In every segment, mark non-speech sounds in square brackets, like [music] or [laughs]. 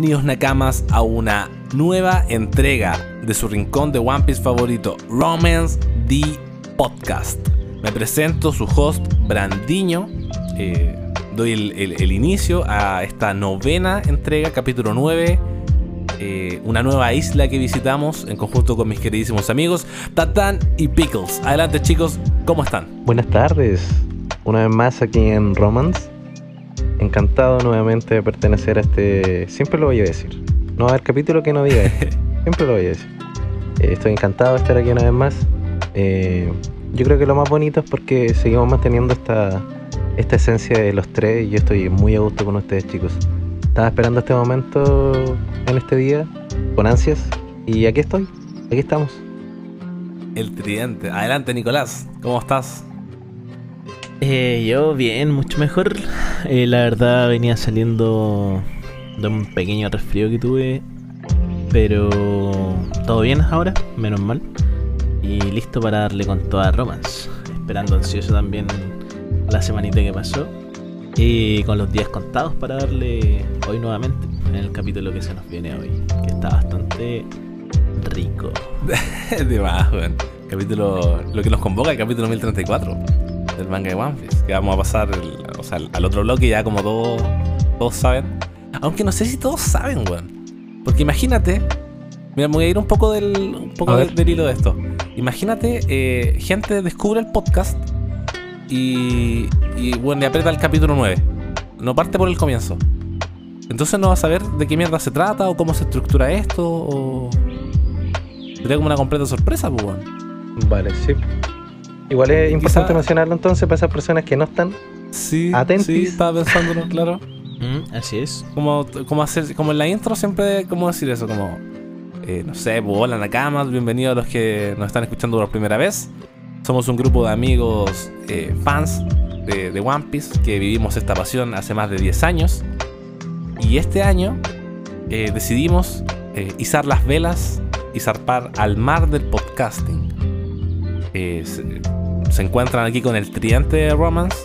Bienvenidos Nakamas a una nueva entrega de su rincón de One Piece favorito, Romance The Podcast. Me presento, su host, Brandiño. Eh, doy el, inicio a esta novena entrega, capítulo 9. eh, una nueva isla que visitamos en conjunto con mis queridísimos amigos, Tatán y Pickles. Adelante chicos, ¿cómo están? Buenas tardes, una vez más aquí en Romance. Encantado nuevamente de pertenecer a este. Siempre lo voy a decir. No va a haber capítulo que no diga esto. [laughs] Siempre lo voy a decir. Eh, estoy encantado de estar aquí una vez más. Eh, yo creo que lo más bonito es porque seguimos manteniendo esta, esta esencia de los tres y yo estoy muy a gusto con ustedes, chicos. Estaba esperando este momento en este día con ansias y aquí estoy. Aquí estamos. El tridente. Adelante Nicolás, ¿cómo estás? Eh, yo bien, mucho mejor. Eh, la verdad venía saliendo de un pequeño resfrío que tuve. Pero todo bien ahora, menos mal. Y listo para darle con toda Romance. Esperando ansioso también la semanita que pasó. Y con los días contados para darle hoy nuevamente en el capítulo que se nos viene hoy. Que está bastante rico. [laughs] de más, weón. Capítulo. Lo que nos convoca el capítulo 1034 del manga de One Piece. Que vamos a pasar el- o sea, al- otro bloque ya como todos, todos saben. Aunque no sé si todos saben, weón. Porque imagínate. Mira, me voy a ir un poco del, un poco del hilo de esto. Imagínate, eh, gente descubre el podcast y, y bueno, le aprieta el capítulo 9. No parte por el comienzo. Entonces no va a saber de qué mierda se trata o cómo se estructura esto o... Sería como una completa sorpresa, pues, weón. Vale, sí. Igual es importante Quizá- mencionarlo entonces para esas personas que no están. Sí, Atentis. sí, estaba pensándolo, claro. Mm, así es. Como, como hacer, como en la intro siempre, ¿cómo decir eso? Como, eh, no sé, pues, hola Nakamas, bienvenidos a los que nos están escuchando por primera vez. Somos un grupo de amigos eh, fans de, de One Piece que vivimos esta pasión hace más de 10 años. Y este año eh, decidimos eh, izar las velas y zarpar al mar del podcasting. Eh, se, encuentran aquí con el tridente de Romance,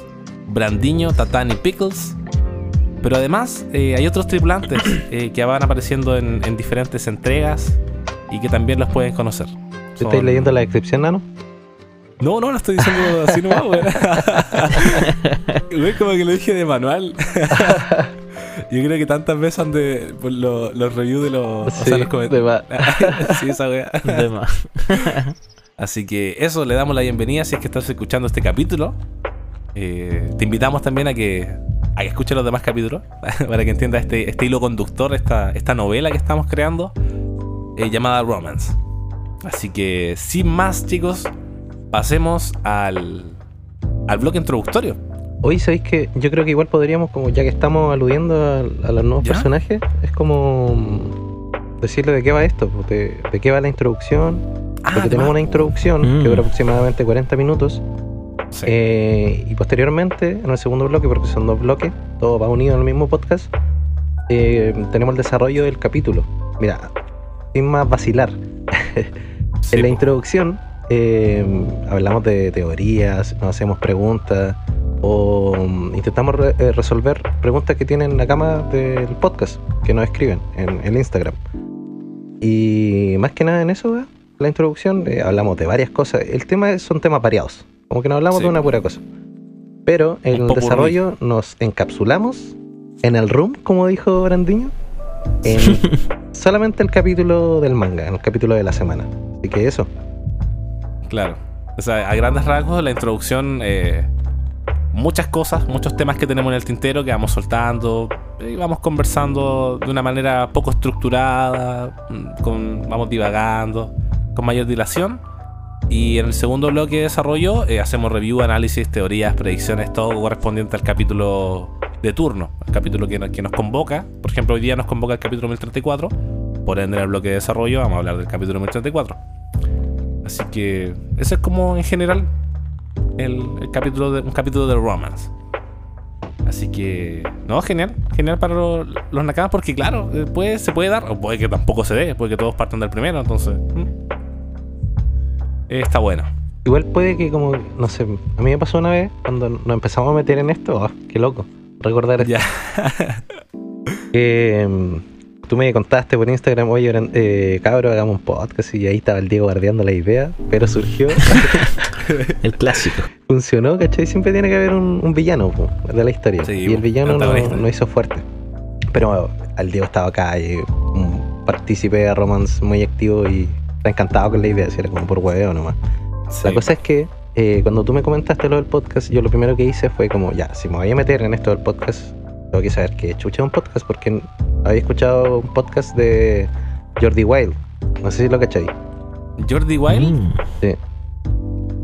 Brandiño, Tatán y Pickles. Pero además eh, hay otros tripulantes [coughs] eh, que van apareciendo en, en diferentes entregas y que también los pueden conocer. ¿Estáis Son- leyendo la descripción, Nano? No, no, lo estoy diciendo así nomás, weón. [laughs] Güey, como que lo dije de manual. [laughs] Yo creo que tantas veces han de por lo- los reviews de los, o sea, los comentarios. [laughs] sí, esa. De más. Así que eso, le damos la bienvenida si es que estás escuchando este capítulo. Eh, te invitamos también a que, a que escuches los demás capítulos [laughs] para que entiendas este, este hilo conductor, esta, esta novela que estamos creando eh, llamada Romance. Así que sin más, chicos, pasemos al, al bloque introductorio. Hoy sabéis que yo creo que igual podríamos, como ya que estamos aludiendo a, a los nuevos ¿Ya? personajes, es como decirle de qué va esto, pues, de, de qué va la introducción. Porque de tenemos una introducción que Mm. dura aproximadamente 40 minutos. sí. eh, y posteriormente, en el segundo bloque, porque son dos bloques, todo va unido en el mismo podcast, eh, tenemos el desarrollo del capítulo. Mira, sin más vacilar. [laughs] Sí, en la introducción eh, hablamos de teorías, nos hacemos preguntas o mm, intentamos re- resolver preguntas que tienen en la cama del podcast, que nos escriben en el Instagram. Y más que nada en eso, ¿eh? La introducción, eh, hablamos de varias cosas. El tema es- son temas variados, como que no hablamos Sí. de una pura cosa. Pero en el desarrollo nos encapsulamos en el room, como dijo Brandiño, en [laughs] solamente el capítulo del manga, en el capítulo de la semana. Así que eso. Claro. O sea, a grandes rasgos, la introducción, eh, muchas cosas, muchos temas que tenemos en el tintero que vamos soltando y vamos conversando de una manera poco estructurada, mm, con, vamos divagando, con mayor dilación. Y en el segundo bloque de desarrollo eh, hacemos review, análisis, teorías, predicciones, todo correspondiente al capítulo de turno, el capítulo que, que nos convoca. Por ejemplo, hoy día nos convoca el capítulo 1034. Por ende, en el bloque de desarrollo vamos a hablar del capítulo 1034. Así que ese es como en general el, el capítulo de, un capítulo de Romance. Así que, no, genial, genial para los, los nakamas porque claro, después se puede dar, o puede que tampoco se dé, puede que todos partan del primero, entonces... mm. Está bueno. Igual puede que como, no sé, a mí me pasó una vez cuando nos empezamos a meter en esto, ah, qué loco, recordar esto. Ya. mm, [laughs] tú me contaste por Instagram, oye, eh, cabro, hagamos un podcast y ahí estaba el Diego guardiando la idea, pero surgió, [laughs] El clásico. funcionó, ¿cachai? Siempre tiene que haber un, un villano po, de la historia. Sí, y el villano no, hizo fuerte. Pero bueno, al Diego estaba acá y un partícipe de romance muy activo y está encantado con la idea, si era como por hueveo nomás. Sí. La cosa es que eh, cuando tú me comentaste lo del podcast, yo lo primero que hice fue como, ya, si me voy a meter en esto del podcast, tengo que saber que chucha un podcast, porque había escuchado un podcast de Jordi Wild. No sé si lo cachai. Jordi Wild, Mm. Sí,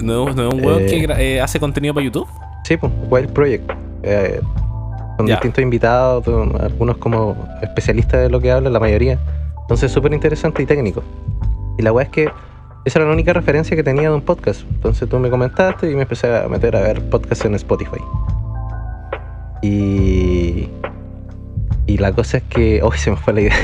¿no, no es un huevo Eh. que eh, hace contenido para YouTube? sí pues, Wild Project. Eh, con Ya. distintos invitados, algunos como especialistas de lo que hablan, la mayoría. Entonces, súper interesante y técnico. Y la weá es que esa era la única referencia que tenía de un podcast. Entonces tú me comentaste y me empecé a meter a ver podcasts en Spotify. Y. Y la cosa es que. [laughs] Hoy se me fue la idea.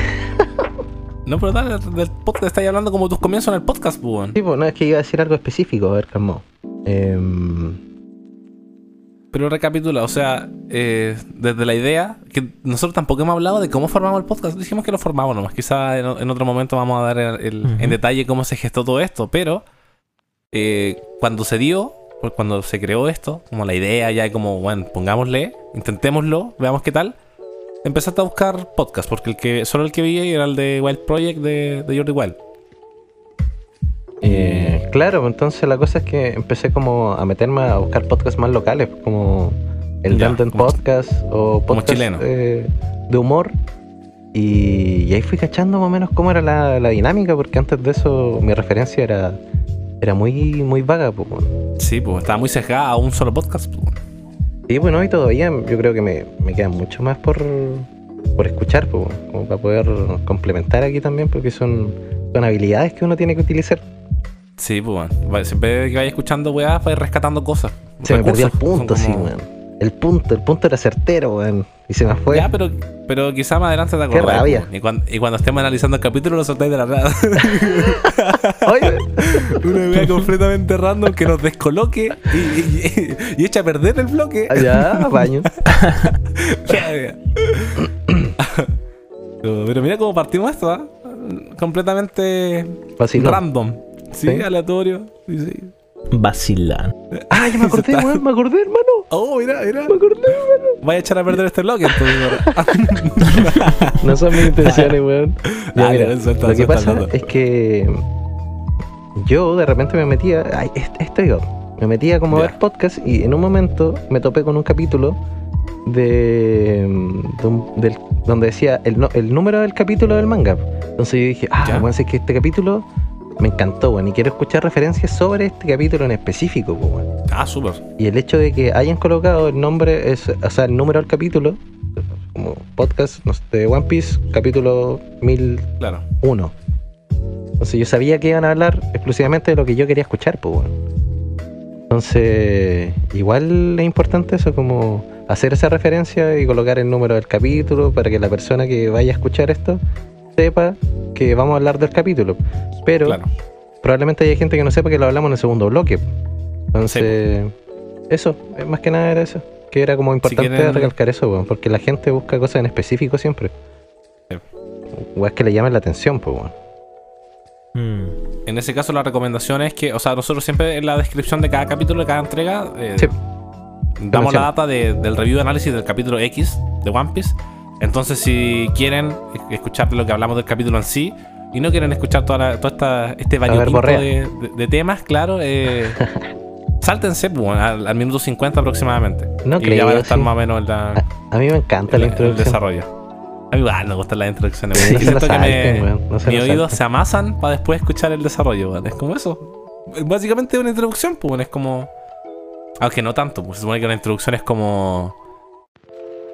No, pero dale, del podcast estáis hablando como tus comienzos en el podcast, pues. weón. Sí, pues no, es que iba a decir algo específico, a ver, calmado. Em, Pero recapitula, o sea, eh, desde la idea, que nosotros tampoco hemos hablado de cómo formamos el podcast, dijimos que lo formamos nomás, quizá en, en otro momento vamos a dar el- el- Ujú. en detalle cómo se gestó todo esto, pero eh, cuando se dio, cuando se creó esto, como la idea ya como, bueno, pongámosle, intentémoslo, veamos qué tal, empezaste a buscar podcast, porque el que solo el que vi era el de Wild Project de, de Jordi Wild. Eh, claro, pues entonces la cosa es que empecé como a meterme a buscar podcasts más locales, como el Ya, como- Podcast o podcast eh, de humor. Y, y ahí fui cachando más o menos cómo era la, la dinámica, porque antes de eso mi referencia era, era muy, muy vaga. Pues, bueno. Sí, pues estaba muy sesgada a un solo podcast. pues. Sí, bueno, y todavía yo creo que me, me queda mucho más por, por escuchar, pues, como para poder complementar aquí también, porque son, son habilidades que uno tiene que utilizar. Sí, pues bueno. Siempre que vaya escuchando weá, vais rescatando cosas. Se me perdió el punto, son sí, como- weón. El punto, el punto era certero, weón. Y se me fue. Ya, pero, pero quizá más adelante te acordás. Qué rabia. pues, Y cuando, y cuando estemos analizando el capítulo lo soltáis de la nada. [laughs] Oye, Una idea completamente random que nos descoloque y, y- y echa a perder el bloque. ya, baño. [laughs] pero, pero mira cómo partimos esto, ¿ah? Completamente Vacilón. random. Sí, Sí. aleatorio. Sí, sí. Vacilán. Ah, ya me acordé, Está- weón, me acordé, hermano. Oh, mira, mira. Me acordé, hermano. Vaya a echar a perder este bloque entonces. ahora. [laughs] No son mis intenciones, weón. [laughs] Ya, Ah, mira, ya, suelta, lo que suelta, pasa es que yo de repente me metía. Ay, est- esto yo. Me metía como a ver podcast y en un momento me topé con un capítulo de, de del- donde decía el, número del capítulo del manga. Entonces yo dije, ah, bueno, es que este capítulo me encantó, weón, y quiero escuchar referencias sobre este capítulo en específico, weón. ah, súper. Y el hecho de que hayan colocado el nombre, es, o sea, el número del capítulo, como podcast no sé, de One Piece, capítulo 1001. Claro. Entonces yo sabía que iban a hablar exclusivamente de lo que yo quería escuchar, pues bueno. Entonces, igual es importante eso, como hacer esa referencia y colocar el número del capítulo para que la persona que vaya a escuchar esto sepa que vamos a hablar del capítulo. Pero Claro. probablemente haya gente que no sepa que lo hablamos en el segundo bloque. Entonces, eso, eh, más que nada era eso. Que era como importante quieren- recalcar eso, weón, porque la gente busca cosas en específico siempre. Sí. Weas que le llamen la atención, pues, weón. Mm. En ese caso, la recomendación es que, o sea, nosotros siempre en la descripción de cada capítulo, de cada entrega, eh, Sí. damos la data de- del review de análisis del capítulo X de One Piece. Entonces, si quieren escuchar lo que hablamos del capítulo en sí y no quieren escuchar toda, la- toda esta, este variopinto de, de- de temas, claro, eh, [laughs] sáltense pues, al, al minuto 50 aproximadamente. No y creo, ya van a estar sí. más o menos en la, A, a mí me encanta el, la el introducción. desarrollo. A mí igual me gustan las introducciones. Sí, Siento que me- no mis oídos se amasan para después escuchar el desarrollo. weón. Es como eso. Básicamente una introducción, pues es como... Aunque no tanto, pues se supone que una introducción es como...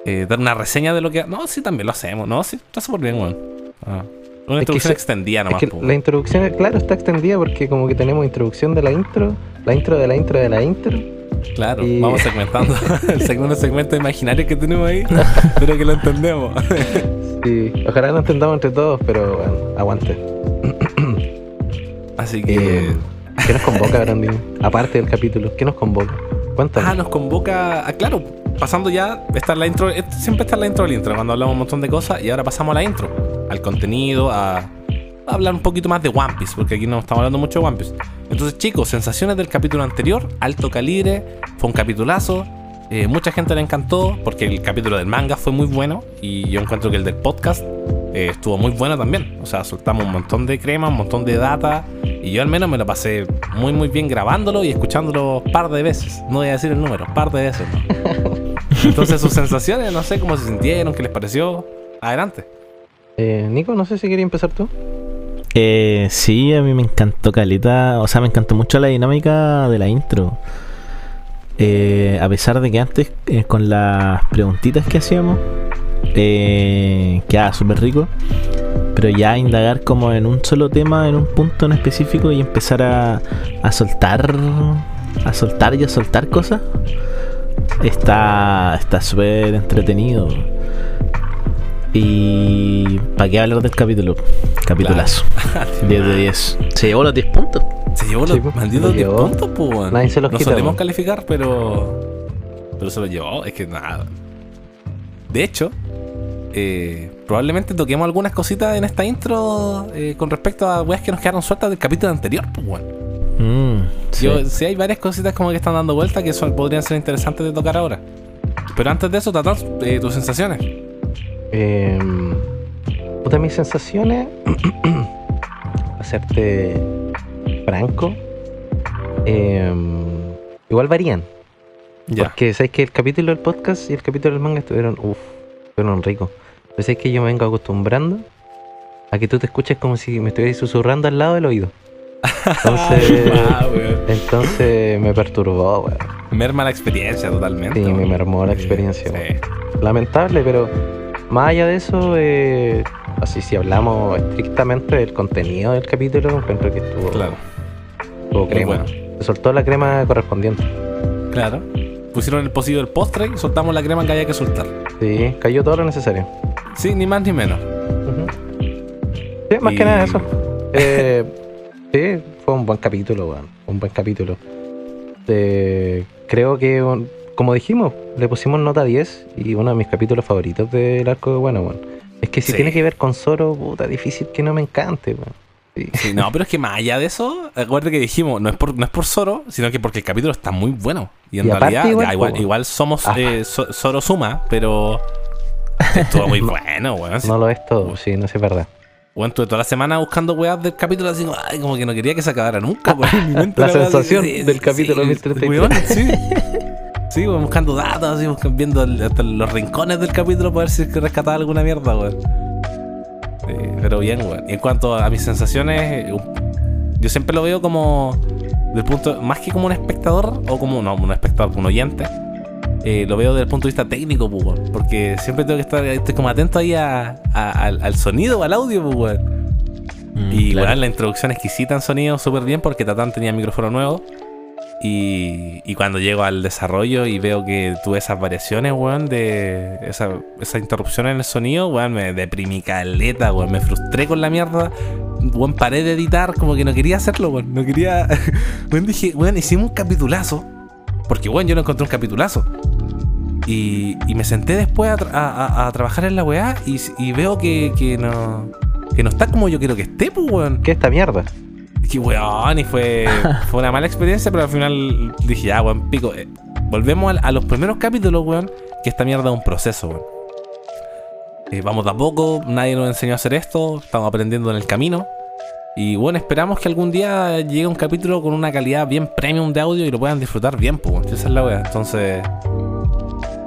eh, dar una reseña de lo que... No, sí, también lo hacemos. No, sí, está súper bien, weón. Ah. Una que introducción se- extendida Es nomás, que pues, la introducción, claro, está extendida porque como que tenemos introducción de la intro, la intro de la intro de la intro. Claro, y- vamos [laughs] segmentando [laughs] el segundo segmento imaginario que tenemos ahí, [laughs] pero que lo entendemos. Sí, ojalá lo entendamos entre todos, pero bueno, aguante. [clears throat] Así que... Eh, ¿Qué nos convoca, Brandon? Aparte del capítulo, ¿qué nos convoca? Cuéntanos. Ah, nos convoca. Ah, claro, pasando ya. Está en la intro. Siempre está la intro del intro, cuando hablamos un montón de cosas. Y ahora pasamos a la intro, al contenido, a, a hablar un poquito más de One Piece, porque aquí no estamos hablando mucho de One Piece. Entonces, chicos, sensaciones del capítulo anterior, alto calibre, fue un capitulazo. eh, mucha gente le encantó, porque el capítulo del manga fue muy bueno. Y yo encuentro que el del podcast eh, estuvo muy bueno también. O sea, soltamos un montón de crema, un montón de data. Y yo al menos me lo pasé muy muy bien grabándolo y escuchándolo par de veces. No voy a decir el número, par de veces. [laughs] Entonces sus sensaciones, no sé cómo se sintieron, qué les pareció. Adelante. Eh, Nico, no sé si quería empezar tú. Eh, sí, a mí me encantó Caleta. O sea, me encantó mucho la dinámica de la intro. Eh, a pesar de que antes, eh, con las preguntitas que hacíamos, eh, quedaba súper rico. Pero ya indagar como en un solo tema, en un punto en específico y empezar a, a soltar, a soltar y a soltar cosas, está está súper entretenido. Y para qué hablar del capítulo, capitulazo. 10 [laughs] de 10. Se llevó los 10 puntos. Se llevó Sí, los pues, malditos lo 10 llevó. puntos, pues. Nadie se los No quita, solemos weón. calificar, pero. Pero se los llevó. Es que nada. De hecho, eh, probablemente toquemos algunas cositas en esta intro eh, con respecto a weas que nos quedaron sueltas del capítulo anterior, pues. Mm, sí. Yo, sí hay varias cositas como que están dando vuelta que son, podrían ser interesantes de tocar ahora. Pero antes de eso, eh, tus sensaciones. Eh, puta, mis sensaciones, [clears throat] para serte franco, eh, igual varían. Ya. Porque sabes que el capítulo del podcast y el capítulo del manga estuvieron, uff, estuvieron ricos. Pero sabes que yo me vengo acostumbrando a que tú te escuches como si me estuvieras susurrando al lado del oído. Entonces, [laughs] Ah, entonces me perturbó, weón. Merma la experiencia totalmente. Sí, me mermó la experiencia, sí. Lamentable, pero más allá de eso, eh, así si hablamos estrictamente del contenido del capítulo, encuentro que estuvo, Claro, estuvo crema. bueno. Se soltó la crema correspondiente. Claro. Pusieron el pocillo del postre y soltamos la crema que había que soltar. Sí, cayó todo lo necesario. Sí, ni más ni menos. Sí, más Y- que nada eso. [laughs] Eh, sí, fue un buen capítulo, weón. Un buen capítulo. Eh, creo que, como dijimos, le pusimos nota 10 y uno de mis capítulos favoritos del arco de bueno, weón. Es que si Sí. tiene que ver con Zoro, puta, difícil que no me encante, weón. Sí. Sí, no, pero es que más allá de eso, acuérdate que dijimos, no es por, no es por Zoro, sino que porque el capítulo está muy bueno. Y en Y realidad, igual, ya, igual, somos eh, So- Zoro Suma, pero estuvo muy [laughs] bueno, weón. No lo es todo, sí, no sé, es verdad. Weón, estuve toda la semana buscando weas del capítulo así, como, ay, como que no quería que se acabara nunca, [laughs] mi mente [laughs] La sensación del capítulo 1033. weón, sí. Sí, weón, buscando datos, así, buscando, viendo hasta los rincones del capítulo para ver si es que rescataba alguna mierda, weón. Sí, pero bien, weón. Y en cuanto a mis sensaciones, yo siempre lo veo como, del punto, más que como un espectador, o como, no, un espectador, un oyente, eh, lo veo desde el punto de vista técnico, pues. Porque siempre tengo que estar estoy como atento ahí a- a- al, al sonido o al audio, pues. Mm, Y claro. weón, la introducción exquisita en sonido, súper bien, porque Tatán tenía micrófono nuevo. Y, y cuando llego al desarrollo y veo que tuve esas variaciones, weón, de esa, esa interrupción en el sonido, weón, me deprimí caleta, weón, me frustré con la mierda. Weón, paré de editar, como que no quería hacerlo, weón, no quería. [laughs] Weón, dije, weón, hicimos un capitulazo. Porque, weón, yo no encontré un capitulazo. Y, y me senté después a, tra- a- a- a trabajar en la weá y, y veo que, que no. Que no está como yo quiero que esté, pues, weón. ¿Qué es esta mierda? Que weón, y fue, [laughs] fue una mala experiencia, pero al final dije, ya, weón, pico. eh, volvemos a, los primeros capítulos, weón, que esta mierda es un proceso, weón. Eh, vamos de a poco, nadie nos enseñó a hacer esto, estamos aprendiendo en el camino. Y bueno, esperamos que algún día llegue un capítulo con una calidad bien premium de audio y lo puedan disfrutar bien, pues. Esa es la wea. Entonces,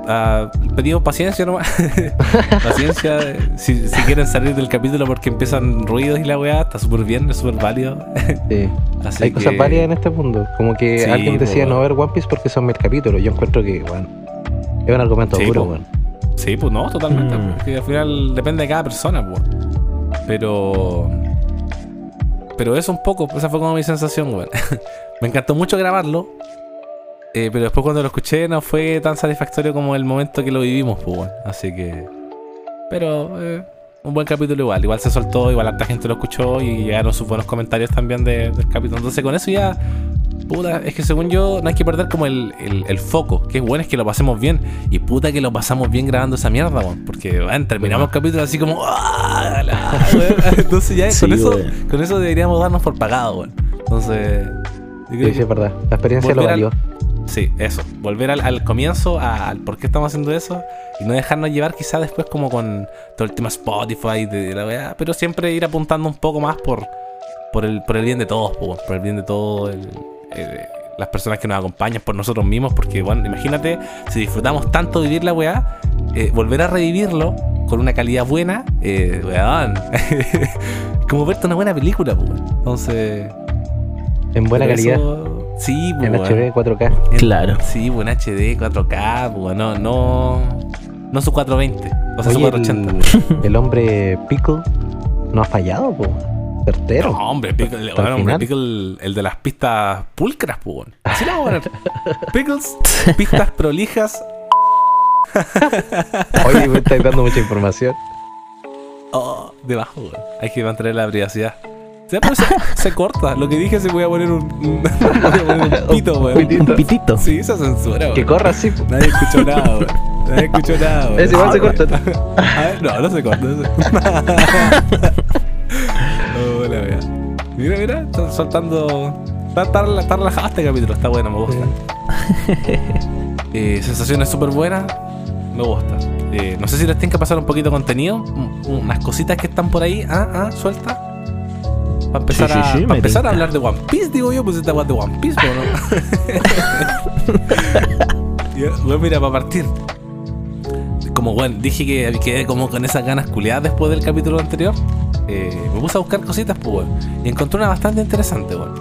ah, pedimos paciencia nomás. [laughs] paciencia. Si, si quieren salir del capítulo porque empiezan ruidos y la weá, está súper bien, es súper válido. Sí. [laughs] Así Hay cosas varias en este mundo. Como que Sí, alguien decía no ver One Piece porque son mil capítulos. Yo encuentro que, bueno, es un argumento Sí, duro, weón. Sí, pues no, totalmente. Mm. Porque al final depende de cada persona, pues. Pero. Pero eso un poco, esa fue como mi sensación, weón. [laughs] Me encantó mucho grabarlo. Eh, pero después cuando lo escuché no fue tan satisfactorio como el momento que lo vivimos, pues, weón. Así que. Pero. eh, un buen capítulo igual. Igual se soltó, igual harta gente lo escuchó y llegaron sus buenos comentarios también de- del capítulo. Entonces con eso ya. Puta, es que según yo no hay que perder como el, el- el foco. Que es bueno es que lo pasemos bien. Y puta que lo pasamos bien grabando esa mierda, weón. Porque weón, terminamos el capítulo así como. "Ah, la weón". [laughs] Entonces ya Sí, con, eso, con eso deberíamos darnos por pagado, weón. Entonces. yo creo Sí, sí, es verdad. La experiencia lo al- valió. Sí, eso. Volver al, al comienzo, a- al por qué estamos haciendo eso. Y no dejarnos llevar quizás después como con todo el tema Spotify de, la weá. Pero siempre ir apuntando un poco más por, por, el, por el bien de todos, po, por el bien de todos. las personas que nos acompañan, por nosotros mismos. Porque, bueno, imagínate, si disfrutamos tanto vivir la weá, eh, volver a revivirlo con una calidad buena, eh, weón. [laughs] como verte una buena película, weón. Entonces. En buena calidad. eso- Sí, po, En. HD, 4K. En- Claro. Sí, buen HD, 4K, pues, no, no, no su 420, o sea, su Oye, 480. el, [laughs] el hombre Pickle no ha fallado, po. Certero. No, hombre, Pickle, el bueno, hombre, final. Pickle, el de las pistas pulcras, pues. Así lo vamos a poner. [laughs] Pickles, pistas prolijas. [laughs] Oye, me estáis dando mucha información. Oh, debajo. Hay que mantener la privacidad. Se, se corta. Lo que dije se voy a poner un, un- [laughs] voy a poner un pito, Un weón. pitito. Un pitito. Sí, esa censura, weón. Que corra así, po. Nadie escuchó nada, weón. Nadie escuchó nada, [laughs] weón. Es igual se corta. A ver, no, no se corta. No se... [laughs] oh. Mira, mira, están soltando. Está, está, rela- está relajado este capítulo, está bueno, me gusta. Eh, sensaciones súper buenas, me gusta. Eh, no sé si les tienen que pasar un poquito de contenido, un- unas cositas que están por ahí, ah, ah, suelta. Para empezar, Sí, sí, a, pa' empezar a hablar de One Piece, digo yo, pues esta weá de One Piece, ¿o ¿no? Bueno, mira, para partir. Como, bueno, dije que quedé como con esas ganas culiadas después del capítulo anterior. eh, me puse a buscar cositas, pues, weón. Y encontré una bastante interesante, weón.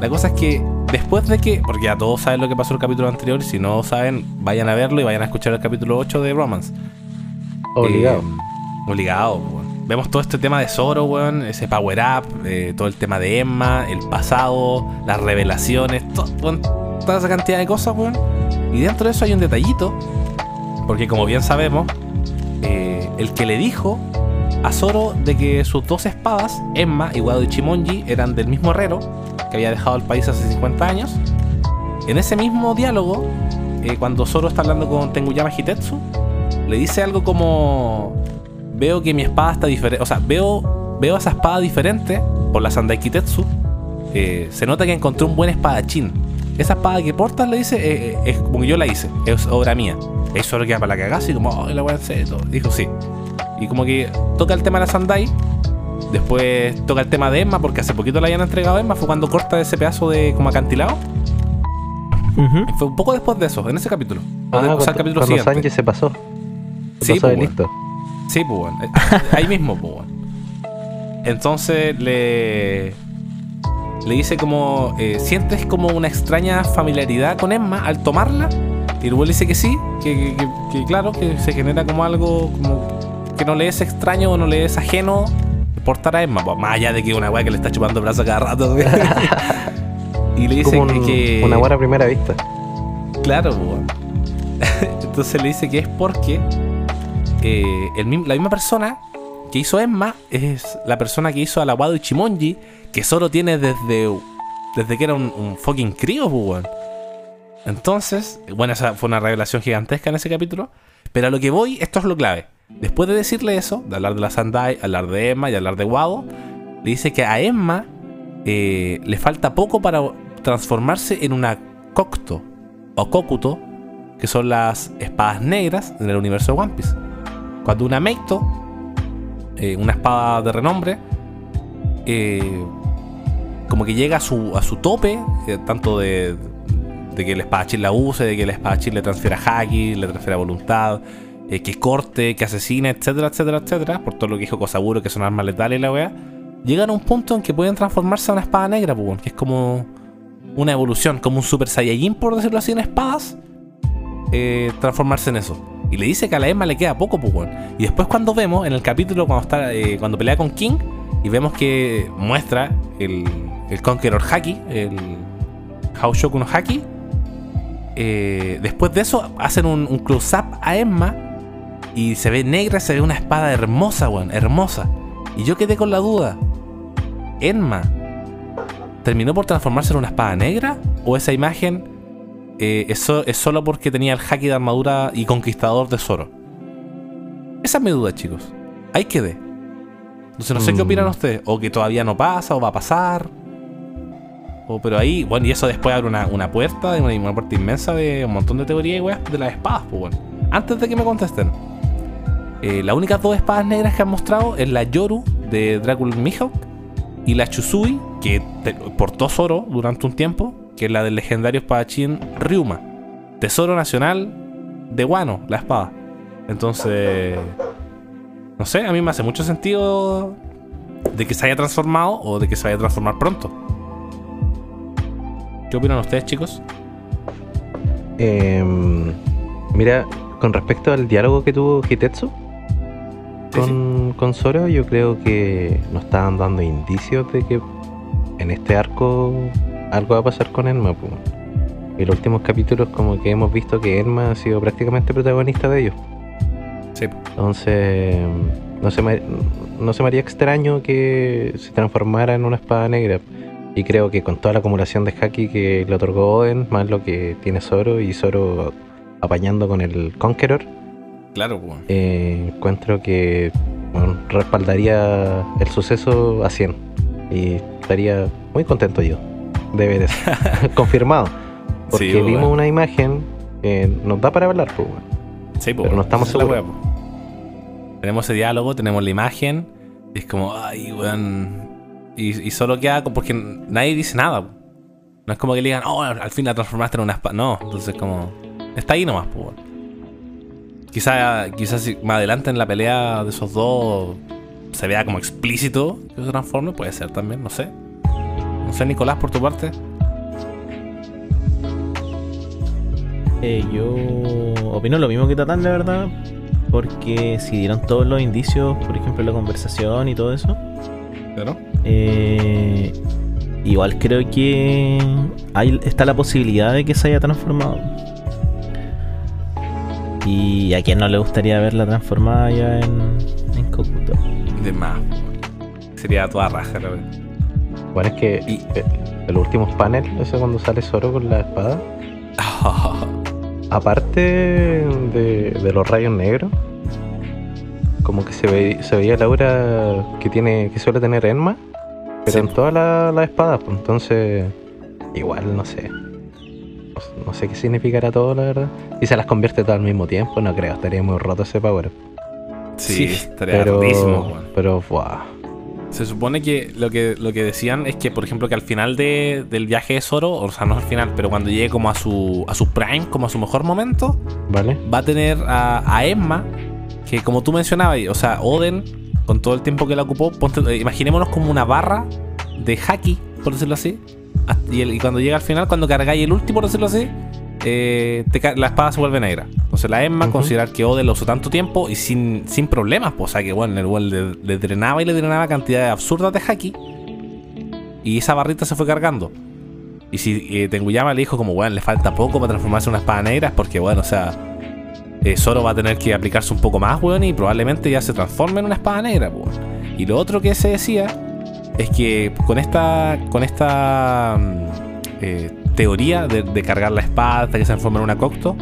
La cosa es que después de que. Porque ya todos saben lo que pasó el capítulo anterior. Y si no saben, vayan a verlo y vayan a escuchar el capítulo 8 de Romance. Obligado. Eh, obligado, weón. Vemos todo este tema de Zoro, weón, ese power up, eh, todo el tema de Emma, el pasado, las revelaciones, toda esa cantidad de cosas, weón. Y dentro de eso hay un detallito, porque como bien sabemos, eh, el que le dijo a Zoro de que sus dos espadas, Emma y Wado Ichimonji, eran del mismo herrero que había dejado el país hace 50 años. En ese mismo diálogo, eh, cuando Zoro está hablando con Tenguyama Hitetsu, le dice algo como veo que mi espada está diferente, o sea, veo veo esa espada diferente por la Sandai Kitetsu. eh, se nota que encontré un buen espadachín. Esa espada que portas, le dice, eh, eh, es como que yo la hice, es obra mía. Eso solo queda para la cagada, y como, oh, la voy a hacer todo. Dijo, sí. Y como que toca el tema de la Sandai. Después toca el tema de Emma, porque hace poquito la habían entregado a Emma. Fue cuando corta ese pedazo de como acantilado. Ujú. Y fue un poco después de eso, en ese capítulo. Ah, o sea, el capítulo siguiente. Se pasó. Se Sí, pasó pues, de listo. Sí, pues, weón. Eh, [laughs] Ahí mismo, pues, weón. Entonces le. Le dice como. eh, ¿Sientes como una extraña familiaridad con Emma al tomarla? Y luego le dice que sí, que, que- claro, que se genera como algo como que no le es extraño o no le es ajeno portar a Emma, pues, más allá de que una weá que le está chupando el brazo cada rato. [laughs] y le dice Como que, un- que- una buena primera vista. Claro, weón. [laughs] Entonces le dice que es porque eh, la misma persona que hizo Emma es la persona que hizo al Aguado Ichimonji, que solo tiene desde, desde que era un, fucking crío, weón. Entonces, bueno, esa fue una revelación gigantesca en ese capítulo. Pero a lo que voy, esto es lo clave. Después de decirle eso, de hablar de la Sandai, hablar de Emma y hablar de Wado, le dice que a Emma eh, le falta poco para transformarse en una Cocto o Kokuto, que son las espadas negras en el universo de One Piece. Cuando una Meito, eh, una espada de renombre, eh, como que llega a su, a su tope, eh, tanto de, de que el espadachín la use, de que el espadachín le transfiera haki, le transfiera voluntad, que corte, que asesine, etcétera, etcétera, etcétera, por todo lo que dijo Kosaburo, que son armas letales y la weá, llegan a un punto en que pueden transformarse a una espada negra, pues, que es como una evolución, como un Super Saiyajin, por decirlo así, en espadas, transformarse en eso. Y le dice que a la Emma le queda poco, pues. Y después cuando vemos, en el capítulo cuando está eh, cuando pelea con King, y vemos que muestra el, el Conqueror Haki, el Haoshoku no Haki, eh, después de eso hacen un, un close-up a Emma y se ve negra, se ve una espada hermosa, weón, hermosa. Y yo quedé con la duda. ¿Emma terminó por transformarse en una espada negra? ¿O esa imagen eh, es, so- es solo porque tenía el haki de armadura y conquistador de Zoro? Esa es mi duda, chicos. Ahí quedé. Entonces no sé qué Mm. opinan ustedes. O que todavía no pasa, o va a pasar. O, pero ahí, bueno, y eso después abre una, una puerta, una, una puerta inmensa de un montón de teorías y weas de las espadas, pues bueno. Antes de que me contesten. Eh, las únicas dos espadas negras que han mostrado es la Yoru de Dracul Mihawk y la Chusui, que te- portó Zoro durante un tiempo, que es la del legendario espadachín Ryuma. Tesoro nacional de Wano, la espada. Entonces, no sé, a mí me hace mucho sentido de que se haya transformado o de que se vaya a transformar pronto. ¿Qué opinan ustedes, chicos? Em, mira, con respecto al diálogo que tuvo Hitetsu Sí, con, con Zoro, yo creo que nos estaban dando indicios de que en este arco algo va a pasar con Enma. pues. En los últimos capítulos como que hemos visto que Enma ha sido prácticamente protagonista de ellos. Sí. Entonces, no se, me, no se me haría extraño que se transformara en una espada negra. Y creo que con toda la acumulación de haki que le otorgó Oden, más lo que tiene Zoro y Zoro apañando con el Conqueror, Claro, pues. eh, encuentro que bueno, respaldaría el suceso a 100. Y estaría muy contento yo de ver eso. [laughs] Confirmado. Porque Sí, vimos una imagen que nos da para hablar, pues. Sí, po, Pero no estamos seguros. wea, po. Tenemos ese diálogo, tenemos la imagen. Y es como, ay, weón. Y, y solo queda porque nadie dice nada. po. No es como que le digan, oh, al fin la transformaste en una espada. No, entonces como. Está ahí nomás, pues. Quizá, quizás si más adelante en la pelea de esos dos se vea como explícito que se transforme, puede ser también, no sé. No sé, Nicolás, por tu parte. Eh, yo opino lo mismo que Tatán, la verdad. Porque si dieron todos los indicios, por ejemplo, la conversación y todo eso, Claro. eh, igual creo que hay, está la posibilidad de que se haya transformado. Y a quien no le gustaría verla transformada ya en, en Kokuto. De más. Sería toda raja, la verdad. Bueno, es que Y- eh, últimos paneles, ese cuando sale Zoro con la espada, [laughs] aparte de, de los rayos negros, como que se, ve, se veía la aura que tiene que suele tener Enma, pero Sí. en todas las las espadas, pues, entonces igual no sé. No, sé- no sé qué significará todo, la verdad. Y se las convierte todo al mismo tiempo, no creo, estaría muy roto ese power. Sí, Sí, estaría Pero, rotísimo, pero, buah. Se supone que lo que lo que decían es que, por ejemplo, que al final de- del viaje de Zoro, o sea, no al final, pero cuando llegue como a su, a su prime, como a su mejor momento, ¿vale? va a tener a, a Emma, que como tú mencionabas, o sea, Oden, con todo el tiempo que la ocupó, ponte- eh, imaginémonos como una barra de haki, por decirlo así. Y, el- y cuando llega al final, cuando cargáis el último, por decirlo así, eh, te la espada se vuelve negra. Entonces la Emma, considerar que Oden la usó tanto tiempo y sin, sin problemas, pues, o sea que bueno, el weón le, le drenaba y le drenaba cantidades absurdas de haki. Y esa barrita se fue cargando. Y si eh, Tenguyama le dijo como, bueno, le falta poco para transformarse en una espada negra, es porque, bueno, o sea, eh, Zoro va a tener que aplicarse un poco más, weón, y probablemente ya se transforme en una espada negra, weón. Y lo otro que se decía es que con esta, con esta mm, eh, teoría de, de cargar la espada hasta que se transforme en una Cocto,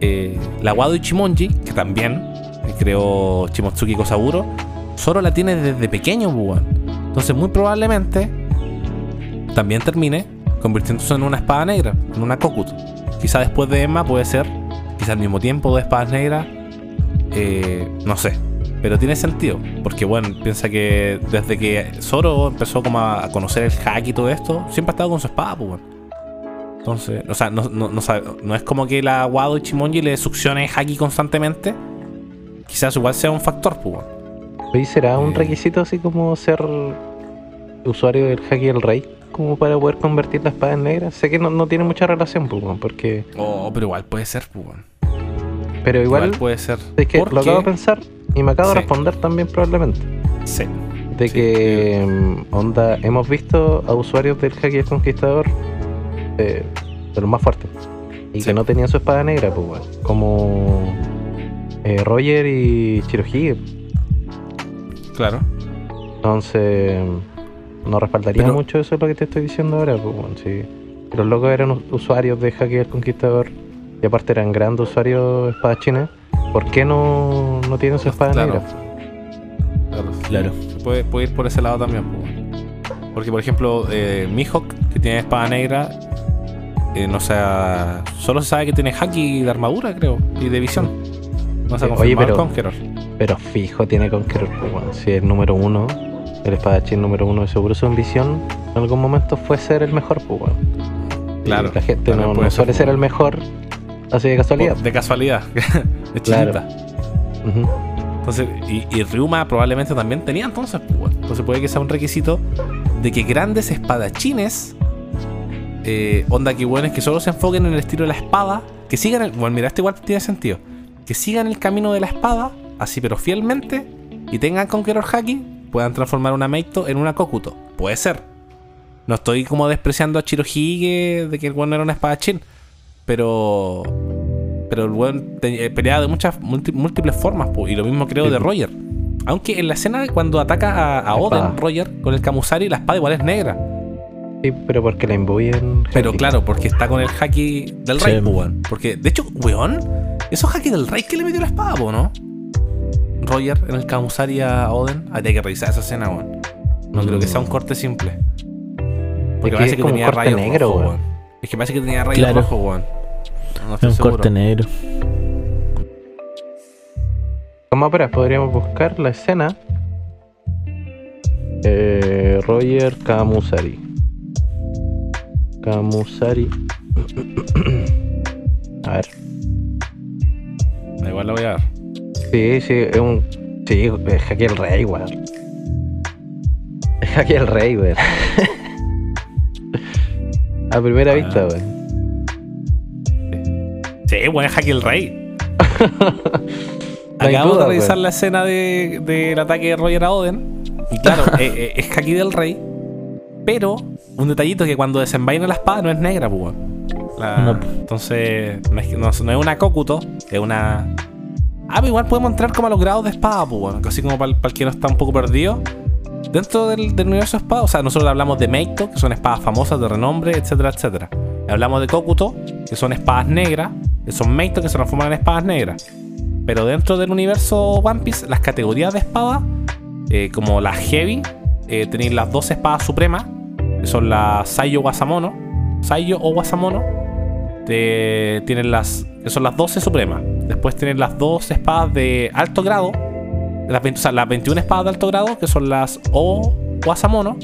eh, la Wado Ichimonji, que también creó Shimotsuki Kosaburo, Zoro la tiene desde pequeño, weón. Entonces, muy probablemente también termine convirtiéndose en una espada negra, en una Kokut. Quizá después de Emma puede ser, quizá al mismo tiempo de espadas negras, eh, no sé. Pero tiene sentido. Porque, bueno, piensa que desde que Zoro empezó como a conocer el hack y todo esto, siempre ha estado con su espada, pues, bueno. Entonces, o sea, no, no, no, sabe- no es como que la Wado Ichimonji le succione haki constantemente. Quizás igual sea un factor, pues. ¿Y será un Eh. requisito así como ser usuario del Haki del Rey? Como para poder convertir la espada en negra. Sé que no, no tiene mucha relación, pues, porque. Oh, pero igual puede ser, pues. Pero igual, puede ser. es que lo acabo de pensar y me acabo Sí. de responder también probablemente. Sí. De Sí, que, mm, onda, hemos visto a usuarios del Haki del Conquistador de los más fuertes. Y Sí. que no tenían su espada negra, pues. Como eh, Roger y Chirohige. Claro. Entonces, no respaldaría Pero- mucho eso es lo que te estoy diciendo ahora, pues, bueno, sí. Los locos eran us- usuarios de Haki del Conquistador y aparte eran grandes usuarios espadachines. ¿Por qué no, no tienen su espada Claro. negra? Claro. Claro. Se puede, puede ir por ese lado también, pues. Porque, por ejemplo, eh, Mihawk, que tiene espada negra, eh, no sé, solo se sabe que tiene haki de armadura, creo, y de visión. No se ha oye, pero- Conqueror. Pero fijo tiene Conqueror, pues, bueno, si es el número uno, el espadachín número uno seguro su ambición en algún momento fue ser el mejor, pues bueno. Y Claro, La gente no, no ser, suele pues. ser el mejor así de casualidad. De casualidad. [laughs] de Claro. Entonces, y, y Ryuma probablemente también tenía entonces, pues, bueno. Entonces puede que sea un requisito de que grandes espadachines, eh, onda que bueno, es que solo se enfoquen en el estilo de la espada, que sigan el. Bueno, mira, este igual tiene sentido. Que sigan el camino de la espada, así pero fielmente, y tengan Conqueror Haki, puedan transformar una Meito en una Kokuto. Puede ser. No estoy como despreciando a Chirohige de que el bueno era un espadachín, pero pero el te- eh, pelea de muchas múltiples formas, y lo mismo creo de. Roger. Aunque en la escena cuando ataca a, a Oden. Roger, con el Kamusari, la espada igual es negra. Sí, pero porque la imbuyen. Pero claro, porque está con el haki del Sí. rey, weón. Porque, de hecho, weón, esos haki del rey que le metió la espada, po, ¿no? Roger en el Kamusari a Oden. Hay que revisar esa escena, weón. No creo que sea un corte simple. Porque que parece es que como tenía rayos negro, weón. Es que parece que tenía rayos Claro. rojos, weón. No Es estoy un seguro. corte negro. Como apenas podríamos buscar la escena. Eh, Roger Kamusari. Kamusari. A ver. Da Igual la voy a ver. Sí, sí, es un. Sí, es Haki el Rey, weón. Es Haki el Rey, weón. A primera Ah. vista, weón. Sí, weón, es haki del rey. [laughs] Acabamos duda, de revisar la escena de- del ataque de Roger a Oden. Y claro, [laughs] eh, eh, es haki del rey. Pero un detallito que cuando desenvaina la espada no es negra, pues. La-. Entonces, no es, no, no es una Kokuto, es una. Ah, pero igual podemos entrar como a los grados de espada, pues. Así como para el, para el que no está un poco perdido. Dentro del, del universo de espada, o sea, nosotros hablamos de Meito, que son espadas famosas de renombre, etcétera, etcétera. Hablamos de Kokuto, que son espadas negras, que son Meito que se transforman en espadas negras. Pero dentro del universo One Piece, las categorías de espada, eh, como las Heavy, eh, tenéis las dos espadas supremas, son las Saiyo Wasamono, Saiyo o Wasamono. Te- tienen las, que son las 12 supremas. Después tienen las dos espadas de alto grado, las, 20 o sea, las 21 espadas de alto grado, que son las O Wasamono.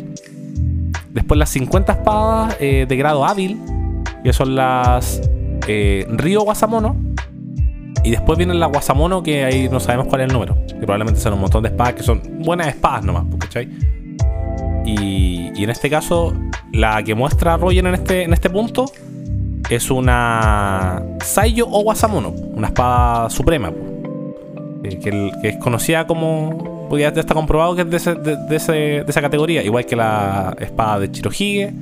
Después las 50 espadas eh, de grado hábil, que son las eh, Ryo Wasamono. Y después vienen las Wasamono, que ahí no sabemos cuál es el número. Que probablemente sean un montón de espadas que son buenas espadas nomás, ¿cachai? Y, y en este caso, la que muestra Roger en este, en este punto es una Saiyo o Wasamono, una espada suprema. Eh, que, es conocida como. Porque ya está comprobado que es de, ese- de- de ese- de esa categoría, igual que la espada de Chirohige.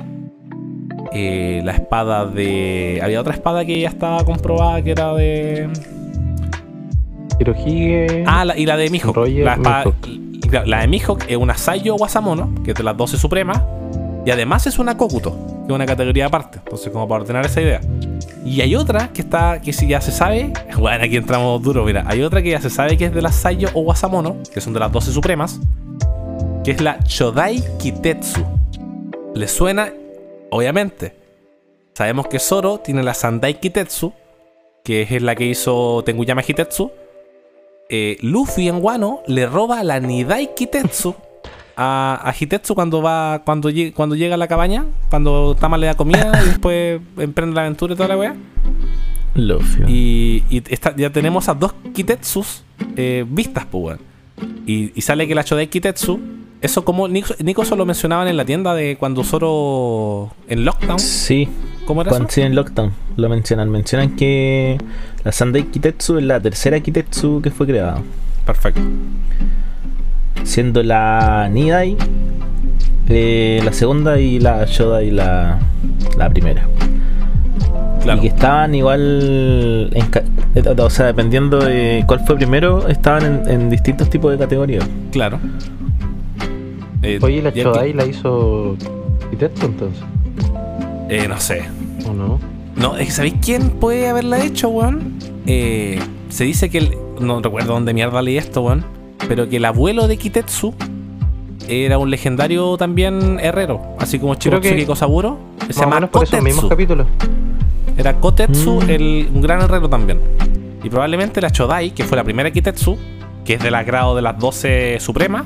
eh, la espada de. Había otra espada que ya estaba comprobada que era de. Hirohige. Ah, la- y la de. Roger la, espada- La de Mihawk es una Saiyo Wasamono, que es de las 12 supremas. Y además es una Kokuto, que es una categoría aparte. Entonces, como para ordenar esa idea. Y hay otra que está, que si ya se sabe. [laughs] Bueno, aquí entramos duro, mira. Hay otra que ya se sabe que es de las Saiyo o Wasamono, que son de las 12 supremas. Que es la Chodai Kitetsu. ¿Le suena? Obviamente. Sabemos que Zoro tiene la Sandai Kitetsu, que es la que hizo Tenguyama Hitetsu. Eh, Luffy en Wano le roba la Nidai Kitetsu a, a Hitetsu cuando va cuando, cuando llega a la cabaña, cuando Tama le da comida y después [laughs] emprende la aventura y toda la weá. Luffy. Y, y esta- ya tenemos a dos Kitetsus eh, vistas, pues, y sale que la Chodai Kitetsu, eso como Nico, Nico solo mencionaban en la tienda de cuando Zoro en Lockdown. Sí, ¿Cómo era cuando en Lockdown lo mencionan. Mencionan que la Sandai Kitetsu es la tercera Kitetsu que fue creada. Perfecto. Siendo la Nidai eh, la segunda y la Shodai la, la primera. Claro. Y que estaban igual. en eh, o sea, dependiendo de cuál fue primero, estaban en, en distintos tipos de categorías. Claro. Eh, Oye, la y Chodai la hizo Kitetsu entonces, eh, no sé. ¿O no? No, es que ¿sabéis quién puede haberla hecho, weón? Eh, se dice que el. No recuerdo dónde mierda leí esto, weón. Pero que el abuelo de Kitetsu era un legendario también herrero. Así como Shirotsuki Kosaburo. Se llama menos por esos mismos Kotetsu. capítulos. Era Kotetsu, Mm. el, un gran herrero también. Y probablemente la Chodai, que fue la primera Kitetsu, que es del agrado de las 12 supremas,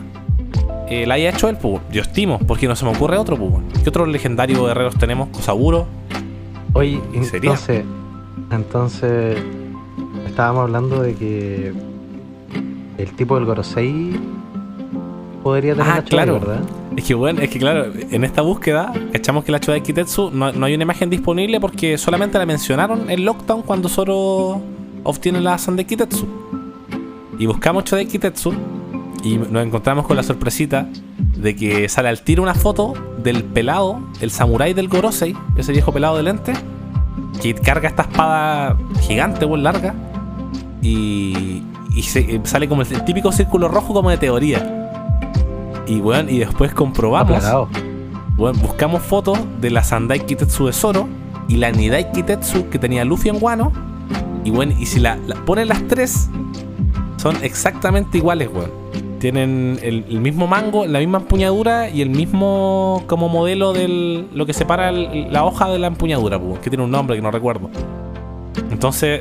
eh, la haya hecho él, pues. Yo estimo, porque no se me ocurre otro, pues. ¿Qué otros legendarios herreros tenemos? Kosaburo. Oye, entonces, entonces estábamos hablando de que el tipo del Gorosei podría tener Ah, la Chodai, claro. ¿verdad? Es que bueno, es que claro, en esta búsqueda echamos que la Chodai Kitetsu no, no hay una imagen disponible porque solamente la mencionaron en Lockdown cuando Zoro obtiene la Sandai Kitetsu. Y buscamos Chodai Kitetsu y nos encontramos con la sorpresita de que sale al tiro una foto del pelado, el samurái del Gorosei, ese viejo pelado de lente, que carga esta espada gigante, muy larga, y, y se- sale como el típico círculo rojo como de teoría. Y bueno, y después comprobamos bueno, buscamos fotos de la Sandai Kitetsu de Zoro y la Nidai Kitetsu que tenía Luffy en Wano. Y bueno, y si la, la ponen las tres, son exactamente iguales, weón. Tienen el, el mismo mango, la misma empuñadura y el mismo como modelo de lo que separa el- la hoja de la empuñadura, que tiene un nombre que no recuerdo. Entonces,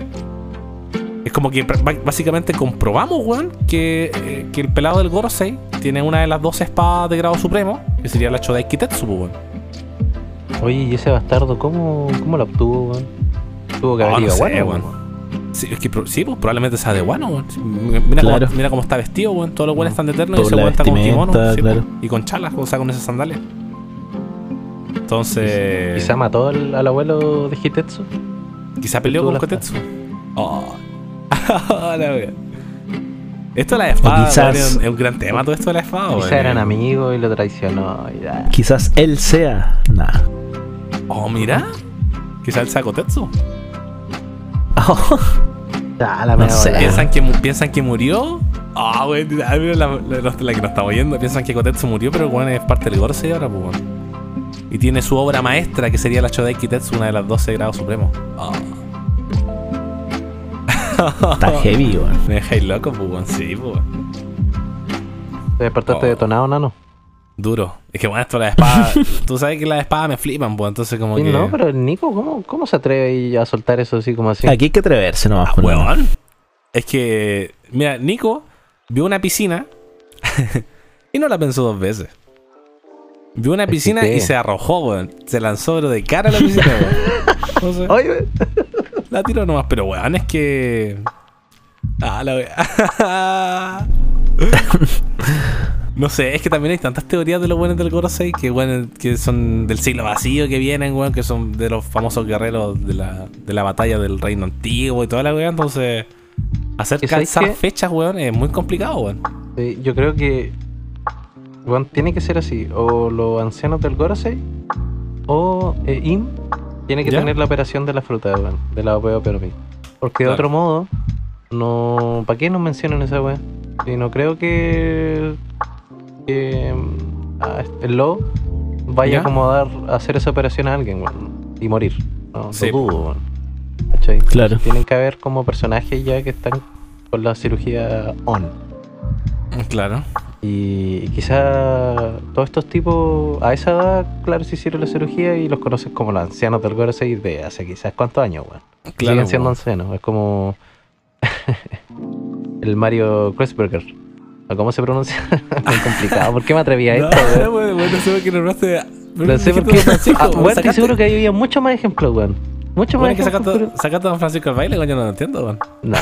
es como que básicamente comprobamos, weón, que, eh, que el pelado del Gorosei tiene una de las dos espadas de grado supremo, que sería la Chodai Kitetsu, weón. Oye, ¿y ese bastardo cómo, cómo la obtuvo, weón? Tuvo que Oh, haber no ido a sé, weón. Sí, es que sí, pues probablemente sea de. Sí, Mira, Claro. cómo, mira cómo está vestido, weón. Todos los weones están de eterno y ese weón está con kimono. sí, claro. pues, y con chalas, o sea, con esas sandalias. Entonces. Quizá mató al, al abuelo de Hitetsu. Quizá peleó con la Kotetsu. Oh. [laughs] la wea. Esto de la espada, quizás- es, un, gran tema todo esto de la espada, weón. Quizá eran amigos y lo traicionó. Y ya. Quizás él sea. Nah. Oh, mira. Quizá él sea Kotetsu. Ya, [laughs] la No sé. ¿Piensan que, ¿Piensan que murió? Ah, güey, ah, mira la, la- la- la que nos estamos viendo. Piensan que Kotetsu murió, pero weón es parte del Gorosei ahora, pues. Y tiene su obra maestra, que sería la Chodai Kitetsu, una de las 12 grados supremos. Ah. Está heavy, weón. [laughs] Me dejáis loco, pues. Sí, pues. ¿Te despertaste Oh. detonado, nano? Duro. Es que, bueno, esto de las espadas. [laughs] tú sabes que las espadas me flipan, pues, entonces, como Sí, que. no, pero Nico, ¿cómo, ¿cómo se atreve a soltar eso así como así? Aquí hay que atreverse nomás. Ah, no. weón. Es que, mira, Nico vio una piscina [laughs] y no la pensó dos veces. Vio una piscina y se arrojó, weón. Se lanzó, pero de cara a la piscina, weón. Entonces, [laughs] Oye, la tiró nomás, pero weón, es que. Ah, la wea. No sé, es que también hay tantas teorías de los buenos del Gorosei que, bueno, que son del siglo vacío que vienen, weón, que son de los famosos guerreros de la, de la batalla del reino antiguo y toda la weá. Entonces, hacer ¿Y sabes calzar fechas, weón, es muy complicado, weón. Sí, yo creo que bueno, tiene que ser así. O los ancianos del Gorosei o eh, Im tiene que ¿Ya? tener la operación de la fruta, weón, de la OPO. Porque Claro. de otro modo, no. ¿Para qué nos mencionan esa weá? Y no creo que. Que ah, el lobo vaya ¿Ya? a acomodar a hacer esa operación a alguien, y morir. No, Sí. Claro. Tienen que haber como personajes ya que están con la cirugía on. Claro. Y quizá todos estos tipos a esa edad, claro, se hicieron la cirugía y los conoces como los ancianos del Gorosei de hace quizás cuántos años, weón. Claro, Siguen siendo ancianos, es como... [laughs] el Mario Kreuzberger. ¿O ¿Cómo se pronuncia? [laughs] Muy complicado. ¿Por qué me atreví a [laughs] No, esto? no, [laughs] bueno, bueno, no sé por qué nombraste. No sé por qué. Ah, weón, estoy seguro que ahí había mucho más ejemplos, weón. Mucho más Bueno, que ejemplos. sacaste, pero- sacaste a Don Francisco al baile, coño, no lo entiendo, weón. No.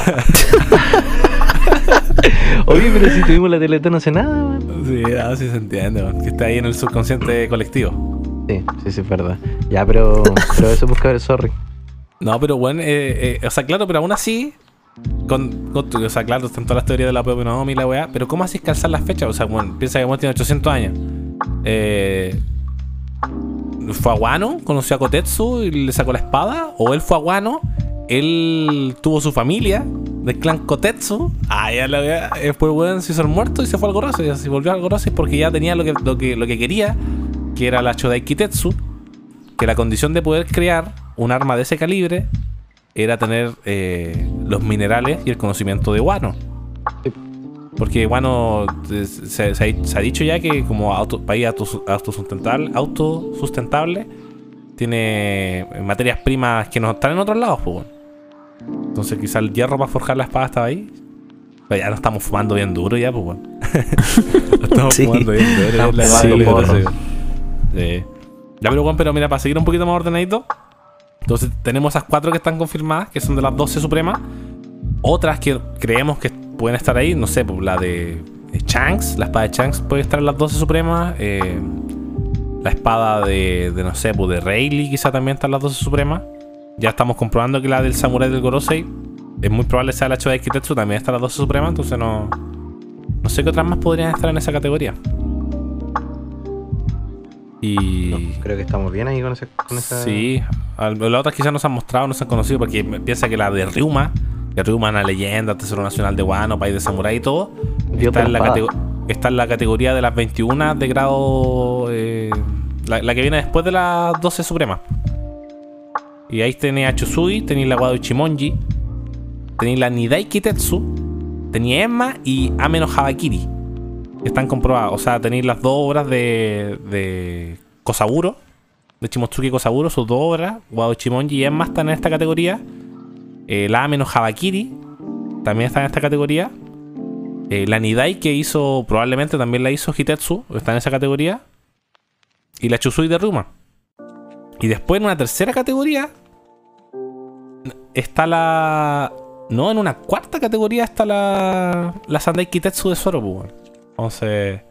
Oye, pero si tuvimos la teletón hace nada, weón. Sí, ah, sí se entiende, weón. Que está ahí en el subconsciente colectivo. Sí, sí, sí, es verdad. Ya, pero, pero eso busca ver, sorry. No, pero bueno, eh, eh, o sea, claro, pero aún así, con, o sea, claro, están todas las teorías de la Pokémon y la weá, pero ¿cómo haces calzar las fechas? O sea, bueno, piensa que bueno, tiene 800 años. Eh, ¿Fue a Wano? ¿Conoció a Kotetsu y le sacó la espada? ¿O él fue a Wano? Él tuvo su familia del clan Kotetsu. Ah, ya la weá. Después, weón, se hizo el muerto y se fue al Gorose. Y se volvió al Gorose porque ya tenía lo que, lo que, lo que quería, que era la Chodai Kitetsu que la condición de poder crear un arma de ese calibre era tener eh, los minerales y el conocimiento de Wano. Porque Wano eh, se, se ha, se ha dicho ya que como auto- país autos- autosustentable, autosustentable tiene materias primas que no están en otros lados. Pues, bueno. Entonces quizá el hierro para forjar la espada estaba ahí. Pero ya no estamos fumando bien duro ya, pues bueno. [laughs] estamos Sí. fumando bien duro. la. Sí. Ya, pero bueno, pero mira, para seguir un poquito más ordenadito. Entonces tenemos esas cuatro que están confirmadas, que son de las 12 supremas. Otras que creemos que pueden estar ahí, no sé, pues, la de Shanks, la espada de Shanks puede estar en las 12 supremas. eh, la espada de, de, no sé, pues de Rayleigh quizá también está en las 12 supremas. Ya estamos comprobando que la del Samurai del Gorosei es muy probable sea la Chodai Kitetsu, también está en las 12 supremas, entonces no... No sé qué otras más podrían estar en esa categoría. Y... No, creo que estamos bien ahí con, ese, con esa. Sí, las otras quizás no se han mostrado, no se han conocido, porque piensa que la de Ryuma, que Ryuma es una leyenda, Tesoro Nacional de Wano, país de samurái y todo, está en, la está en la categoría de las 21 de grado, eh, la, la que viene después de las 12 supremas. Y ahí tenéis a Chusui, tenéis la Wado Ichimonji, tenéis la Nidai Kitetsu, tenéis Emma y Ameno Habakiri. Están comprobadas. O sea, tenéis las dos obras de, de Kosaburo, de Chimotsuki Kosaburo, sus dos obras, Wado Ichimonji y Emma están en esta categoría. Eh, la Ameno Habakiri también está en esta categoría. Eh, la Nidai que hizo, probablemente también la hizo Hitetsu, está en esa categoría. Y la Chusui de Ruma. Y después en una tercera categoría está la. No, en una cuarta categoría está la. La Sandai Kitetsu de weón. Entonces.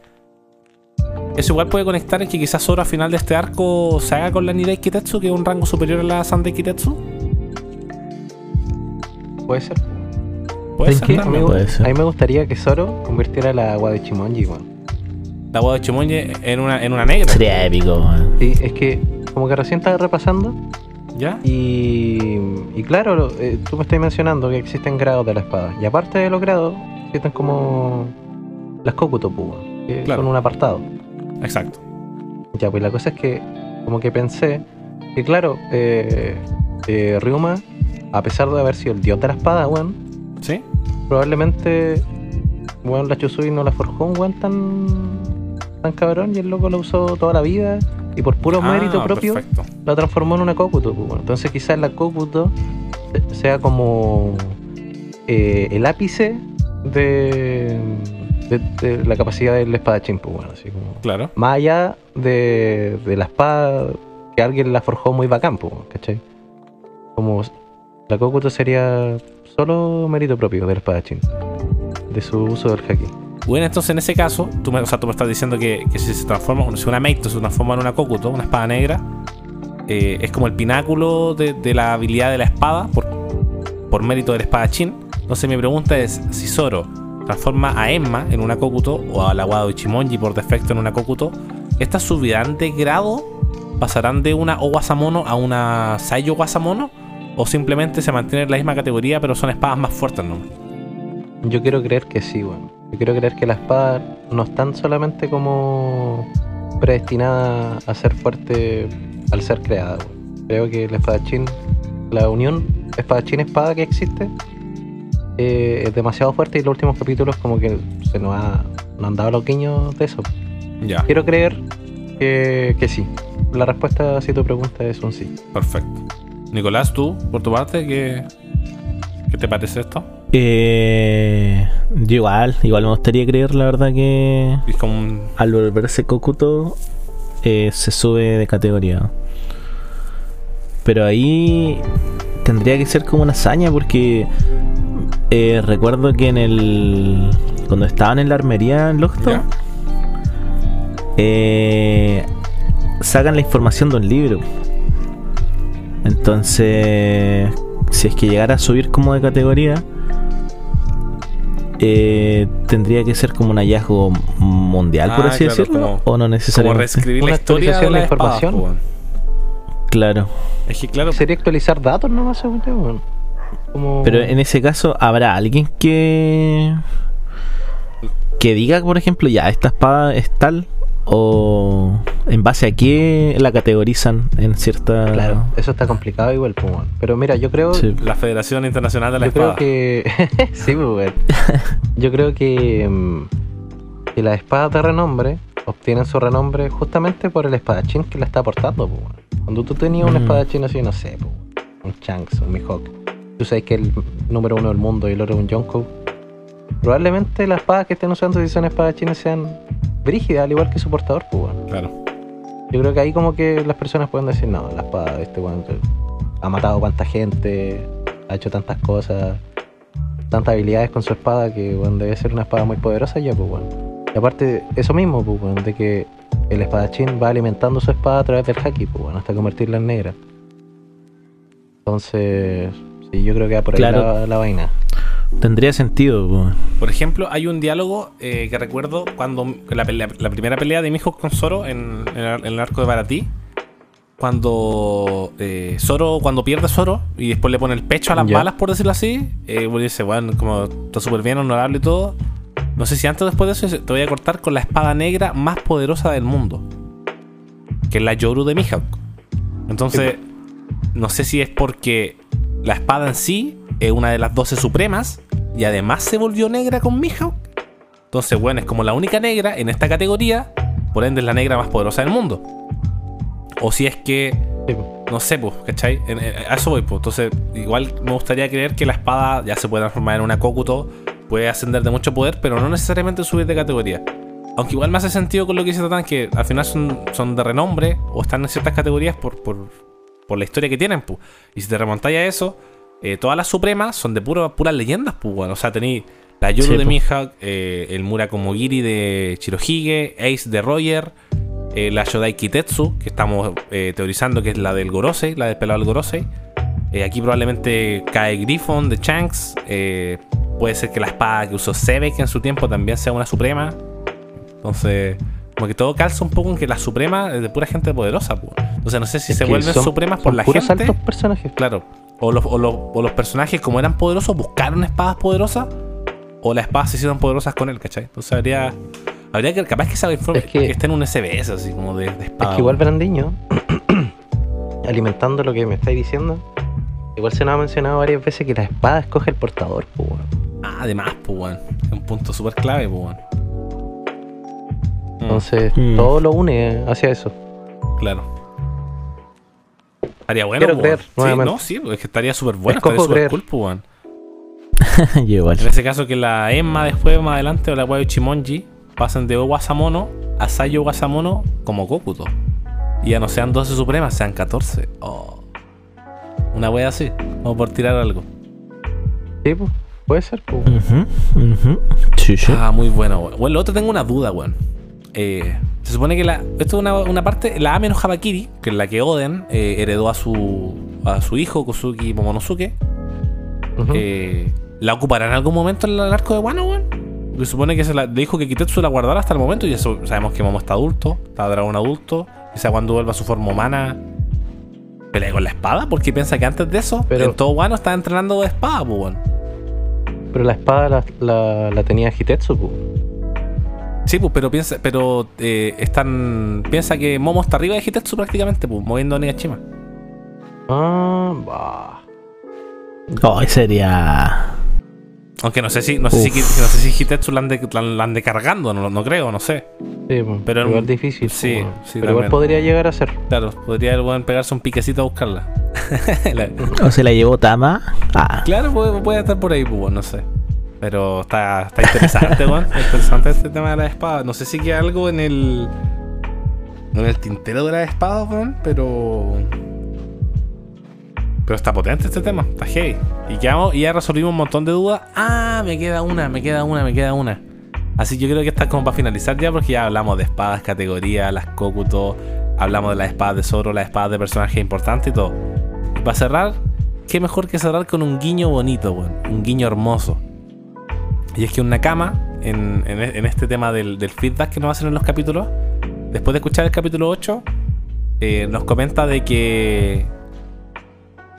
Eso igual puede conectar en que quizás Zoro a final de este arco se haga con la Nidai Kitetsu, que es un rango superior a la Sandai Kitetsu. Puede ser. Puede ¿Sabes ser qué? A mí, Puede ser. a mí me gustaría que Zoro convirtiera la agua de Chimonji, weón. La Wado Chimonje en una, en una negra. Sería épico, weón. Sí, es que como que recién estaba repasando ¿Ya? y, y claro, eh, tú me estás mencionando que existen grados de la espada. Y aparte de los grados, existen como las Kokuto, pues, que Claro. son un apartado. Exacto. Ya, pues la cosa es que como que pensé que claro, eh, eh, Ryuma, a pesar de haber sido el dios de la espada, weón, ¿Sí? probablemente weón, la Chusui no la forjó un weón tan, tan cabrón y el loco la usó toda la vida y por puro Ah, mérito propio Perfecto. la transformó en una Kokuto. pues. Entonces quizás la Kokuto se- sea como eh, el ápice de, de, de la capacidad del espadachín, pues, bueno, así como Claro. más allá de, de la espada que alguien la forjó muy bacán, pues, ¿cachai? Como la Kokuto sería solo mérito propio del espadachín, de su uso del haki. Bueno, entonces en ese caso, tú me, o sea, tú me estás diciendo que, que si se transforma, si una Meito se transforma en una Kokuto, una espada negra, eh, es como el pináculo de, de la habilidad de la espada por, por mérito del espadachín. Entonces mi pregunta es, si Zoro transforma a Emma en una Kokuto o a la Wado Ichimonji por defecto en una Kokuto, ¿estas subirán de grado? ¿Pasarán de una Owasamono a una Saiyo Wasamono? ¿O simplemente se mantienen en la misma categoría pero son espadas más fuertes, no? Yo quiero creer que sí, weón. Yo quiero creer que la espada no están solamente como predestinada a ser fuerte al ser creada. Creo que el espadachín, la unión espadachín-espada que existe, eh, es demasiado fuerte y los últimos capítulos como que se nos, ha, nos han dado los guiños de eso. Ya, Quiero creer que, que sí. La respuesta, si tu pregunta, es un sí. perfecto. Nicolás, tú, por tu parte, ¿qué, qué te parece esto? Eh, yo igual, igual me gustaría creer, la verdad, que Es como un. al volverse Kokuto eh, se sube de categoría. Pero ahí tendría que ser como una hazaña porque eh, recuerdo que en el... Cuando estaban en la armería en Ya. eh, sacan la información de un libro. Entonces, si es que llegara a subir como de categoría, eh, tendría que ser como un hallazgo mundial, por Ah, así claro, decirlo, como- o no Como necesariamente. reescribir Una la historia de la información. Claro. Es que, claro, Sería actualizar datos nomás, según yo. Como... Pero en ese caso, ¿habrá alguien que. que diga, por ejemplo, ya, esta espada es tal? ¿O en base a qué la categorizan en cierta. Claro, eso está complicado igual, pues, weón. Pero mira, yo creo... Sí. la Federación Internacional de la Yo creo Espada. que... [laughs] sí, pues. [laughs] Yo creo que... mm, que las espadas de renombre obtienen su renombre justamente por el espadachín que la está aportando, pues. Cuando tú tenías un Mm. espadachín así, no sé, pues, un Shanks, un Mihawk. Tú sabes que el número uno del mundo y el otro es un Yonko. Probablemente las espadas que estén usando si son espadachines sean brígidas, al igual que su portador, pues, weón. Claro. Yo creo que ahí como que las personas pueden decir, no, la espada de este weón ha matado cuánta gente, ha hecho tantas cosas, tantas habilidades con su espada que weón, debe ser una espada muy poderosa ya, pues weón. Y aparte, eso mismo, pues weón, de que el espadachín va alimentando su espada a través del haki, pues weón, hasta convertirla en negra. Entonces, yo creo que va por ahí Claro. la, la vaina. Tendría sentido, po. Por ejemplo, hay un diálogo eh, que recuerdo cuando la, pelea- la primera pelea de Mihawk con Zoro en, en el, en el arco de Baratí. Cuando eh, Zoro, cuando pierde Zoro y después le pone el pecho a las balas, por decirlo así, eh, bueno, dice, bueno, como está súper bien, honorable y todo. No sé si antes o después de eso te voy a cortar con la espada negra más poderosa del mundo. Que es la Yoru de Mihawk. Entonces, no sé si es porque la espada en sí es una de las 12 supremas y además se volvió negra con Mihawk. Entonces, bueno, es como la única negra en esta categoría, por ende es la negra más poderosa del mundo. O si es que, no sé, pues, ¿cachai? En- en- a eso voy, pues. Entonces, igual me gustaría creer que la espada ya se puede transformar en una Kokuto, puede ascender de mucho poder, pero no necesariamente subir de categoría. Aunque igual me hace sentido con lo que dice Tatán, que al final son, son de renombre o están en ciertas categorías por, por, por la historia que tienen, pues. Y si te remontáis a eso, eh, todas las supremas son de puro, puras leyendas, pues, bueno. O sea, tenéis la Yoru Sí, de. Mihawk, eh, el Murakomogiri de Chirohige, Ace de Roger, eh, la Shodai Kitetsu, que estamos eh, teorizando que es la del Gorosei, la del pelado del Gorosei. Aquí probablemente cae Griffon de Shanks. eh, puede ser que la espada que usó Sebek en su tiempo también sea una suprema. Entonces, como que todo calza un poco en que la suprema es de pura gente poderosa. pues. Entonces, no sé si Es se vuelven son- supremas por la gente. altos personajes. Claro. O los, o, los, o los personajes, como eran poderosos, buscaron espadas poderosas. O las espadas se hicieron poderosas con él, ¿cachai? Entonces habría. Habría que. Capaz que se informe Es que- que, esté en un SBS, así como de, de Es espada. que igual. Brandiño, [clears throat] alimentando lo que me estáis diciendo, igual se nos ha mencionado varias veces que la espada escoge el portador, pues. Ah, además, pues, weón. Es un punto súper clave, pues. Entonces Mm. todo lo une hacia eso. claro. Estaría bueno, Quiero creer. Sí, no, sí, es que estaría súper bueno. Escojo Estaría súper cool, weón. [laughs] En ese caso, que la Emma después, más adelante, o la wea de Chimonji, pasen de Owasamono a Sayo Owasamono como Kokuto. Y ya no sean 12 supremas, sean 14. Oh. Una wea así, como por tirar algo. Sí, pues, puede ser, pues. Ujú. Sí, sí. Ah, muy bueno, weón. Bueno, lo otro tengo una duda, weón. Eh, se supone que la, esto es una, una parte, la Ame no Habakiri, que es la que Oden eh, heredó a su, a su hijo, Kosuki Momonosuke. Eh, ¿La ocupará en algún momento en el arco de Wano, weón? Se supone que se la, le dijo que Kitetsu la guardara hasta el momento y eso sabemos que Momo está adulto, está dragón adulto. Quizá cuando vuelva a su forma humana pelea con la espada, porque piensa que antes de eso, Pero- en todo Wano estaba entrenando de espada, pues, weón. Pero la espada la, la, la tenía Hitetsu, pues. Sí, pues, pero piensa, pero eh, están. Piensa que Momo está arriba de Hitetsu prácticamente, pues, moviendo a Nigashima. Ah, bah. Ay, sería. Aunque no sé si, no sé si, no sé si Hitetsu la ande, la, ande cargando, no, no creo, no sé. Sí, pues, Pero igual en- difícil. sí, pues, sí, Pero igual podría llegar a ser. Claro, podría el pegarse un piquecito a buscarla. [laughs] La- ¿O se la llevó Tama? Ah, claro, puede, puede estar por ahí, pues, no sé. Pero está, está interesante, weón. Interesante este tema de la espada. No sé si queda algo en el. En el tintero de la espada, weón, pero. Pero está potente este tema, está heavy. Y, quedamos, y ya resolvimos un montón de dudas. Ah, me queda una, me queda una, me queda una. Así que yo creo que esta es como para finalizar ya, porque ya hablamos de espadas, categorías, las Kokuto, hablamos de las espadas de Zoro, las espadas de personajes importantes y todo. Y para cerrar, qué mejor que cerrar con un guiño bonito, weón. Un guiño hermoso. Y es que un Nakama, en, en, en este tema del, del feedback que nos hacen en los capítulos, después de escuchar el capítulo 8, eh, nos comenta de que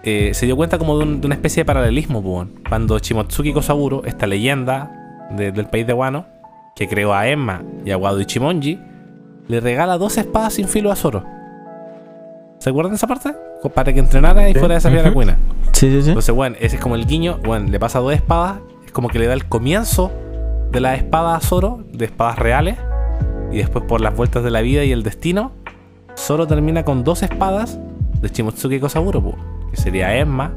eh, se dio cuenta como de, un- de una especie de paralelismo, pues. Cuando Shimotsuki Kosaburo, esta leyenda de- del país de Wano, que creó a Emma y a Wado Ichimonji, le regala dos espadas sin filo a Zoro. ¿Se acuerdan de esa parte? Para que entrenara y fuera a desafiar a Ujú. Kuina. sí, sí, sí. Entonces, bueno, ese es como el guiño. Bueno, le pasa dos espadas. Como que le da el comienzo de la espada a Zoro, de espadas reales. Y después, por las vueltas de la vida y el destino, Zoro termina con dos espadas de Shimotsuki Kosaburo, que sería Emma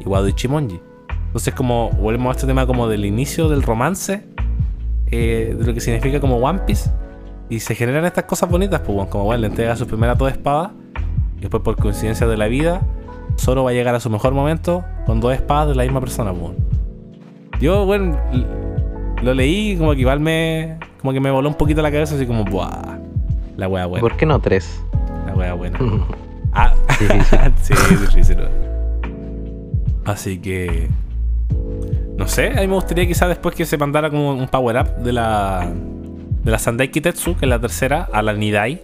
y Wado Ichimonji. Entonces, como volvemos a este tema como del inicio del romance, eh, de lo que significa como One Piece. Y se generan estas cosas bonitas, pues, como bueno, le entrega sus primeras dos espadas. Y después, por coincidencia de la vida, Zoro va a llegar a su mejor momento con dos espadas de la misma persona, pues. Yo, bueno, lo leí como que igual me. Como que me voló un poquito la cabeza, así como, ¡buah! La wea buena. ¿Por qué no tres? La wea buena. [laughs] Ah, Difícil. [laughs] sí, difícil. weón. Así que. No sé, a mí me gustaría quizás después que se mandara como un power up de la. De la Sandai Kitetsu, que es la tercera, a la Nidai.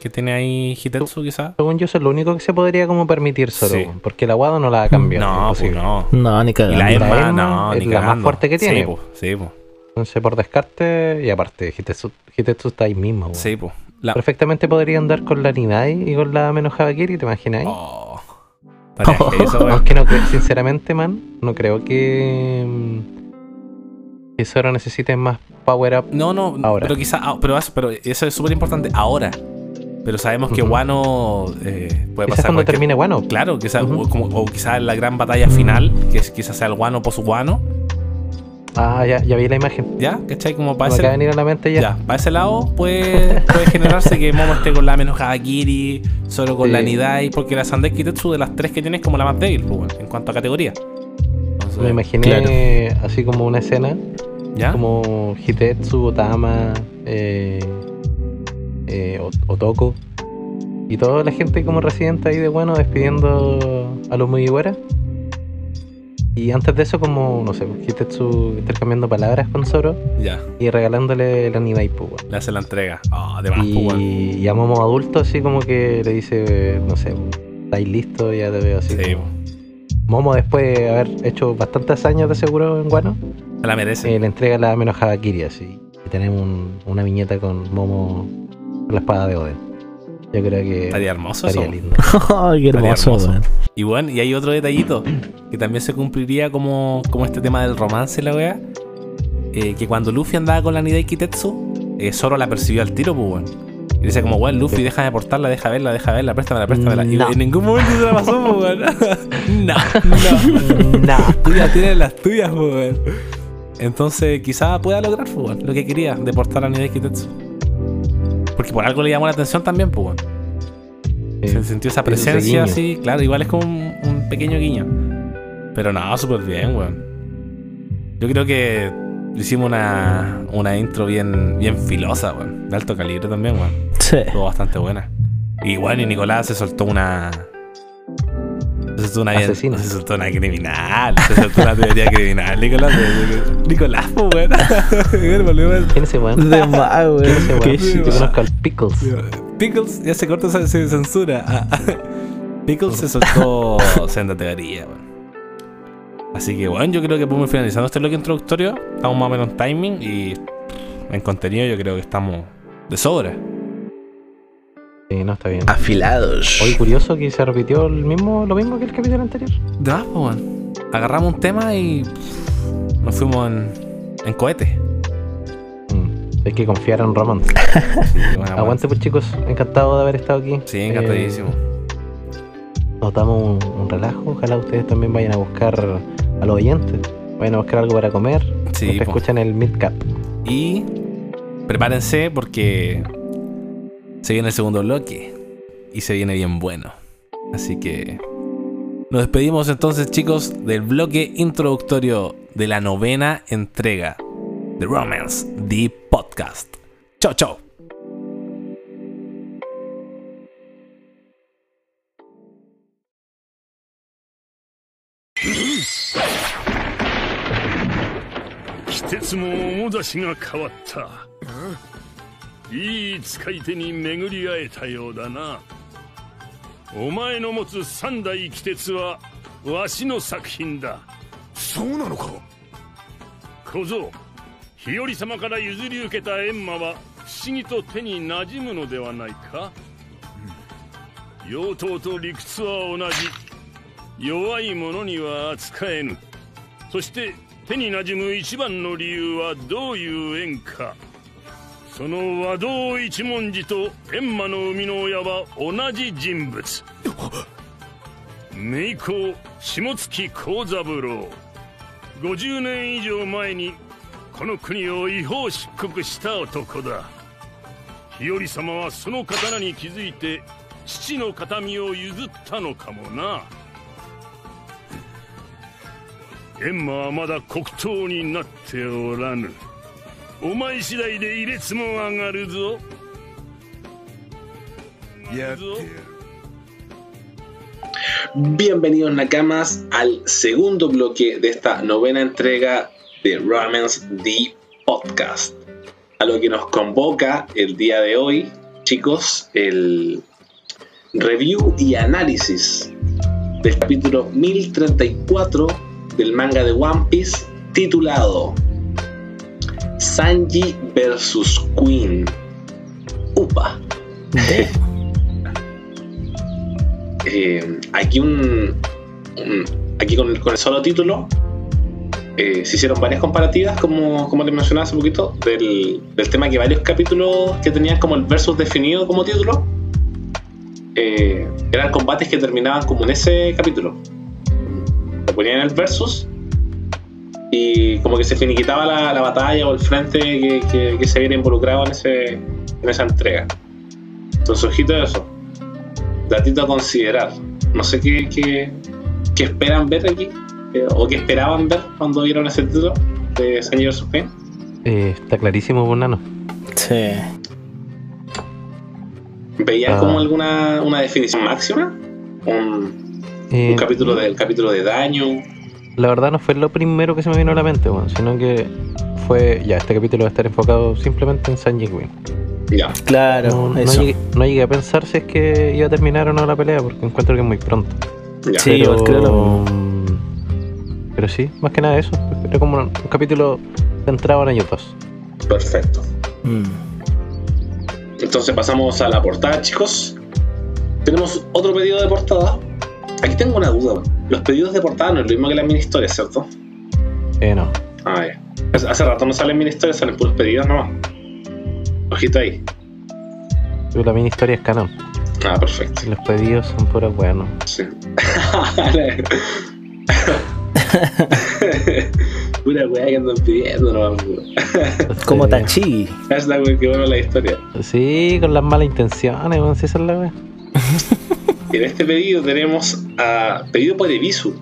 Que tiene ahí Hitetsu, quizás. Según yo, eso es lo único que se podría como permitir solo. Sí. Porque el aguado no la ha cambiado. No, pues no. No, ni cagando. la La Emma, Emma no, es ni la más fuerte que tiene, Sí, pues. Sí, pues. Entonces, por descarte, y aparte, Hitetsu, Hitetsu está ahí mismo. Sí, pues. La... Perfectamente podría andar con la Nidai y con la menos Habakiri, ¿te imaginas? Oh. [laughs] Eso, weón. Aunque no creo, sinceramente, man, no creo que. mm, Que Zoro necesite más power up. No, no, Ahora. pero quizás, pero, eso- pero eso es súper importante ahora. Pero sabemos que. Wano eh, puede Quizás pasar cuando termine bueno. Claro, quizás, o, como- o quizás la gran batalla final, que es- quizás sea el Wano post Wano, Ah, ya, ya vi la imagen. ¿ya? ¿Cachai? Como para ese, venir a la mente ya. ya, para ese lado puede, puede generarse que Momo esté con la menos Habakiri, solo con Sí. la Nidai, porque la Sandai Kitetsu de las tres que tiene es como la más débil, pues, bueno, en cuanto a categoría. Entonces, Me imaginé así como una escena, ¿Ya? como Hitetsu, Otama, eh, eh, Ot- Otoko, y toda la gente como residente ahí de bueno despidiendo a los Mugiwara. Y antes de eso, como, no sé, Hitetsu intercambiando palabras con Zoro Ya, y regalándole la Nidai, pues, weón. le hace la entrega. Ah, de más, pues. Y, y a Momo adulto, así como que le dice, no sé, estáis listo, ya te veo así. Sí, como- Momo, después de haber hecho bastantes años de seguro en Guano, se la merece. eh, le entrega la menos Habakiri, así. Y tenemos un- una viñeta con Momo la espada de Oden. Yo creo que Estaría hermoso eso. estaría lindo. [laughs] Ay, qué Estaría hermoso, hermoso. weón. Y bueno, y hay otro detallito que también se cumpliría como, como este tema del romance, la wea. eh, que cuando Luffy andaba con la Nidai Kitetsu, eh, Zoro la percibió al tiro, pues, weón. Y dice como, weón, Luffy, déjame portarla, deja verla, deja verla, préstamela, préstamela. Y No. en ningún momento se la pasó, pues, weón. [laughs] no, no. nah. Tú ya tienes las tuyas, pues, weón. Entonces, quizá pueda lograr, pues, weón, lo que quería, de portar a Nidai Kitetsu. Porque por algo le llamó la atención también, pues. Se sintió esa Ese presencia así, claro, igual es como un, un pequeño guiño. Pero no, súper bien, weón. Yo creo que hicimos una, una intro bien, bien filosa, weón. De alto calibre también, weón. Sí. Bastante buena. Y bueno, y Nicolás se soltó una. Se soltó una. Se soltó una criminal. Se soltó una teoría criminal, Nicolás. Nicolás, pues, weón. [laughs] ¿Quién es ese weón? De más, weón. ¿Quién es Qué. Yo conozco al Pickles. Pickles ya se corta, se, censura. Ah, ah. Pickles se soltó [laughs] senda teoría, weón. Así que bueno, yo creo que podemos ir finalizando este bloque introductorio. Estamos más o menos en timing y en contenido yo creo que estamos de sobra. Sí, no está bien. Afilados. Hoy curioso que se repitió el mismo, lo mismo que el capítulo anterior. De más, pues. Agarramos un tema y pff, nos fuimos en, en cohete. Mm, Hay que confiar en Roman. [laughs] Sí, bueno, Aguante pues chicos, encantado de haber estado aquí. Sí, encantadísimo. nos damos un, un relajo. Ojalá ustedes también vayan a buscar a los oyentes. Vayan a buscar algo para comer. Sí, po. escuchan el Midcap. Y prepárense porque se viene el segundo bloque y se viene bien bueno. Así que nos despedimos entonces chicos del bloque introductorio de la novena entrega de Romance The Podcast. Chao, chao. 季節も面出しが変わった いい使い手に巡り会えたようだな。お前の持つ三代季鉄はわしの作品だ。そうなのか？小僧日和様から譲り受けた閻魔は不思議と手に馴染むのではないか、妖刀と理屈は同じ。弱い者には扱えぬ。そして手に馴染む一番の理由はどういう縁かその和道一文字と閻魔の生みの親は同じ人物。名工下月幸三郎。50年以上前にこの国を違法出国した男だ。日和様はその刀に気づいて父の形見を譲ったのかもな。閻魔はまだ黒刀になっておらぬ。お前次第で異列も上がるぞやってやる Bienvenidos Nakamas al segundo bloque de esta novena entrega de Romance The Podcast. A lo que nos convoca el día de hoy, chicos, el review y análisis del capítulo 1034 del manga de One Piece titulado Sanji vs Queen. Upa. [laughs] Eh, aquí un, un- aquí con, el- con el solo título eh, se hicieron varias comparativas como, como les mencionaba hace poquito del, del tema que varios capítulos que tenían como el versus definido como título eh, eran combates que terminaban como en ese capítulo se ponían el versus y como que se finiquitaba la, la batalla o el frente que, que- que se viera involucrado en, ese, en esa entrega entonces ojito a eso datito a considerar. No sé qué, qué, qué esperan ver aquí, eh, o qué esperaban ver cuando vieron ese título de vs. Queen. Eh, está clarísimo, Bonano. Sí. ¿Veían Ah. como alguna una definición máxima? Un, Eh, un capítulo del capítulo de daño. La verdad no fue lo primero que se me vino a la mente, weón, sino que fue, ya, este capítulo va a estar enfocado simplemente en Sanji Queen. Ya. Claro, No, no eso. llegué, no llegué a pensar si es que iba a terminar o no la pelea, porque encuentro que es muy pronto. ya. Sí. igual creo lo mm, Pero sí, más que nada eso. Era como un, un capítulo centrado en ellos dos. Perfecto. Mm. Entonces pasamos a la portada, chicos. Tenemos otro pedido de portada. Aquí tengo una duda. Los pedidos de portada no es lo mismo que las mini historias, ¿cierto? Eh, no. Ah, ya. Hace- rato no salen mini historias, salen puros pedidos nomás. Ojito ahí. La mini historia es canon. Ah, perfecto. Los pedidos son puras weas, ¿no? Sí. [laughs] Pura weá que andan pidiendo, no Como Sí. Tachi. Es la weá que bueno la historia. Sí, con las malas intenciones, weón, si esa es la wea. [laughs] En este pedido tenemos a pedido por Evisu.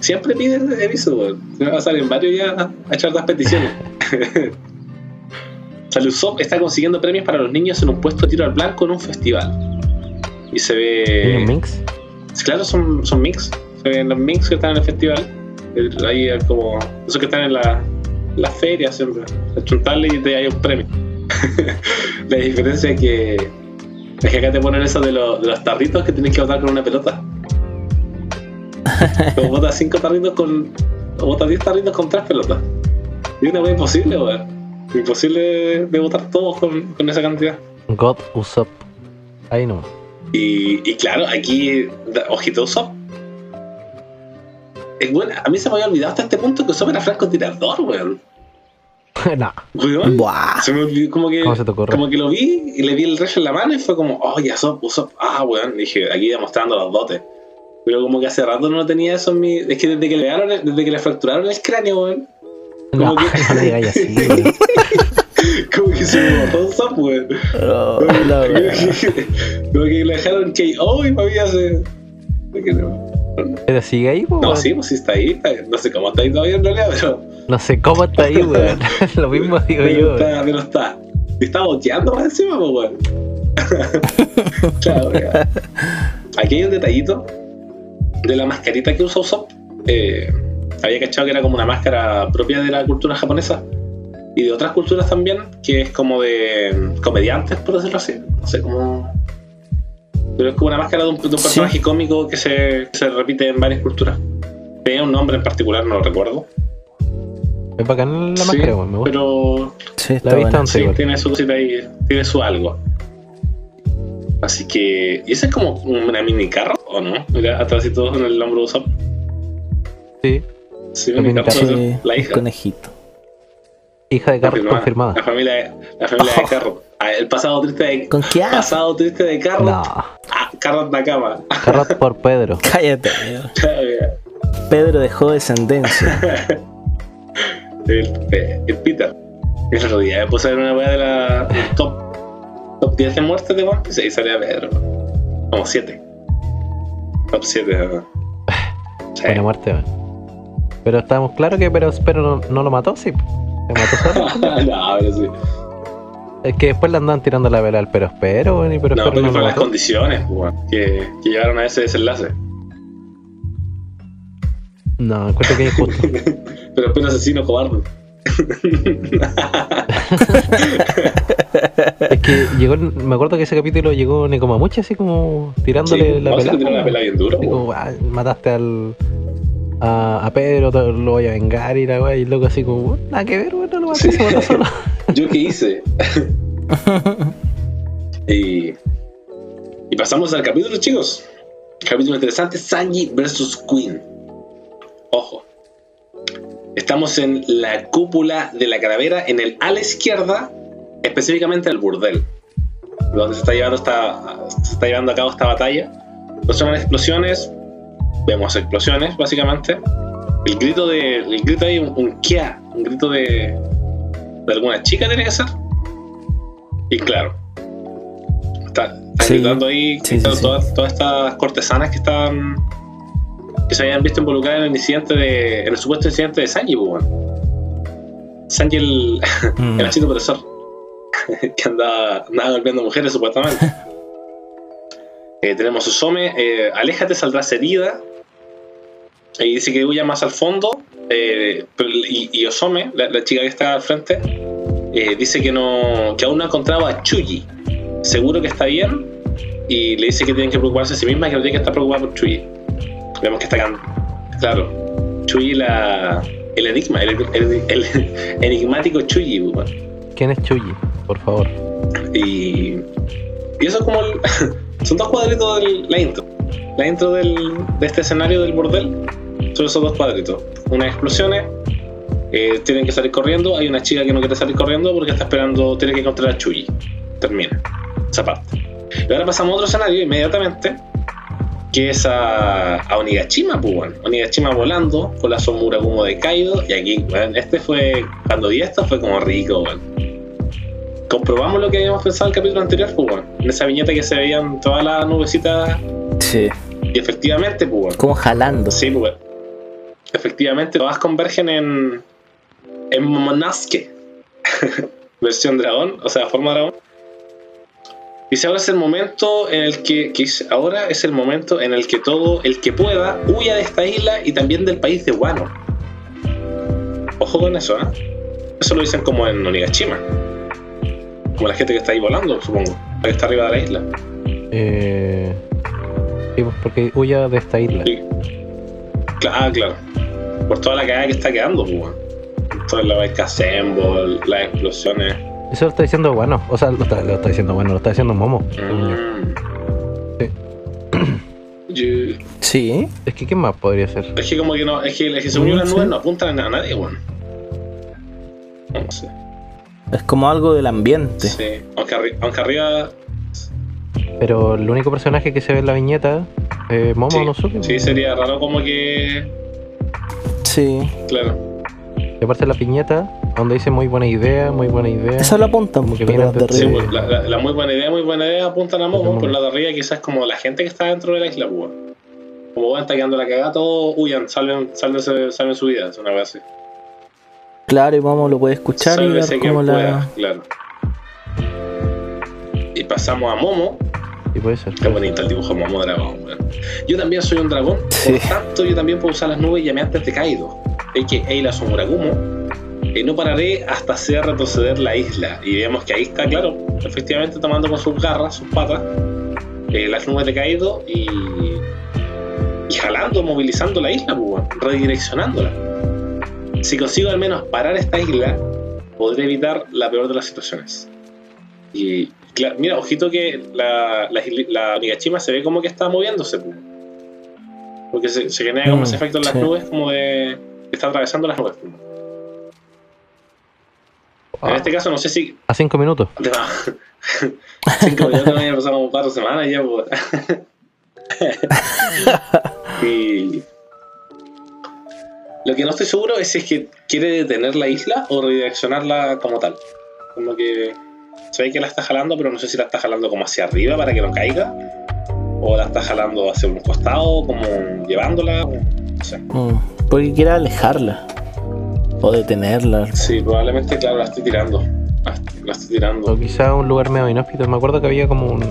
Siempre piden Evisu, weón. Me va a salir varios ya a echar las peticiones. [laughs] Salusop está consiguiendo premios para los niños en un puesto de tiro al blanco en un festival. Y se ve. Minx. Sí, Claro, son, son mix. Se ven los mix que están en el festival. Ahí es como. Esos que están en la, la feria siempre. Chuntarle y te hay un premio. [laughs] la diferencia es que. Es que acá te ponen eso de, los- de los tarritos que tienes que botar con una pelota. [laughs] Como botas 5 tarritos con. O botas 10 tarritos con 3 pelotas. Y una vez imposible, weón. Imposible de, botar todos con, con esa cantidad. God Usopp. Ahí no. Y, y claro, aquí, ojito Usopp. Es bueno, a mí se me había olvidado hasta este punto que Usopp era francotirador, weón. [laughs] Weón. Buah. Se me olvidó, como que, ¿Cómo se te ocurre? como que lo vi y le vi el rayo en la mano y fue como, oh, ya Usopp, Usopp. Ah, weón. Dije, aquí demostrando los dotes. Pero como que hace rato no tenía eso en mi. Es que desde que le, dieron- desde que le fracturaron el cráneo, weón. No, Como que- [laughs] no le digáis así, [laughs] weón. Como que se me botó un zap, weón. Oh, Como la que- wea. Como que le dejaron KO y para mí hace. de que no. Pero sigue ahí, No, sí, pues sí está ahí, está. No sé cómo está ahí todavía en realidad, pero. No sé cómo está ahí, [laughs] weón. [laughs] Lo mismo digo Pero yo. está, pero está. Está boteando más encima, pues, weón. [laughs] claro, weón. Aquí hay un detallito de la mascarita que usa Usopp. Eh, había cachado que era como una máscara propia de la cultura japonesa y de otras culturas también, que es como de comediantes, por decirlo así. No sé cómo. Pero es como una máscara de un, de un Sí. personaje cómico que se, que se repite en varias culturas. Tenía un nombre en particular, no lo recuerdo. Es bacán la Sí, máscara. Me gusta. Pero Sí, está La antes, Sí, tiene su cosita ahí, tiene su algo. Así que. ¿Y ese es como una mini carro o no? Mira, atrás y todo en el hombro de Usopp. Sí. Sí, La mini carro, la el hija. conejito. Hija de Carlos confirmada. La familia, de- la familia de [laughs] Carro. Ah, el pasado triste de. ¿Con qué? Pasado triste de Carro. No. Ah, Carro Nakama. Carrot por Pedro. [laughs] Cállate. weón. [laughs] Pedro dejó descendencia. el, el Peter. El otro día me puse a ver una weá de la del top, top 10 de muertes de One Piece y ahí salía Pedro. Como 7. Top 7. Sí. Buena muerte, weón. Pero estábamos claros que pero, pero no, no lo mató, sí. Mató solo. [laughs] no, pero sí. es que después le andaban tirando la vela al pero espero, y pero No, pero no fueron las mató. condiciones weón, que, que llegaron a ese desenlace. No, encuentro que es injusto. [laughs] Pero espero asesino cobarde. [laughs] es que llegó, me acuerdo que ese capítulo llegó Nekomamuchi así como tirándole Sí, la tiró una pela bien duro. Como, ah, mataste al. A, a Pedro, lo voy a vengar y la weá, y el loco así como, nada que ver, weón, no lo maté, Sí. se solo. [laughs] ¿Yo qué hice? [laughs] y, y pasamos al capítulo, chicos. Capítulo interesante: Sanji versus Queen. Ojo. Estamos en la cúpula de la calavera, en el a la izquierda, específicamente el burdel, donde se está llevando, esta, se está llevando a cabo esta batalla. No son explosiones, vemos explosiones, básicamente. El grito de. El grito ahí, un, un kia, un grito de. de alguna chica tiene que ser. Y claro. Está, está Sí. gritando ahí Sí, sí, todas, todas- estas cortesanas que están. que se habían visto involucradas en el incidente de. en el supuesto incidente de Sanji, pues, weón. Sanji el, [laughs] Mm. el achito opresor. [laughs] que andaba, andaba golpeando mujeres supuestamente. [laughs] Eh, tenemos Usome, eh, aléjate, saldrás herida. Y dice que huya más al fondo. eh, y, y Osome, la, la chica que está al frente, eh, dice que no que aún no ha encontrado a Chuyi. Seguro que está bien. Y le dice que tienen que preocuparse a sí misma, que no tiene que estar preocupada por Chuyi. Vemos que está can- Claro. Chuyi la. El enigma, el, el- el [laughs] enigmático Chuyi, weón. ¿Quién es Chuyi? Por favor. Y, y eso es como el- [laughs] son dos cuadritos de la intro. La intro del, de este escenario del bordel son esos dos cuadritos. Unas explosiones, eh, tienen que salir corriendo. Hay una chica que no quiere salir corriendo porque está esperando, tiene que encontrar a Chuyi. Termina esa parte. Y ahora pasamos a otro escenario inmediatamente, que es a, a Onigashima, pues bueno. Onigashima volando con la somura como de Kaido. Y aquí, bueno, este fue, cuando vi esto fue como rico, bueno comprobamos lo que habíamos pensado en el capítulo anterior, pues, bueno, en esa viñeta que se veían todas las nubecitas Sí. y efectivamente, pues, bueno, Como jalando. sí, pues, bueno, efectivamente todas convergen en en Momonosuke [laughs] versión dragón, o sea, forma dragón. Dice ahora es el momento en el que, ahora es el momento en el que todo el que pueda huya de esta isla y también del país de Wano. Ojo con eso, ¿eh? Eso lo dicen como en Onigashima. Como la gente que está ahí volando, supongo. La que está arriba de la isla. Eh, sí, pues, porque huya de esta isla. Sí. Ah, claro. Por toda la cagada que está quedando, pues, weón. Toda la vaca Assemble, las explosiones. Eso lo está diciendo bueno. O sea, lo está, lo está diciendo bueno, lo está diciendo Momo. Mm. Sí. Sí. Es que, ¿qué más podría ser? es que como que no, es que, es que según yo las nubes no apuntan a nadie, weón. No sé. Es como algo del ambiente. Sí. Aunque, arri- aunque arriba. Pero el único personaje que se ve en la viñeta Eh, Momo Sí. no supe. Sí, sería raro como que. Sí. Claro. Y aparte la piñeta, donde dice muy buena idea, muy buena idea. Esa la apuntan, Como que pero viene de Sí, arriba. pues, la, la- la muy buena idea, muy buena idea apuntan a Momo, Momo. pero la de arriba quizás como la gente que está dentro de la isla, pues. Como van, está quedando la cagada, todos huyan, salven, salven, salven su vida, es una vez así. Claro, y vamos, lo puede escuchar y Sálvese quien como pueda, la. claro. Y pasamos a Momo, Sí, puede ser. Qué bonito el dibujo Momo dragón, weón. Yo también soy un dragón, Sí. por tanto yo también puedo usar las nubes y antes de Kaido. A.K.A. la Somuragumo. Y no pararé hasta hacer retroceder la isla. Y vemos que ahí está, claro, efectivamente tomando con sus garras, sus patas, eh, las nubes de Kaido y, y jalando, movilizando la isla, pues, redireccionándola. Si consigo al menos parar esta isla, podré evitar la peor de las situaciones. Y mira, ojito que la, la, la Onigashima se ve como que está moviéndose. Porque se, se genera como Mm, ese efecto en las sí. nubes, como de que está atravesando las nubes. pu. En Ah, este caso, no sé si. a cinco minutos. de- [laughs] Cinco minutos no había pasado como cuatro semanas ya, [laughs] y. Lo que no estoy seguro es si es que quiere detener la isla o redireccionarla como tal. Como que se ve que la está jalando, pero no sé si la está jalando como hacia arriba para que no caiga. O la está jalando hacia un costado, como llevándola. o- No sé. Mm, porque quiere alejarla. O detenerla. Sí, probablemente, claro, la estoy tirando. La, la estoy O tirando. quizá un lugar medio inhóspito. Me acuerdo que había como un.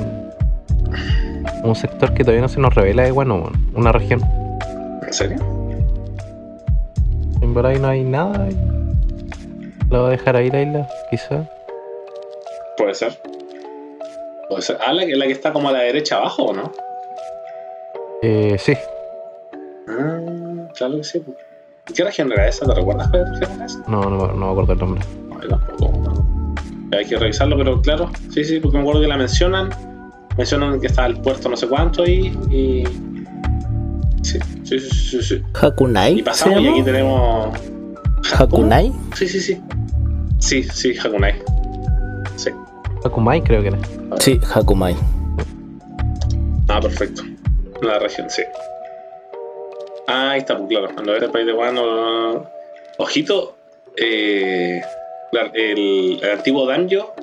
Un sector que todavía no se nos revela de bueno, una región. ¿En serio? En por ahí no hay nada. Lo va a dejar ahí la isla, quizá. Puede ser. Puede ser. Ah, la que, la que está como a la derecha abajo, ¿o no? Eh, sí, Ah, claro que sí. ¿Qué región era esa? ¿Te recuerdas cuál región era esa? no, no, no me acuerdo el nombre. No, yo tampoco, me acuerdo. Hay que revisarlo, pero claro, sí, sí, porque me acuerdo que la mencionan. Mencionan que está el puerto no sé cuánto ahí y. Sí, sí, sí, sí. sí. Hakunai. Y pasamos ¿se y aquí tenemos. Hakunai. Sí, sí, sí. Sí, sí, Hakunai. Sí. Akumai creo que era. Sí, Hakumai. Ah, perfecto. La región, sí. Ah, ahí está, pues claro. Cuando era el país de Guano. Ojito. Eh, la- el, el antiguo Danjo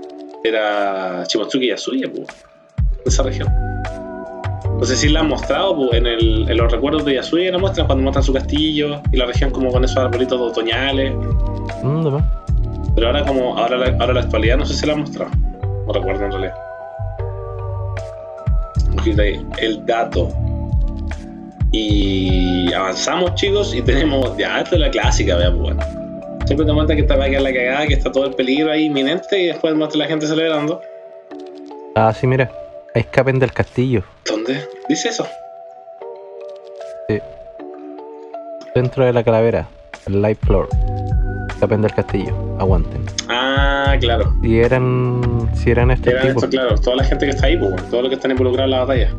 era Shimotsuki Yasuya, pues. De esa región. No sé si la han mostrado, pues, en, el, en los recuerdos de Yasuya la muestran cuando muestran su castillo y la región como con esos arbolitos otoñales. Mm. Pero ahora como ahora la, ahora la actualidad no sé si la han mostrado. No recuerdo en realidad. El dato. Y avanzamos chicos y tenemos ya esta es la clásica, vea pues. Siempre te muestra que está va a quedar la cagada, que está todo el peligro ahí inminente y después muestra la gente celebrando. Ah, sí, mira. Escapen del castillo. ¿Dónde? Dice eso. Dentro de la calavera. El light floor. Escapen del castillo. Aguanten. Ah, claro. Si eran. Si eran estos Eran tipos. esto, claro, toda la gente que está ahí, pues, bueno, todo lo que están involucrados en la batalla.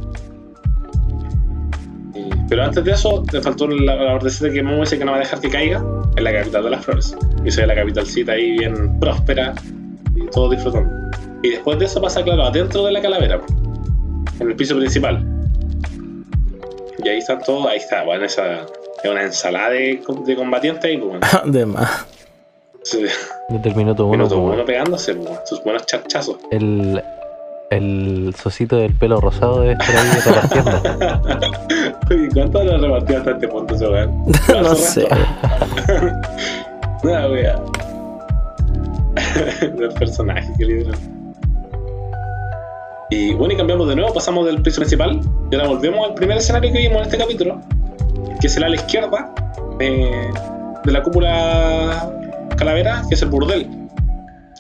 Y- pero antes de eso, te faltó la, la ordecita que Momo dice que no va a dejar que caiga en la capital de las flores. Y se ve la capitalcita ahí bien próspera y todos disfrutando. Y después de eso pasa, claro, adentro de la calavera, pues, en el piso principal. Y ahí están todos, ahí está, bueno, esa es una ensalada de, de combatientes ahí, pues, bueno. [laughs] De más. Sí, Desde el minuto uno. minuto uno pegándose, pues, sus buenos charchazos. el. El socito del pelo rosado debe estar ahí repartiendo. [laughs] Oye, ¿Cuánto habrá repartido hasta este punto ese weón? [laughs] No sé. [laughs] Una wea. Del personaje que lideran. Y bueno, y cambiamos de nuevo, pasamos del piso principal y ahora volvemos al primer escenario que vimos en este capítulo, que será a la izquierda eh, de la cúpula calavera, que es el burdel.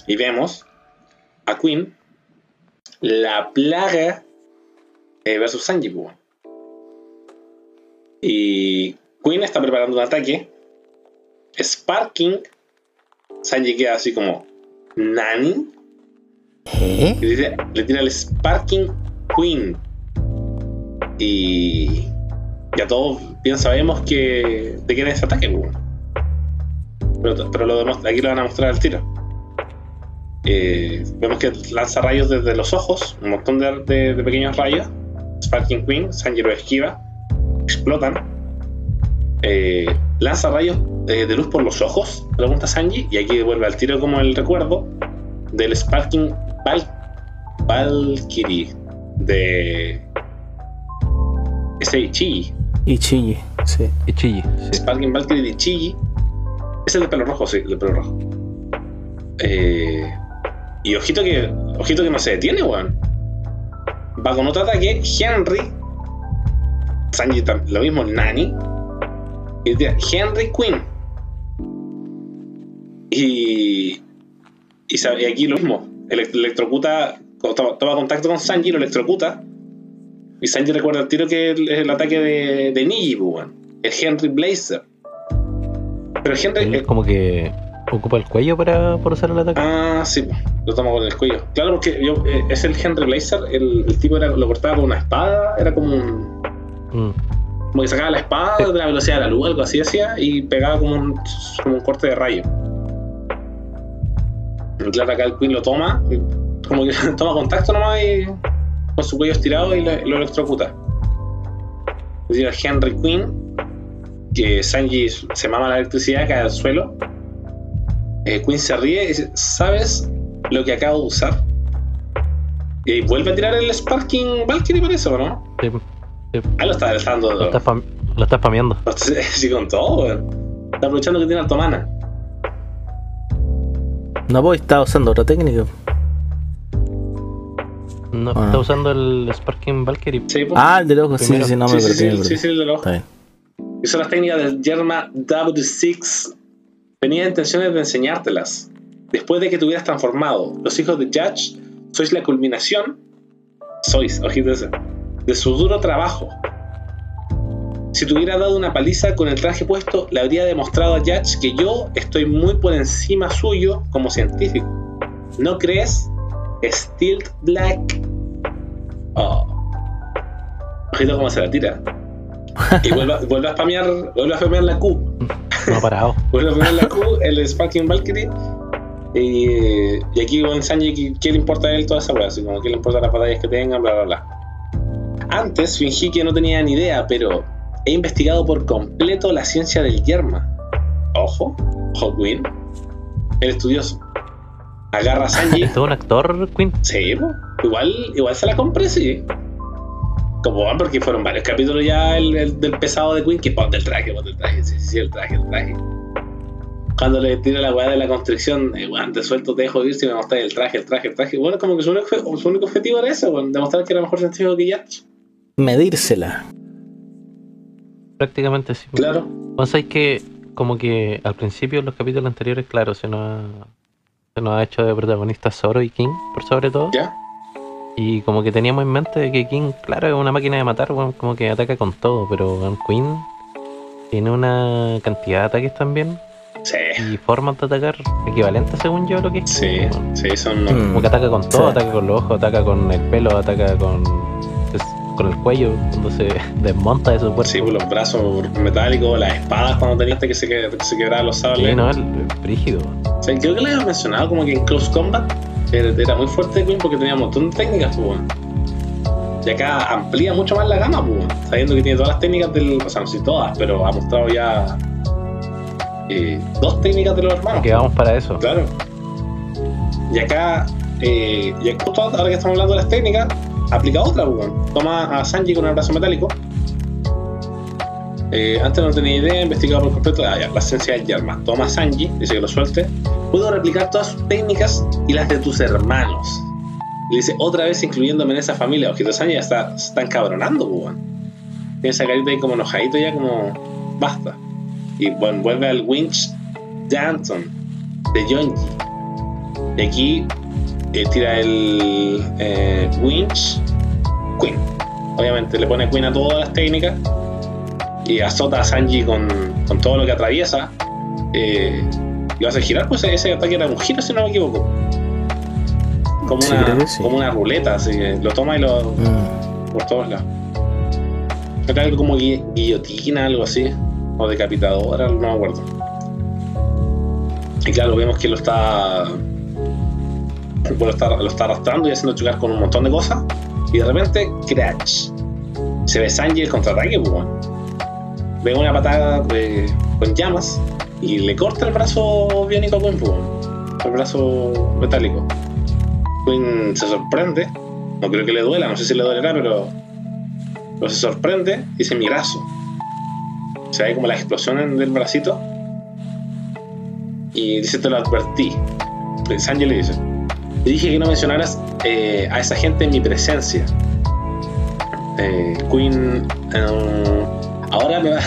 Y vemos a Queen, la plaga eh, versus Sanji. pues. Y Queen está preparando un ataque. Sparking. Sanji queda así como. Nani. ¿Eh? Y le tira, le tira el Sparking Queen. Y. Ya todos bien sabemos que. de quién es ese ataque, pues, weón. Pero, pero lo demuestra- aquí lo van a mostrar al tiro. Eh, vemos que lanza rayos desde los ojos, un montón de, de- de pequeños rayos. Sparking Queen, Sanji lo esquiva. explotan. Eh, lanza rayos eh, de luz por los ojos, pregunta Sanji, y aquí vuelve al tiro como el recuerdo del Sparking Val Valkyrie de ese Ichigi. Ichigi, sí. Y chille. Sí. Sparking Valkyrie de Ichigi. Es el de pelo rojo, sí, el de pelo rojo. Eh, y ojito que, ojito que no se detiene, weón. Va con otro ataque, Henry. Sanji lo mismo, Nani. Y Henry Quinn. Y, y, aquí lo mismo. Ele- electrocuta, toma, contacto con Sanji, lo electrocuta. Y Sanji recuerda el tiro que es el, el ataque de, de Niji, pues, weón. El Henry Blazer. Pero Henry. Él como que ocupa el cuello para, para usar el ataque. Ah, sí, lo toma con el cuello. Claro, porque yo, eh, es el Henry Blazer, el, el tipo era, lo cortaba con una espada, era como un. Mm. Como que sacaba la espada de la velocidad de la luz, algo así hacía, y pegaba como un, como un corte de rayo. Y claro, acá el Queen lo toma, como que [laughs] toma contacto nomás y con su cuello estirado y lo, lo electrocuta. Es decir, Henry Queen, que Sanji se mama la electricidad, cae al suelo. Eh, Queen se ríe y dice, ¿sabes lo que acabo de usar? Y vuelve a tirar el Sparking Valkyrie por eso, ¿no? Sí, Ah, lo está dejando. lo, está spam- lo está spameando. [laughs] Sí, con todo, weón. Está aprovechando que tiene alto mana. No, pues está usando otra técnica. No, Ah. está usando el Sparking Valkyrie. Sí, po. Ah, el de loco, sí, sí, no sí, me sí, perdí. sí, me sí, sí, el de los Está bien. Y son las técnicas del Yerma W6. Tenía intenciones de enseñártelas. Después de que te hubieras transformado, los hijos de Judge sois la culminación, sois, ojito ese, de su duro trabajo. Si te hubiera dado una paliza con el traje puesto, le habría demostrado a Judge que yo estoy muy por encima suyo como científico. ¿No crees? Stilt Black. Oh. Ojito cómo se la tira. Y vuelve, a- vuelve a spamear, vuelve a spamear la Q. No ha parado. [laughs] Vuelve a spamear la Q, el Sparking Valkyrie. Y, y aquí con Sanji, ¿qué- ¿qué le importa a él toda esa weá? Así como, ¿qué le importa las batallas que tengan? Bla, bla, bla. Antes fingí que no tenía ni idea, pero he investigado por completo la ciencia del yerma. Ojo, Hawkwind, el estudioso. Agarra a Sanji. [laughs] ¿Es todo un actor, Queen? Sí, igual, igual se la compré, sí. Como van, porque fueron varios capítulos ya el, el del pesado de Queen, que ponte el traje, ponte el traje, sí, sí, sí, el traje, el traje. Cuando le tira la weá de la constricción, eh, weón, te suelto, te dejo ir si me mostráis el traje, el traje, el traje. Bueno, como que su único, su único objetivo era eso, weón, demostrar que era mejor científico que ya. Medírsela. Prácticamente sí. Claro. Sabes que como que al principio en los capítulos anteriores, claro, se nos ha, se nos ha hecho de protagonistas Zoro y King, por sobre todo. ¿Ya? Y como que teníamos en mente que King, claro, es una máquina de matar, weón, como que ataca con todo, pero Queen tiene una cantidad de ataques también Sí, y formas de atacar equivalentes según yo a lo que es. sí, sí, son. Mm. Como que ataca con todo, Sí. ataca con los ojos, ataca con el pelo, ataca con, es- con el cuello, cuando se [laughs] desmonta de su cuerpo. Sí, por los brazos metálicos, las espadas cuando tenías que se, que, que se quebraban los sables. Sí, no, el, el brígido. weón. O sea, creo que le había mencionado como que en Close Combat era, muy fuerte Queen porque tenía un montón de técnicas, pues. Y acá amplía mucho más la gama, pues, sabiendo que tiene todas las técnicas del. O sea, no sé todas, pero ha mostrado ya eh, dos técnicas de los hermanos. Que vamos para eso. Claro. Y acá, eh, y justo ahora que estamos hablando de las técnicas, aplica otra, pues. Toma a Sanji con el brazo metálico. Eh, antes no tenía idea, investigado por completo ah, la esencia del Yarma. Toma Sanji, dice que lo suelte. Puedo replicar todas sus técnicas y las de tus hermanos. Y dice, otra vez incluyéndome en esa familia. Ojito Sanji ya está, se está encabronando, pues, weón. Tiene esa carita ahí como enojadito ya, como basta. Y bueno, vuelve al Winch Danton de Yonji. Y aquí eh, tira el eh, Winch Queen. Obviamente le pone Queen a todas las técnicas y azota a Sanji con, con todo lo que atraviesa. Eh, y lo hace girar, pues ese ataque era un giro, si no me equivoco. Como Sí, una, sí. como una ruleta, así que lo toma y lo, Mm. por todos lados. Era algo como gui- guillotina, algo así. O decapitadora, no me acuerdo. Y claro, vemos que lo está. bueno, lo está, lo está arrastrando y haciendo chocar con un montón de cosas. Y de repente, crash. Se ve Sanji el contraataque, pues, weón. Ve una patada con llamas y le corta el brazo biónico a pues, el brazo metálico. Queen se sorprende, no creo que le duela, no sé si le dolerá, pero, pero se sorprende y dice mi brazo. Se ve como la explosión del bracito y dice te lo advertí. Sanji le dice, te dije que no mencionaras eh, a esa gente en mi presencia. Eh, eh, ahora, me va-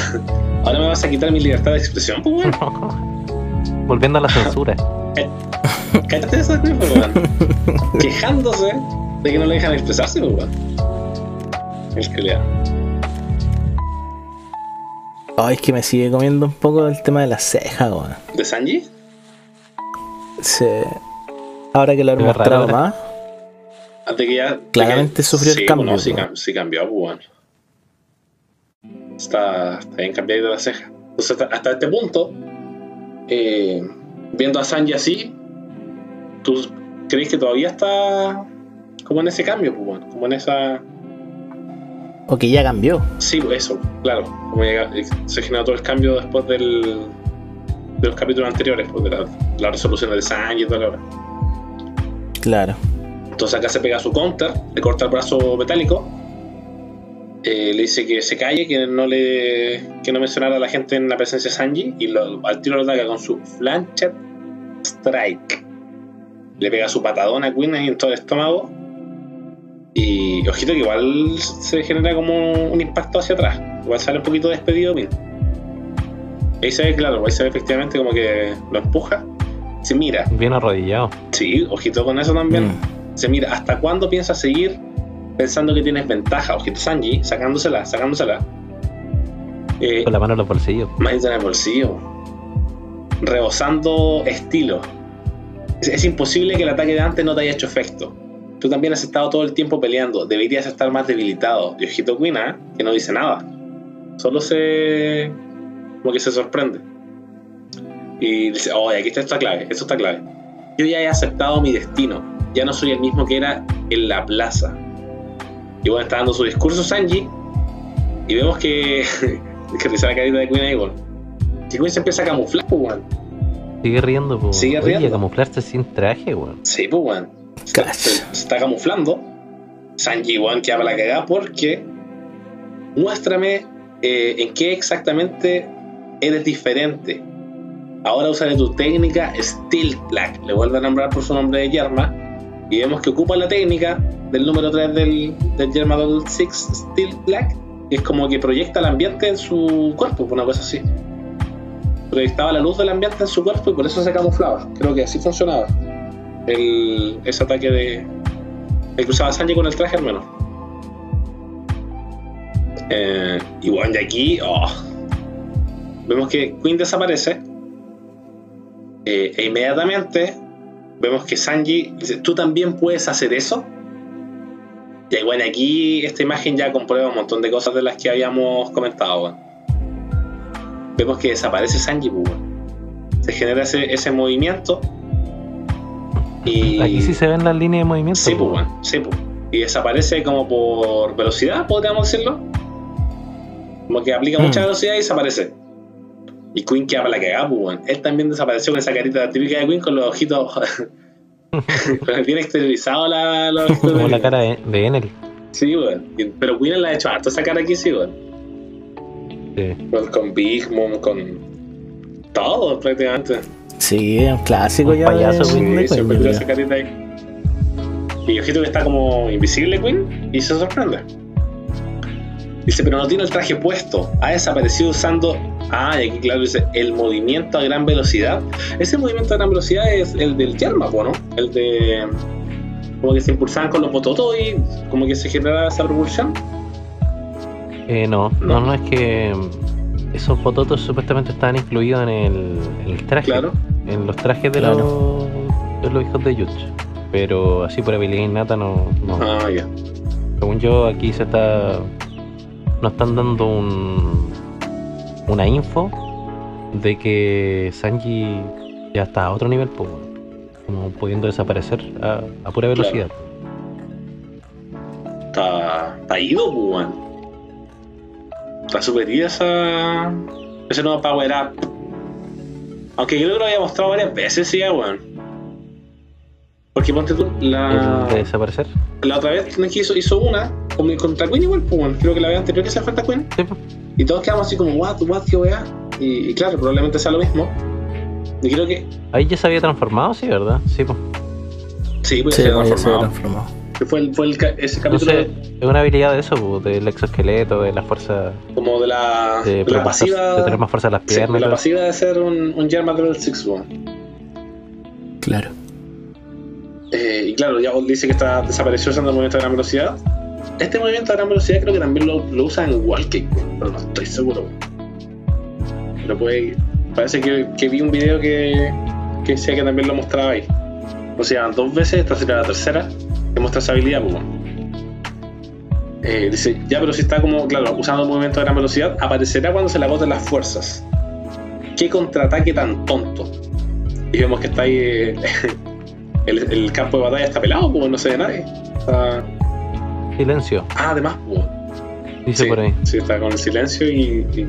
ahora me vas a quitar mi libertad de expresión, pues weón. Volviendo a la censura. Cállate de esa pues weón. Quejándose de que no le dejan expresarse, pues weón. El que lea. Ay, es que me sigue comiendo un poco el tema de la ceja, weón. ¿De Sanji? Se- Ahora que lo raro mostrado más, Antes que ya. Claramente que- sufrió el sí, cambio, sí, ¿no? cam- sí cambió, pues weón. Está, está bien cambiado la ceja. Entonces, hasta, hasta este punto, eh, viendo a Sanji así, ¿tú crees que todavía está como en ese cambio, pues? Como en esa. o que ya cambió. Sí, pues eso, claro. Como llega- se generó todo el cambio después del, de los capítulos anteriores, pues de la, la resolución de Sanji y toda la hora. Claro. Entonces acá se pega su counter, le corta el brazo metálico, eh, le dice que se calle, que no le que no mencionara a la gente en la presencia de Sanji y lo, al tiro lo ataca con su Flanchet Strike. Le pega su patadón a Queen en todo el estómago y ojito que igual se genera como un impacto hacia atrás, igual sale un poquito despedido Queen. Ahí se ve claro, ahí se ve efectivamente como que lo empuja, se mira, Bien arrodillado. sí, ojito con eso también. Mm. Dice, mira, ¿hasta cuándo piensas seguir pensando que tienes ventaja? Ojito Sanji, sacándosela, sacándosela. Eh, Con la mano en los bolsillos. manita en el bolsillo. Rebosando estilo. Es, es imposible que el ataque de antes no te haya hecho efecto. Tú también has estado todo el tiempo peleando. Deberías estar más debilitado. Y ojito Queen, ¿eh? que no dice nada. Solo se... como que se sorprende. Y dice, oye, aquí está esta clave, esto está clave. Yo ya he aceptado mi destino. Ya no soy el mismo que era en la plaza. Y bueno, está dando su discurso Sanji. Y vemos que. [laughs] que risa la carita de Queen weón. Que Queen se empieza a camuflar, pues, weón. Sigue riendo, po. Sigue Oye, riendo. camuflarse sin traje, weón. Sí, pues, weón. Se, se- se está camuflando. Sanji, weón, que habla la cagada porque. Muéstrame eh, en qué exactamente eres diferente. Ahora usaré tu técnica Steel Black. Le vuelve a nombrar por su nombre de Yerma. Y vemos que ocupa la técnica del número 3 del, del Double Six Steel Black. Y es como que proyecta el ambiente en su cuerpo, una cosa así. Proyectaba la luz del ambiente en su cuerpo y por eso se camuflaba. Creo que así funcionaba. El, ese ataque de. El que usaba Sanji con el traje, hermano. Eh, y bueno, de aquí. oh, vemos que Queen desaparece. eh, e inmediatamente vemos que Sanji dice: ¿Tú también puedes hacer eso? Y bueno, aquí esta imagen ya comprueba un montón de cosas de las que habíamos comentado. Vemos que desaparece Sanji, pues. Se genera ese, ese movimiento. Y... Aquí sí se ven las líneas de movimiento. Sí, pues, weón, sí, pues. Y desaparece como por velocidad, podríamos decirlo. Como que aplica mucha Mm. velocidad y desaparece. Y Queen queda para la cagada, pues, weón. Él también desapareció con esa carita típica de Queen con los ojitos. [laughs] bien exteriorizado la, los [laughs] ojitos Como de- la cara de, de Enel. Sí, weón. Pero Queen la ha hecho harto esa cara aquí, sí, weón. Sí. Con, con Big Mom, con. Todo prácticamente. Sí, es un clásico Un ya. payaso, Sí, Queen, yo esa carita ahí. Y ojito que está como invisible, Queen, y se sorprende. Dice, pero no tiene el traje puesto. Ha desaparecido usando. Ah, y aquí claro dice, el movimiento a gran velocidad. Ese movimiento a gran velocidad es el del Yerma, ¿no? El de. Como que se impulsaban con los bototos y como que se generaba esa propulsión. Eh, no, No. no, no, es que esos fototos supuestamente estaban incluidos en el, en el traje. Claro. En los trajes de, Claro. los, de los hijos de Yuch. Pero así por habilidad innata no, no. Ah, ya. Según yo, aquí se está. Nos están dando un. Una info de que Sanji ya está a otro nivel, pues, como pudiendo desaparecer a, a pura velocidad. Está, está ido, pues, para superar esa, ese nuevo power up. Aunque creo que lo había mostrado varias veces ya, weón. Porque ponte tú, la, de desaparecer. la otra vez que hizo, hizo una con- contra Queen igual, pues, weón. Creo que la vez anterior que se enfrenta a Queen. Sí, pues. Y todos quedamos así como, what, what, qué weá. Y, y claro, probablemente sea lo mismo. Y creo que, Ahí ya se había transformado, sí, ¿verdad? Sí, pues. sí, pues Sí, se ha ya se había transformado. fue, el, fue el, ca- ese No capítulo sé, es una habilidad de eso, pues, del exoesqueleto, de la fuerza, como de la, de, de la fuerza- pasiva. de tener más fuerza en las sí, piernas. de y la pasiva de ser un, un German Level 6 weón. Claro. Eh, y claro, ya dice que está desapareció usando el movimiento de gran velocidad. Este movimiento de gran velocidad creo que también lo, lo usa en weón, pero no estoy seguro. Pero puede. Parece que, vi un video que, que decía que también lo mostraba ahí. O sea, dos veces, esta sería la tercera, que muestra esa habilidad, pues. Eh, dice, ya, pero si está como, claro, usando el movimiento de gran velocidad, aparecerá cuando se le agoten las fuerzas. ¿Qué contraataque tan tonto? Y vemos que está ahí. eh, [laughs] el, el campo de batalla está pelado, pues no se ve nadie. Está- Silencio, Ah, además, pues. dice sí, por ahí. Sí, está con el silencio y, y.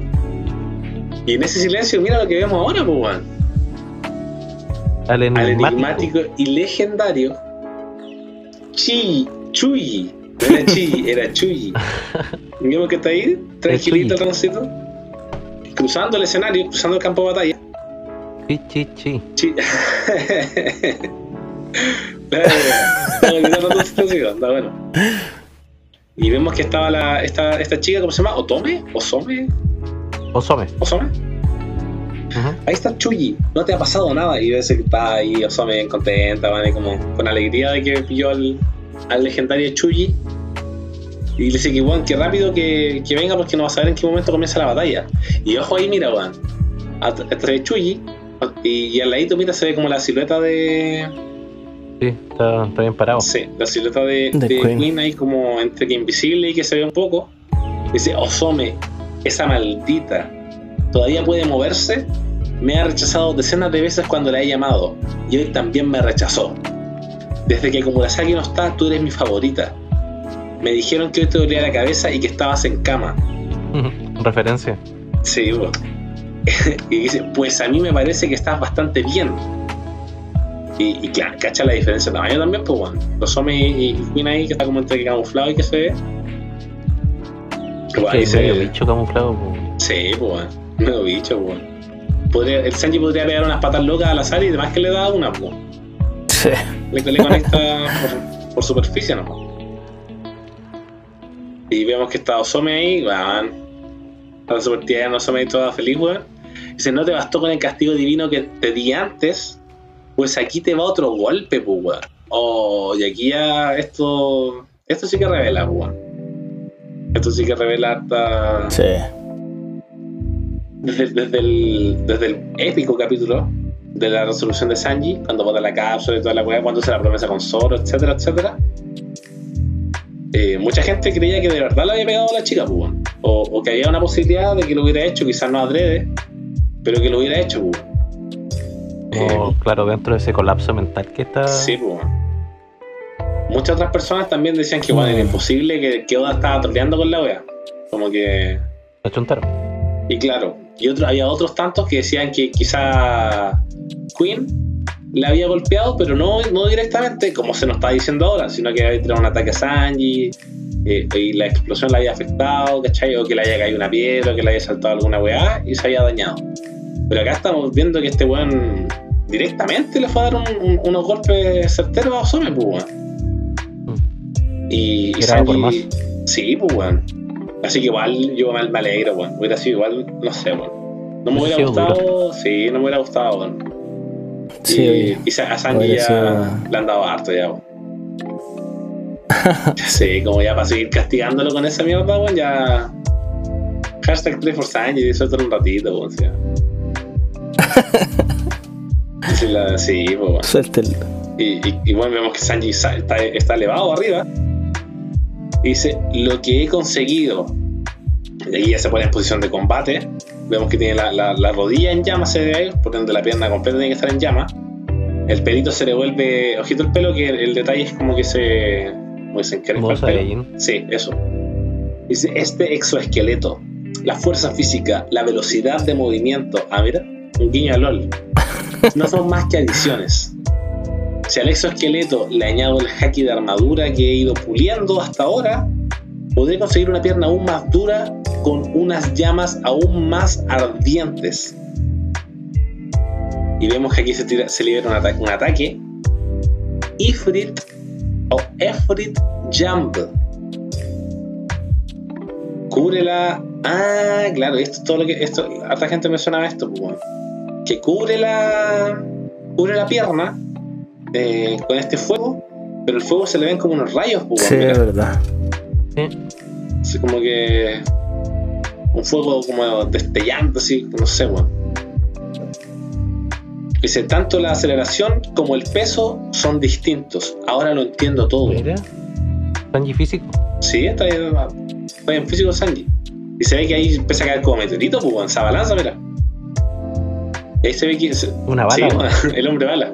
y en ese silencio, mira lo que vemos ahora, pues. Al Al enigmático. enigmático y legendario Chi, Chuyi. No era Chi, [laughs] era Chuyi. Vemos que está ahí, tranquilito el ratoncito, cruzando el escenario, cruzando el campo de batalla. Chi, chi, chi. Chi. [laughs] No, bueno. Y vemos que estaba la, esta, esta chica, ¿cómo se llama? ¿Otome? ¿Osome? Osome. ¿Osome? Ahí está Chuyi, no te ha pasado nada. Y ves que está ahí Osome bien contenta, ¿vale? como con alegría de que pilló al, al legendario Chuyi. Y dice que, weón, que rápido que, que venga porque no va a saber en qué momento comienza la batalla. Y ojo ahí, mira, weón. at- Atrás de Chuyi. Y, y al ladito, mira, se ve como la silueta de. Sí, está, está bien parado. Sí, la silueta de, De de Queen. Queen. ahí como entre que invisible y que se ve un poco. Dice, Osome, esa maldita, todavía puede moverse. Me ha rechazado decenas de veces cuando la he llamado. Y hoy también me rechazó. Desde que Kumurasaki no está, tú eres mi favorita. Me dijeron que hoy te dolía la cabeza y que estabas en cama. [laughs] Referencia. Sí, bueno. [laughs] y dice, pues a mí me parece que estás bastante bien. Y, y claro, cacha la diferencia de tamaño también, pues bueno. Los hombres y, Queen ahí, que está como entre camuflado y que se ve. Bueno, ahí se ve. bicho camuflado. pues. Sí, pues bueno. Medio bicho, pues bueno. Podría, el Sanji podría pegar unas patas locas al azar y además que le da una, pues. Sí. Le, le conecta por, por superficie nomás. Y vemos que está Osome ahí, weón. Está súper tierno, Osome ahí toda feliz, weón. Dice, no te bastó con el castigo divino que te di antes, pues aquí te va otro golpe, pues, weón. Oh, y aquí ya esto. Esto sí que revela, weón. Esto sí que revela hasta. Sí. Desde, desde el, desde el épico capítulo de la resolución de Sanji, cuando bota la cápsula y toda la weá, cuando hace la promesa con Zoro, etcétera, etcétera. Eh, mucha gente creía que de verdad le había pegado a la chica, pues, o que había una posibilidad de que lo hubiera hecho, quizás no adrede, pero que lo hubiera hecho. pues. Claro, dentro de ese colapso mental que está. Sí, pues. Muchas otras personas también decían que bueno, era imposible, que, que Oda estaba troleando con la wea. Como que. La chuntaron. Y claro, y otro, había otros tantos que decían que quizá Queen le había golpeado, pero no, no directamente, como se nos está diciendo ahora, sino que había tirado un ataque a Sanji eh, y la explosión le había afectado, ¿cachai? O que le haya caído una piedra, o que le haya saltado alguna weá y se había dañado. Pero acá estamos viendo que este weón directamente le fue a dar un- un- unos golpes certeros a Osome, pues weón. Y, y Era por más. Sí, pues weón. Así que igual yo me, me alegro, weón. Hubiera sido igual, no sé, weón. No me hubiera gustado, sí, no me hubiera gustado, weón. Sí, y, y a Sanji ya sido- le han dado harto ya, weón. [laughs] sí, como ya para seguir castigándolo con esa mierda, weón, ya. Hashtag 3 for Sanji, disfrutar un ratito, weón. [laughs] La- sí, pues. Suéltelo. Y, y- y bueno, vemos que Sanji sa- está, está elevado arriba. Y dice, lo que he conseguido. Y ahí ya se pone en posición de combate. Vemos que tiene la, la- la rodilla en llamas, se ve ahí, por donde la pierna completa tiene que estar en llamas. El pelito se le vuelve, ojito el pelo, que el, el detalle es como que se... Como dicen, que Modo el pelo. Sí, eso. Dice, este exoesqueleto la fuerza física, la velocidad de movimiento. Ah, mira, un guiño a LOL. No son más que adiciones. Si al exoesqueleto le añado el haki de armadura que he ido puliendo hasta ahora, podré conseguir una pierna aún más dura con unas llamas aún más ardientes. Y vemos que aquí se, libera un, ata- un ataque. Ifrit o Efrit Jump. Cubre la. Ah, claro, esto es todo lo que. Esto, harta gente mencionaba esto, pues, bueno. Que cubre la. Cubre la pierna eh, con este fuego, pero el fuego se le ven como unos rayos, pues, Sí, bueno, es verdad. Así como que. Un fuego como destellando, así, no sé, weón. Dice, tanto la aceleración como el peso son distintos. Ahora lo entiendo todo. Mira. Sanji físico. Sí, está bien, está bien físico Sanji. Y se ve que ahí empieza a caer como meteorito, pues, esa balanza, mira. Y ahí se ve que. se- Una bala. Sí, [laughs] el hombre bala.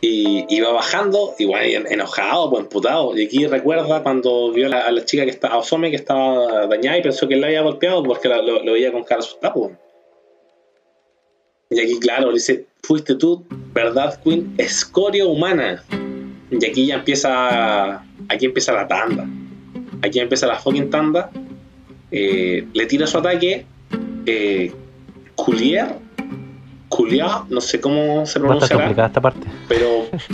Y, y va bajando, igual en- enojado, pues emputado. Y aquí recuerda cuando vio a la, a la chica que estaba, a Osome que estaba dañada y pensó que él la había golpeado porque la- lo, lo veía con cara asustada, pues. Y aquí, claro, le dice: Fuiste tú, ¿verdad, Queen? Escoria humana. Y aquí ya empieza. Aquí empieza la tanda. Aquí empieza la fucking tanda. Eh, le tira su ataque. Eh, Culier. Culier, no sé cómo se Va a estar pronunciará. complicada esta parte. Pero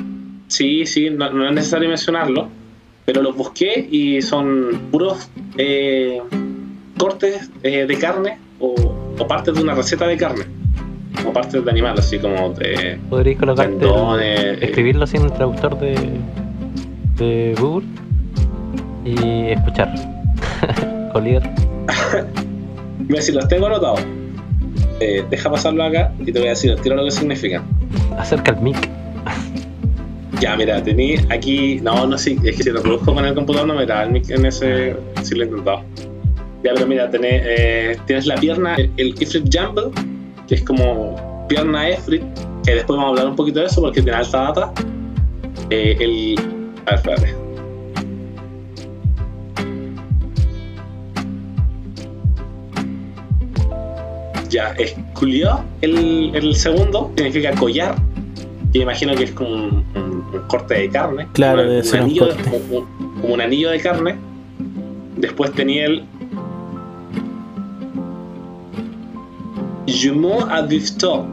[laughs] sí, sí, no, no es necesario mencionarlo. Pero los busqué y son puros eh, cortes eh, de carne o, o partes de una receta de carne. O partes de animal, así como de Podríais colocarte. el- tendones. eh, escribirlo sin el traductor de, de Google y escuchar. [laughs] Collier. [laughs] Mira, si los tengo anotados, eh, deja pasarlo acá y te voy a decir el tiro lo que significan. Acerca el mic. Ya, mira, tení aquí. No, no sé, es que si lo produzco con el computador no me da el mic en ese. Si lo he intentado. Ya, pero mira, tenés, eh, tienes la pierna, el, el Ifrit Jumble, que es como pierna Ifrit, que después vamos a hablar un poquito de eso porque tiene alta data. Eh, el. A ver, espérate. Ya, es Culió, el, el segundo, significa collar, que imagino que es como un, un- un corte de carne. Claro, debe un ser anillo, corte. un- un- como un anillo de carne. Después tenía el Jumeau bifteck,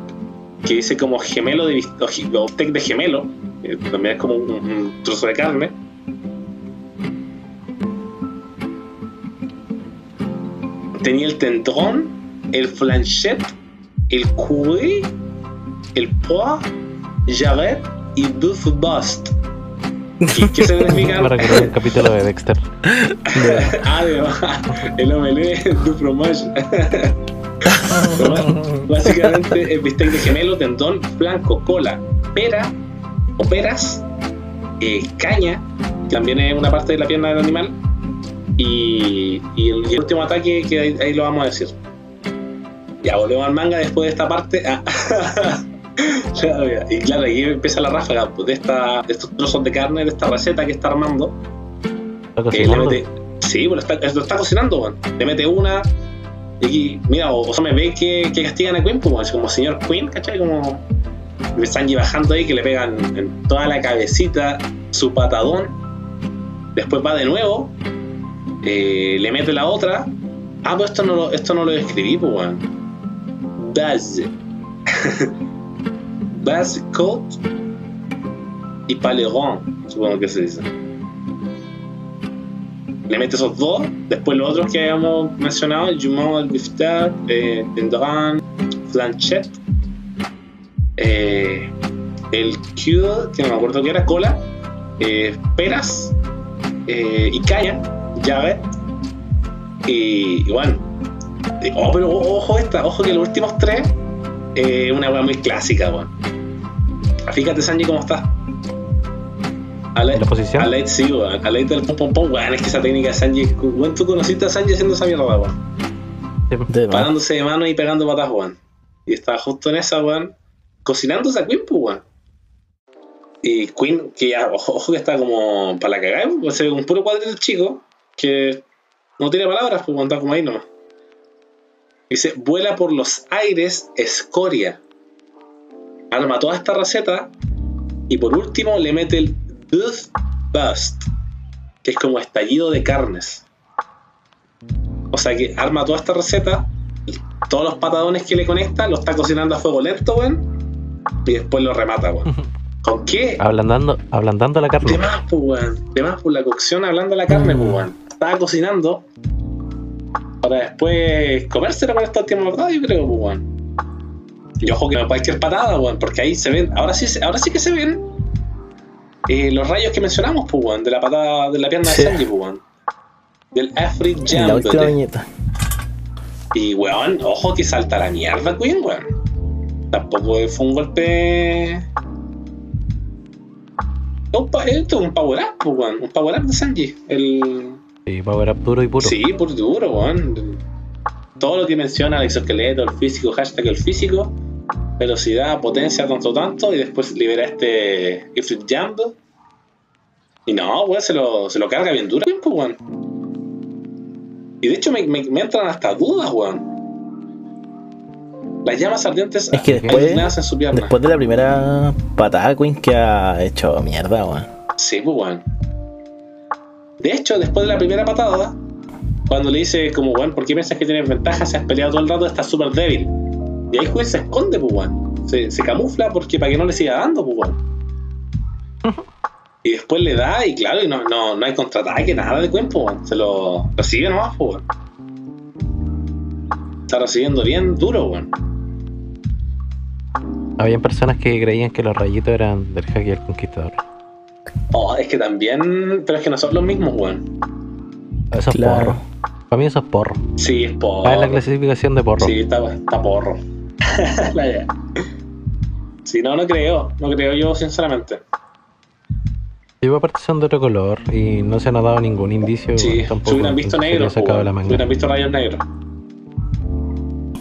que dice como gemelo de o bistec de gemelo, que también es como un, un trozo de carne. Tenía el tendrón, el flanchette, el curry, el pois, jarret y buff bust. ¿Qué, qué significan? Me recordé un capítulo de Dexter. [laughs] Además, el omelette du fromage. [laughs] Básicamente, el bistec de gemelo, tendón, flanco, cola, pera o peras, eh, caña, que también es una parte de la pierna del animal, y, y el, y el último ataque que ahí, ahí lo vamos a decir. Ya volvemos al manga después de esta parte. Ah, [laughs] y claro, aquí empieza la ráfaga pues, de, esta, de estos trozos de carne, de esta receta que está armando. Está Que le cocinando. mete, sí, pues lo está, lo está cocinando. Le mete una. Y aquí, mira, o, o sea, me ve que, que castigan a Queen, pues, weón, como señor Queen, ¿cachai? Como me están bajando ahí, que le pegan en toda la cabecita su patadón. Después va de nuevo, eh, le mete la otra. Ah, pues esto no lo, esto no lo escribí, pues. Baz. Baz Coat y Paleron, supongo que se dice le mete esos dos, después los otros que habíamos mencionado, el Jumeau, el Bifter, eh, Tendrán, Flanchette, eh, el Q, que no me acuerdo qué era, cola, eh, peras eh, y caña, llave, y, y bueno, oh, pero ojo esta, ojo que los últimos tres, eh, una weá muy clásica, weón. Fíjate Sanji cómo está. A la, ¿La posición? a la sí, weón. A la del pom pom pom, weón. Es que esa técnica de Sanji, weón, tú conociste a Sanji haciendo esa mierda, weón. De. Parándose de mano y pegando patas, weón. Y estaba justo en esa, weón. Cocinándose a Queen, pues, weón. Y Queen, que ya, ojo, ojo que está como para la cagada, pues, se ve un puro cuadrito chico, que No tiene palabras, pues contar como ahí nomás. Dice, vuela por los aires escoria. Arma toda esta receta y por último le mete el Tooth Bust, que es como estallido de carnes. O sea que arma toda esta receta, y todos los patadones que le conecta los está cocinando a fuego lento, weón, y después lo remata, weón. [laughs] ¿Con qué? Ablandando, ablandando la De carne. más, pues, weón. De más, por la cocción hablando de la carne, pues, weón. Estaba cocinando para después comérsela con esta última verdad, yo creo, pues, weón. Y ojo que no cualquier patada, weón, porque ahí se ven, ahora sí, ahora sí que se ven eh, los rayos que mencionamos, pues, weón, de la patada, de la pierna Sí. de Sanji, pues, weón. Del Afri la última viñeta. Y, weón, ojo que salta la mierda, Queen, weón. Tampoco fue un golpe. Un Esto es un power up, pues, weón. Un power up de Sanji. El. Sí, power up duro y puro. Sí, puro y duro, weón. Todo lo que menciona el exoesqueleto, el físico, hashtag el físico, velocidad, potencia, tanto, tanto, y después libera este Ifrit Jump. Y no, weón, se lo, se lo carga bien duro, pues, weón. Y de hecho me, me- me entran hasta dudas, weón. Las llamas ardientes Es que después- iluminadas en su pierna. Después de la primera patada, Queen, que ha hecho mierda, weón. Sí, pues weón. De hecho, después de la primera patada, cuando le dice como, weón, ¿por qué piensas que tienes ventaja si has peleado todo el rato? Estás súper débil. Y ahí Queen se esconde, pues weón. Se, se camufla porque para que no le siga dando, pues weón. [laughs] Y después le da y claro, y no, no, no hay contraataque, nada de pues weón. Se lo recibe nomás, pues weón. Está recibiendo bien duro, weón. Habían personas que creían que los rayitos eran del del Conquistador. Oh, es que también, pero es que no son los mismos, weón. Eso es Claro. porro. Para mí eso es porro. Sí, es por... Ah, es la clasificación de porro. Sí, está, está porro. [laughs] La. Sí, no, no creo. No creo yo, sinceramente. Sí, aparte son de otro color y no se nos ha dado ningún indicio. Sí, tampoco. si hubieran visto se sacado pues, la si manga. hubieran visto rayos negros.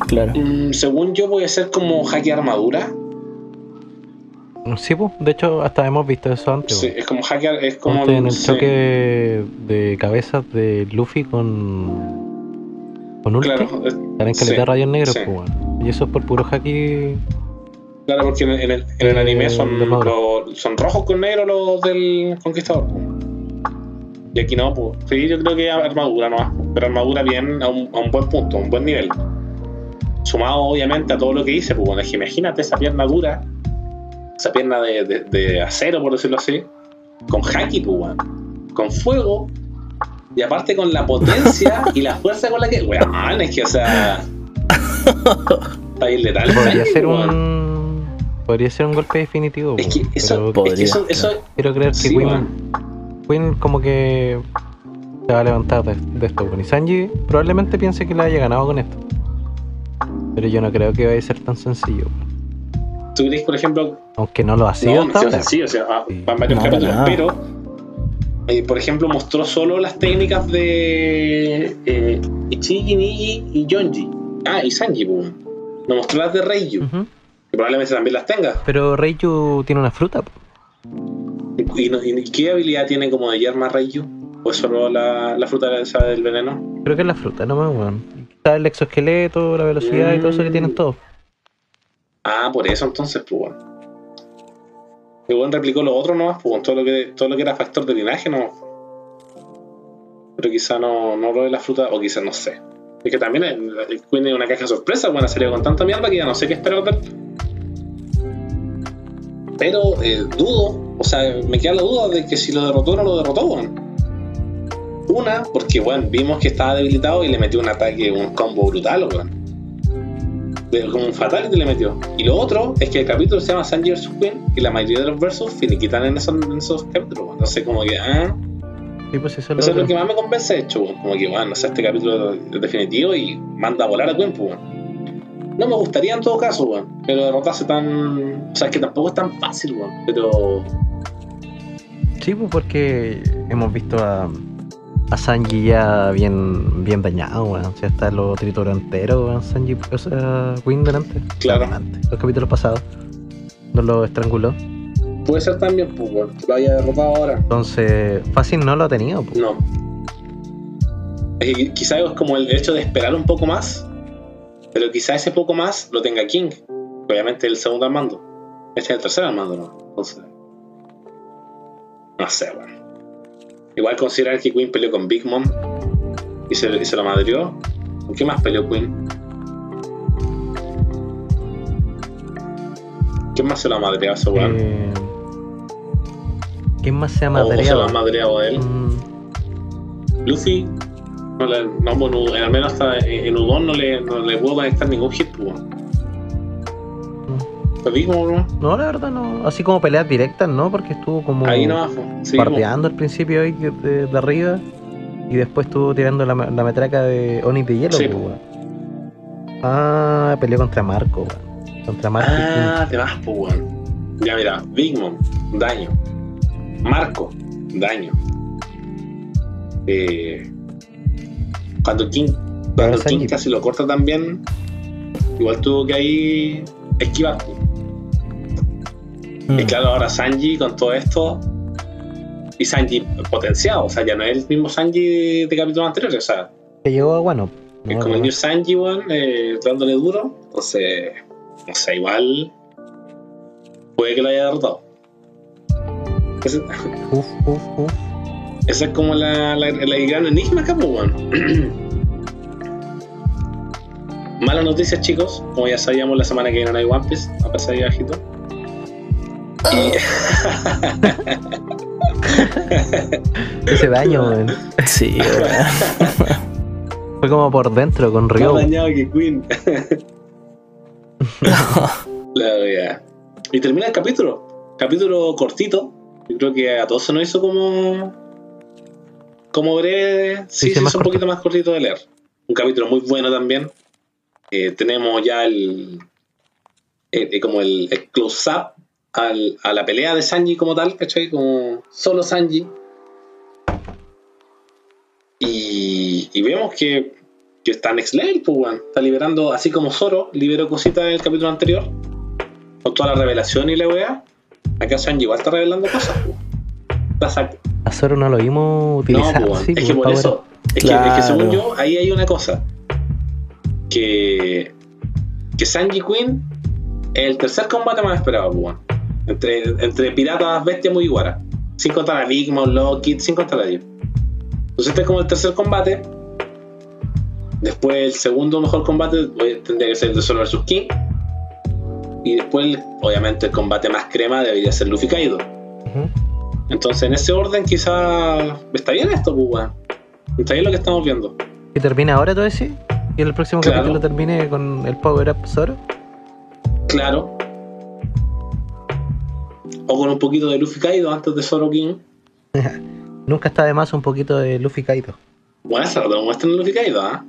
Claro. Mm, según yo, puede ser como jaque armadura. Sí, pues, de hecho, hasta hemos visto eso antes. Sí, pues. es como hacker, es como. Antes en el sí, choque de cabezas de Luffy con. con Ulti. Claro, es- Salen caleta sí, de rayos negros, pues. Y eso es por puro haki. claro, porque en el, en el- en Eh, anime son, madura. los- son rojos con negro los del Conquistador. pues. Y aquí no, pues. Sí, yo creo que armadura nomás. Pero armadura bien a un, a un buen punto, a un buen nivel. Sumado, obviamente, a todo lo que hice, pues bueno, imagínate esa pierna dura, esa pierna de, de- de acero, por decirlo así, con haki, pues weón. Con fuego. Y aparte con la potencia y la fuerza con la que. Weón, es que, o sea. Está bien letal. Podría ser un. Podría ser un golpe definitivo. Es que eso, pero es que podría, eso, eso quiero creer que sí, Queen, como que se va a levantar de, de esto. weón. Y Sanji probablemente piense que le haya ganado con esto. Pero yo no creo que vaya a ser tan sencillo. weón. ¿Tú crees, por ejemplo, Aunque no lo ha sido no, hasta sí, o sea, ah, Sí. van varios No, capítulos, pero eh, por ejemplo mostró solo las técnicas de eh, Ichigi, Niji y Yonji. Ah, y Sanji, pues. No mostró las de Reiju, que probablemente también las tenga. Pero Reiju tiene una fruta. ¿Y, qué habilidad tiene como de yerma Reiju? ¿O es solo la, la fruta esa del veneno? Creo que es la fruta, no más, weón. Está el exoesqueleto, la velocidad y todo eso que tienen todos. Ah, por eso entonces, pues bueno. Replicó lo otro nomás, pues todo lo que, todo lo que era factor de linaje no. Pero quizá no, no lo de la fruta, o quizá no sé. Es que también el, el Queen es una caja sorpresa, bueno, salió con tanta mierda que ya no sé qué esperar. Pero eh, dudo, o sea, me queda la duda de que si lo derrotó o no lo derrotó, weón. Una, porque bueno, vimos que estaba debilitado y le metió un ataque, un combo brutal, weón de- como un fatality le metió. Y lo otro es que el capítulo se llama Sanji vs. Queen y la mayoría de los versos finiquitan en esos, en esos capítulos. Entonces, como que, ah, Sí, pues eso es lo es que más me convence, de hecho, weón. como que, bueno, o sea, este capítulo es definitivo y manda a volar a Queen, pues. No me gustaría en todo caso, weón, que lo derrotase tan. O sea, es que tampoco es tan fácil, weón, pero. Sí, pues porque hemos visto a, a Sanji ya bien, bien dañado, weón. O sea, está lo trituró entero, weón. Sanji, o sea, Queen delante. Claro. Los capítulos pasados. No lo estranguló. Puede ser también, pues, weón, que lo haya derrotado ahora. Entonces, fácil no lo ha tenido, pues. No. eh, quizás es como el hecho de esperar un poco más, pero quizás ese poco más lo tenga King. Obviamente el segundo al mando. Este es el tercer al mando, ¿no? Entonces. No sé, bueno. Igual considerar que Queen peleó con Big Mom y se, y se lo madrió. ¿Con qué más peleó Queen? ¿Quién más se lo ha madreado ese weón? Eh, ¿Quién más se ha ¿O se lo madreado? ha madreado a él? Mm, Luffy, no le, no, bueno, al menos hasta en Udon no le, no le puedo conectar ningún hit, pues. ¿Te vi como no? No, la verdad no. Así como peleas directas, ¿no? Porque estuvo como Ahí pues. Sí, pardeando al principio ahí de, de- de arriba. Y después estuvo tirando la, la metraca de Oni de hielo, Sí, po. Ah, peleó contra Marco, weón. Contra Marco Ah, te vas, weón. Ya mira, Big Mom, daño. Marco, daño. Eh, cuando King, cuando. King casi lo corta también, igual tuvo que ahí esquivar. Mm. Y claro, ahora Sanji con todo esto. Y Sanji potenciado, o sea, ya no es el mismo Sanji de capítulos anteriores, o sea, que llegó a Guano. es No, como el no. New Sanji, weón, eh, dándole duro. Entonces, no sé, igual. Puede que lo haya derrotado. Ese- [laughs] Uf, uf, uf. Esa es como la, la, la gran enigma acá, pues, weón. [clears throat] Malas noticias, chicos. Como ya sabíamos, la semana que viene no hay One Piece, a pesar de [laughs] Ese daño, weón. Sí, weón. [laughs] Fue como por dentro con Más Ryo. dañado que Queen. [laughs] La wea. Y termina el capítulo. Capítulo cortito. Yo creo que a todos se nos hizo como. Como breve. Sí, Sí, más es un poquito más cortito de leer. Un capítulo muy bueno también. Eh, tenemos ya el. eh, eh, como el, el close-up al- a la pelea de Sanji como tal, ¿cachai? Como solo Sanji. Y, y vemos que, que está next level, pues. Está liberando, así como Zoro liberó cositas en el capítulo anterior, con toda la revelación y la weá. Acá Sanji igual está revelando cosas, pues. A Zoro no lo vimos No, utilizar. pues, weón. sí, es que por eso, es, que, es que Claro. según yo, ahí hay una cosa. Que, que Sanji Queen es el tercer combate más esperado, pues. Entre, entre piratas, bestias muy iguaras. Sin contar a Big Mom, Lockheed, sin contar a. Entonces este es como el tercer combate. Después el segundo mejor combate tendría que ser el de Zoro vs King. Y después, obviamente, el combate más crema debería ser Luffy Kaido. Entonces, en ese orden, quizás está bien esto, pues. Está bien lo que estamos viendo. Que termina ahora todo ese. Y el próximo Claro. capítulo termine con el Power Up Zoro. Claro. O con un poquito de Luffy Kaido antes de Zoro King. [laughs] Nunca está de más un poquito de Luffy Kaido. Bueno, eso lo muestran en Luffy Kaido, ¿ah?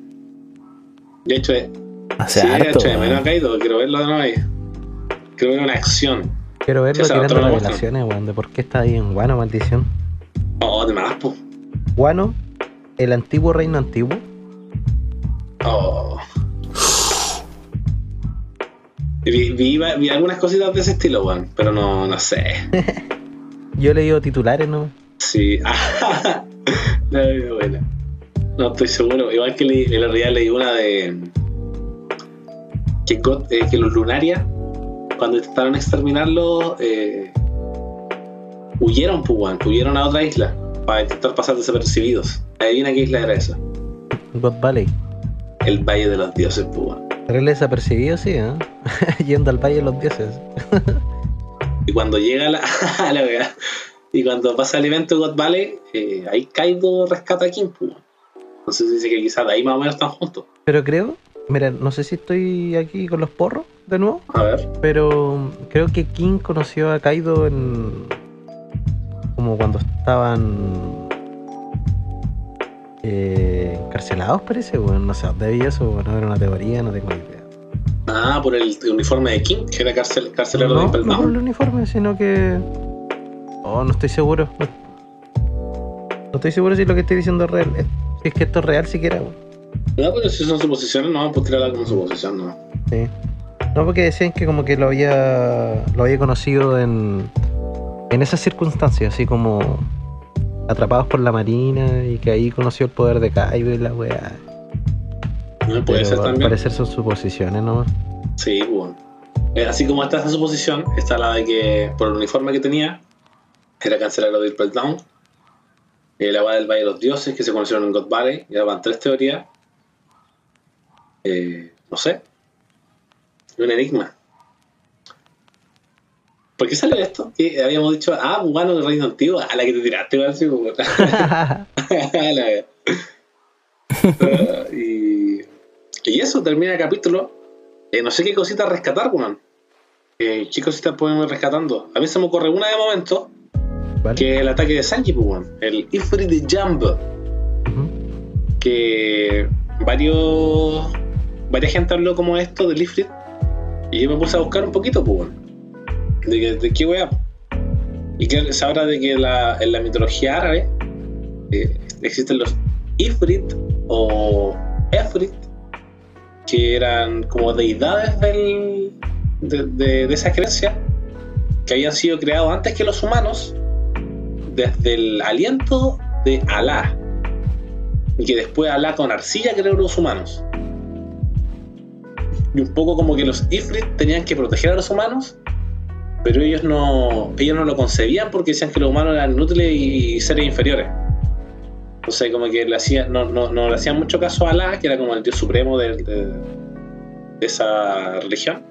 De hecho, eh, Hace sí, de harto. hecho, de menos a weón. Kaido, quiero verlo de nuevo ahí. Quiero ver una acción. Quiero verlo Sí, tirando revelaciones, weón, de por qué está ahí en Guano, maldición. Oh, de más, po. Guano, el antiguo reino antiguo. Oh. Vi, vi, vi algunas cositas de ese estilo, weón, pero no, no sé. [laughs] Yo he leído titulares, ¿no? Sí. [laughs] no, bueno. No estoy seguro. Igual que leí, en la realidad leí una de. Que, God- eh, que los Lunaria, cuando intentaron exterminarlos, eh, huyeron, pues, weón, huyeron a otra isla para intentar pasar desapercibidos. Adivina qué isla era esa. God Valley. El Valle de los Dioses, pues, Real desapercibido, sí, ¿eh? [laughs] Yendo al Valle de los Dioses. Y cuando llega la, [laughs] la wea, y cuando pasa el evento God Valley, eh, ahí Kaido rescata a weón. Entonces dice que quizás de ahí más o menos están juntos. Pero creo, mira, no sé si estoy aquí con los porros de nuevo, A ver. pero creo que King conoció a Kaido en. como cuando estaban. Eh, encarcelados, parece, weón. No sé dónde eso. No era una teoría, no tengo idea. Ah, por el uniforme de King, que era carcel, carcelero de no, no por el uniforme, sino que. Oh, no estoy seguro. No, no estoy seguro si lo que estoy diciendo es real. eh, Si es que esto es real siquiera, weón. No, pero si son suposiciones, no, pues tirarla como suposición, no. Sí. No, porque decían que como que lo había lo había conocido en en esas circunstancias, así como atrapados por la marina y que ahí conoció el poder de Kaido y la weá. No puede Pero ser al también. parecer son suposiciones nomás. Sí, bueno. Eh, así como está esa suposición, está la de que por el uniforme que tenía, era cancelar lo del Down. Eh, la weá del Valle de los Dioses, que se conocieron en God Valley. Ya van tres teorías. Eh, no sé. Un enigma. ¿Por qué salió esto? Que habíamos dicho, ah, bueno, del reino antiguo, a la que te tiraste, igual, sí, vez. Ah, y, y eso termina el capítulo. Eh, no sé qué cositas rescatar, weón. Eh, ¿Qué cositas podemos ir rescatando? A mí se me ocurre una de momento, ¿Vale? que es el ataque de Sanji, pues, weón. El Ifrit de Jump. Que varios. Varias gente habló como esto del Ifrit. Y yo me puse a buscar un poquito, pues, weón. De, que- de qué weá. Y que se habla de que la- en la mitología árabe eh, existen los Ifrit o Efrit, que eran como deidades del, de, de- de esa creencia, que habían sido creados antes que los humanos, desde el aliento de Alá, y que después Alá con arcilla creó los humanos. Y un poco como que los Ifrit tenían que proteger a los humanos, pero ellos no, ellos no lo concebían porque decían que los humanos eran inútiles y seres inferiores. Entonces como que le hacían, no, no, no le hacían mucho caso a Alá, que era como el dios supremo de, de- de esa religión.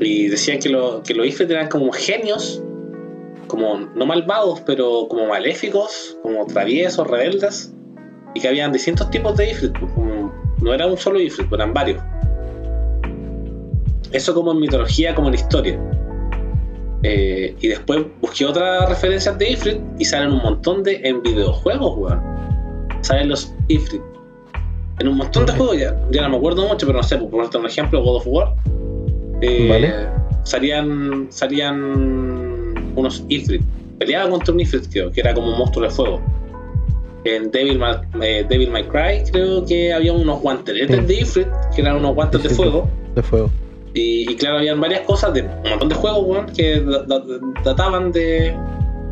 Y decían que, lo- que los Ifrit eran como genios, como no malvados, pero como maléficos, como traviesos, rebeldes, y que habían distintos tipos de Ifrit, pues, como- no era un solo Ifrit, eran varios. Eso como en mitología, como en historia. Eh, y después busqué otras referencias de Ifrit y salen un montón de en videojuegos, weón. Salen los Ifrit. En un montón de juegos, ya, ya no me acuerdo mucho, pero no sé, por ponerte un ejemplo, God of War. eh, Vale. Salían, salían unos Ifrit. Peleaba contra un Ifrit, creo, que era como un monstruo de fuego. En Devil May, eh, Devil May Cry creo que había unos guanteletes Sí. de Ifrit, que eran unos guantes de Sí, fuego. De fuego. Y, y claro, habían varias cosas de un montón de juegos, weón, que da- da- databan de,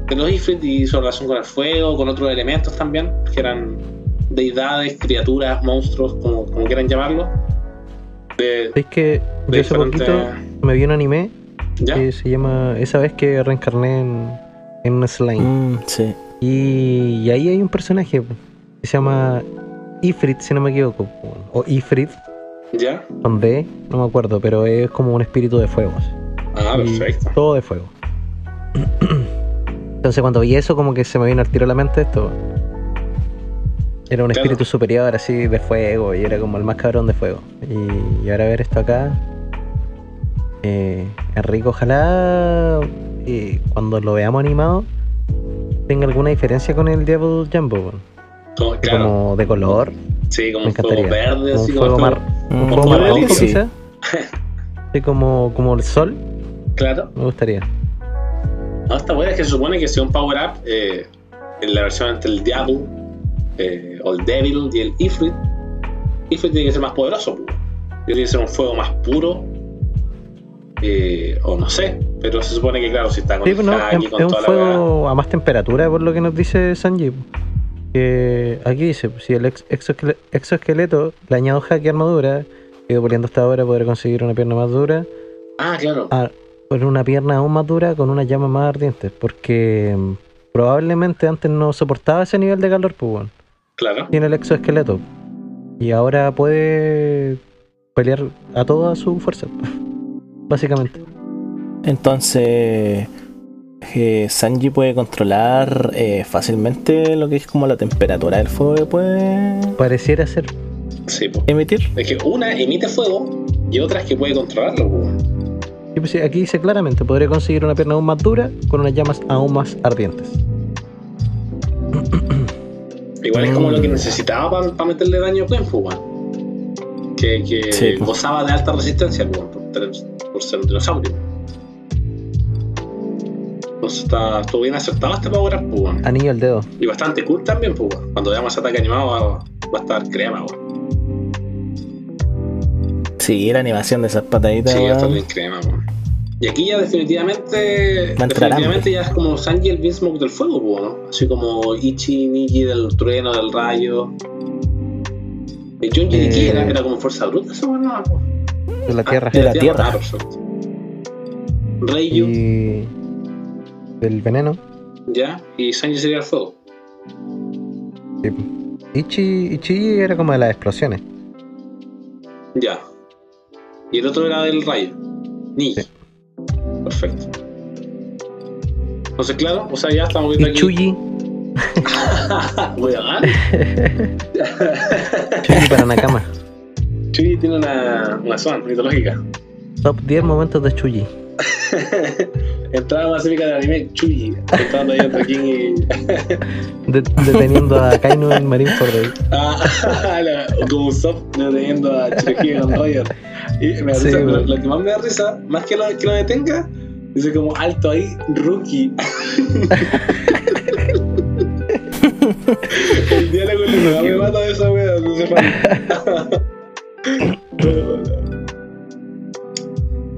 de los Ifrit y su relación con el fuego, con otros elementos también, que eran deidades, criaturas, monstruos, como, como quieran llamarlo. De, ¿Sabes que de yo hace diferentes- poquito me vi un anime ¿Ya? que se llama Esa vez que reencarné en, en un slime? Mm, sí. Y, y ahí hay un personaje que se llama Ifrit, si no me equivoco. O Ifrit, ¿Ya? con D, no me acuerdo, pero es como un espíritu de fuego. así. Ah, perfecto. Todo de fuego. Entonces cuando vi eso como que se me vino al tiro a la mente esto. Era un Claro. espíritu superior así de fuego y era como el más cabrón de fuego. Y, y ahora ver esto acá. Eh, Enrico, ojalá eh, cuando lo veamos animado tenga alguna diferencia con el Devil Jumbo. Como- claro, Como de color. sí, como un fuego verde, Como así un como fuego fuego- más, Un fuego rojo sí. Sí, como, como el sol, Claro. me gustaría. No, esta weá es que se supone que sea un power up eh, en la versión entre el Diablo eh, o el Devil y el Ifrit. Ifrit tiene que ser más poderoso, pues. tiene que ser un fuego más puro. eh, o no sé, pero se supone que, claro, si está con Sí, el pues no, Haki, es, con es un toda la fuego a más temperatura, por lo que nos dice Sanji. Que aquí dice, si el ex- exoesquele- exoesqueleto le añado haki armadura, he ido puliendo hasta ahora, podré conseguir una pierna más dura. Ah, claro. Ah, por una pierna aún más dura con unas llamas más ardientes. Porque mm, probablemente antes no soportaba ese nivel de calor, pues bueno. Claro. Tiene el exoesqueleto. Y ahora puede pelear a toda su fuerza. [laughs] Básicamente. Entonces, eh, Sanji puede controlar eh, fácilmente lo que es como la temperatura del fuego que puede Pareciera ser. Sí, pues. emitir. Es que una emite fuego y otra es que puede controlarlo, pues. Pues sí, aquí dice claramente, podría conseguir una pierna aún más dura con unas llamas aún más ardientes. Igual es como lo Mm. que necesitaba para meterle daño a weón. Que, que Sí, pues. gozaba de alta resistencia, pues, por, por ser un dinosaurio. Entonces está, estuvo bien acertado este Power Up, pues. Anillo al dedo. Y bastante cool también, pues. Cuando veamos ataque animado va, va a estar crema, weón. Sí, la animación de esas pataditas. Sí, va a estar bien crema, weón. Y aquí ya definitivamente, definitivamente ya es como Sanji el Beansmoke del fuego, pues, ¿no? Así como Ichi, Niji del trueno, del rayo. El Junji de qué era, Eh. era como fuerza bruta, eso bueno, no, pues. De la tierra. de la tierra. Ah, perfecto. Reiyu, Y. Del veneno. ya, y Sanji sería el fuego. Sí. Ichi, Ichi era como de las explosiones. Ya. Y el otro era del rayo. Niji. Sí. Perfecto. Entonces, claro, o sea, ya estamos viendo aquí. Ichuyi. [laughs] Voy a ganar. [laughs] Chuyi para Nakama. Chuy tiene una, una zona mitológica. Top 10 momentos de Chuyi. [laughs] Entrada más épica del anime, Chuy. Estando ahí entre King y. [laughs] De- deteniendo a Kainu en Marineford. [laughs] Ah, la- como un soft deteniendo a Cherokee con Roger. Y me da Sí, risa, lo, lo que más me da risa, más que lo, que lo detenga, dice como alto ahí, rookie. El diálogo más me mata de esa wea, no se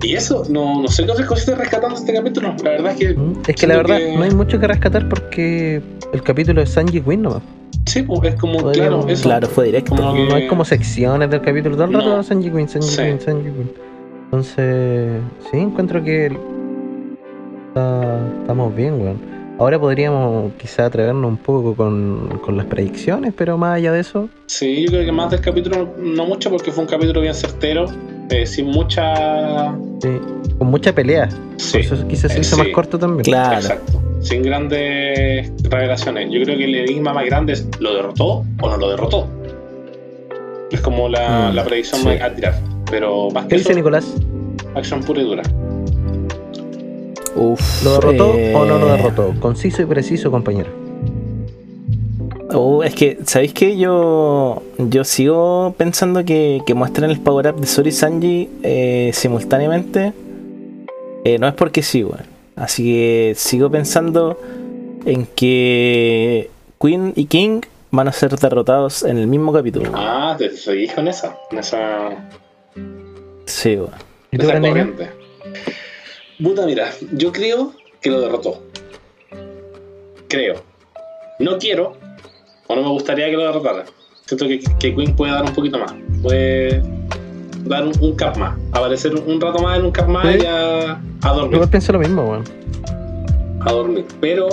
Y eso, no, no sé qué otras cositas rescatando este capítulo. La verdad es que ¿Mm? Es que la verdad que- no hay mucho que rescatar porque el capítulo es Sanji Queen nomás. sí, pues es como, claro, eso. Claro, fue directo. Como que- No hay como secciones del capítulo, todo el rato No. Sanji Queen, Sanji Sí. Queen, Sanji Queen. Entonces, sí, encuentro que está- estamos bien, weón. Ahora podríamos quizá atrevernos un poco con, con las predicciones, pero más allá de eso, Sí, yo creo que más del capítulo no mucho porque fue un capítulo bien certero, eh, sin mucha... sí, con mucha pelea. Sí, Por eso quizás se eh, hizo sí. más corto también. Claro. exacto. Sin grandes revelaciones. Yo creo que el enigma más grande es ¿lo derrotó o no lo derrotó? Es como la, Mm, la predicción sí. a tirar. Pero más que ¿Qué dice Nicolás? acción pura y dura. Uf, ¿Lo derrotó eh, o no lo derrotó? Conciso y preciso, compañero. Oh, es que, ¿sabéis qué? Yo, yo sigo pensando que, que muestran el power up de Sori y Sanji eh, simultáneamente. Eh, no es porque sí, weón. Así que sigo pensando en que Queen y King van a ser derrotados en el mismo capítulo. Ah, te seguís con esa. En esa, Sí, weón. ¿Y tú, esa corriente. Puta, mira, yo creo que lo derrotó. Creo. No quiero, o no me gustaría que lo derrotara. Siento que, que Queen puede dar un poquito más. Puede dar un, un cap más. Aparecer un rato más en un cap más Sí. y a, a Yo dormir. igual pienso lo mismo, weón. A dormir. Pero.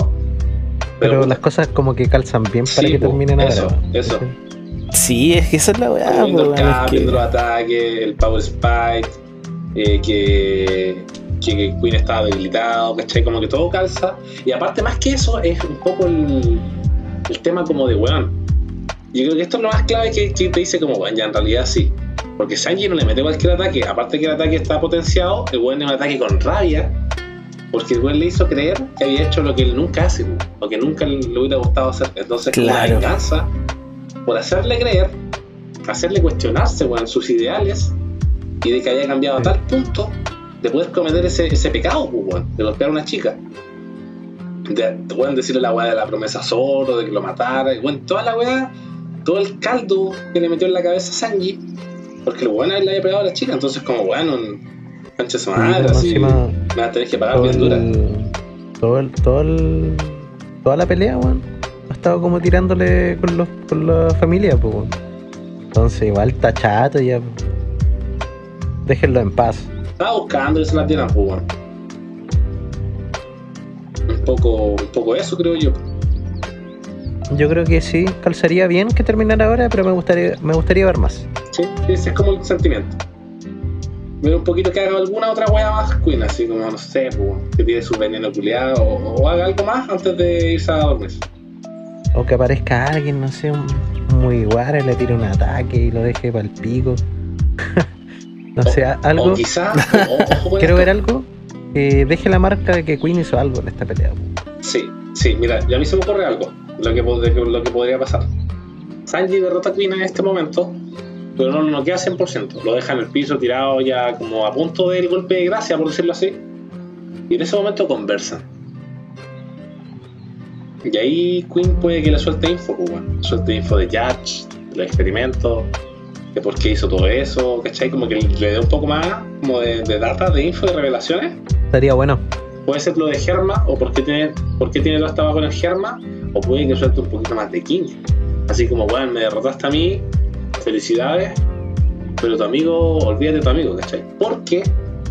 Pero, las cosas como que calzan bien para Sí, que terminen ahora. eso, eso. Sí, es que esa es la weá, viendo el cap, que- viendo los ataques, el power spike, eh, que, que, que Queen estaba debilitado, ¿cachai? Como que todo calza. Y aparte, más que eso, es un poco el, el tema como de weón. Yo creo que esto es lo más clave que, que te dice como, weón, ya en realidad sí. Porque Sanji no le mete cualquier ataque, aparte que el ataque está potenciado, el weón es un ataque con rabia, porque el weón le hizo creer que había hecho lo que él nunca hace, lo que nunca le hubiera gustado hacer. Entonces, Claro. venganza, por hacerle creer, hacerle cuestionarse, weón, sus ideales, y de que haya cambiado a tal punto de poder cometer ese, ese pecado, pues, weón, de golpear a una chica. De, weón, decirle la weá de la promesa Zoro, de que lo matara, y weón, toda la weá, todo el caldo que le metió en la cabeza a Sanji, porque el weón le había pegado a la chica, entonces como bueno, cancha su madre, así, me vas a tener que pagar bien dura. todo el, todo el, toda la pelea, weón, ha estado como tirándole con, los, con la familia, pues, weón. Entonces, igual está chato ya. Déjenlo en paz. Estaba buscando que se la dieran, pues, weón. Un poco, un poco eso creo yo. Yo creo que sí, calzaría bien que terminara ahora, pero me gustaría, me gustaría ver más. Sí, ese es como el sentimiento. Ver un poquito que haga alguna otra wea más Queen, así como, no sé, pues, que tire su veneno culiado o, o haga algo más antes de irse a dormir. O que aparezca alguien, no sé, un muy guara, le tire un ataque y lo deje para el pico. [laughs] no sé, a- algo. O quizá, o- [laughs] Quiero ver algo que deje la marca de que Queen hizo algo en esta pelea. Sí, sí, mira, ya a mí se me ocurre algo, lo que, lo que podría pasar. Sanji derrota a Queen en este momento, pero no lo queda 100%. Lo deja en el piso tirado ya como a punto del golpe de gracia, por decirlo así. Y en ese momento conversan. Y ahí Queen puede que le suelte info, pues, bueno. Suelte info de Judge, de los experimentos, de por qué hizo todo eso, ¿cachai? Como que le dé un poco más como de, de data, de info, de revelaciones. Estaría bueno. Puede ser lo de Germa, o por qué tiene, por qué tiene toda esta con el Germa, o puede que suelte un poquito más de King. Así como, bueno, me derrotaste a mí, felicidades, pero tu amigo, olvídate de tu amigo, ¿cachai? Porque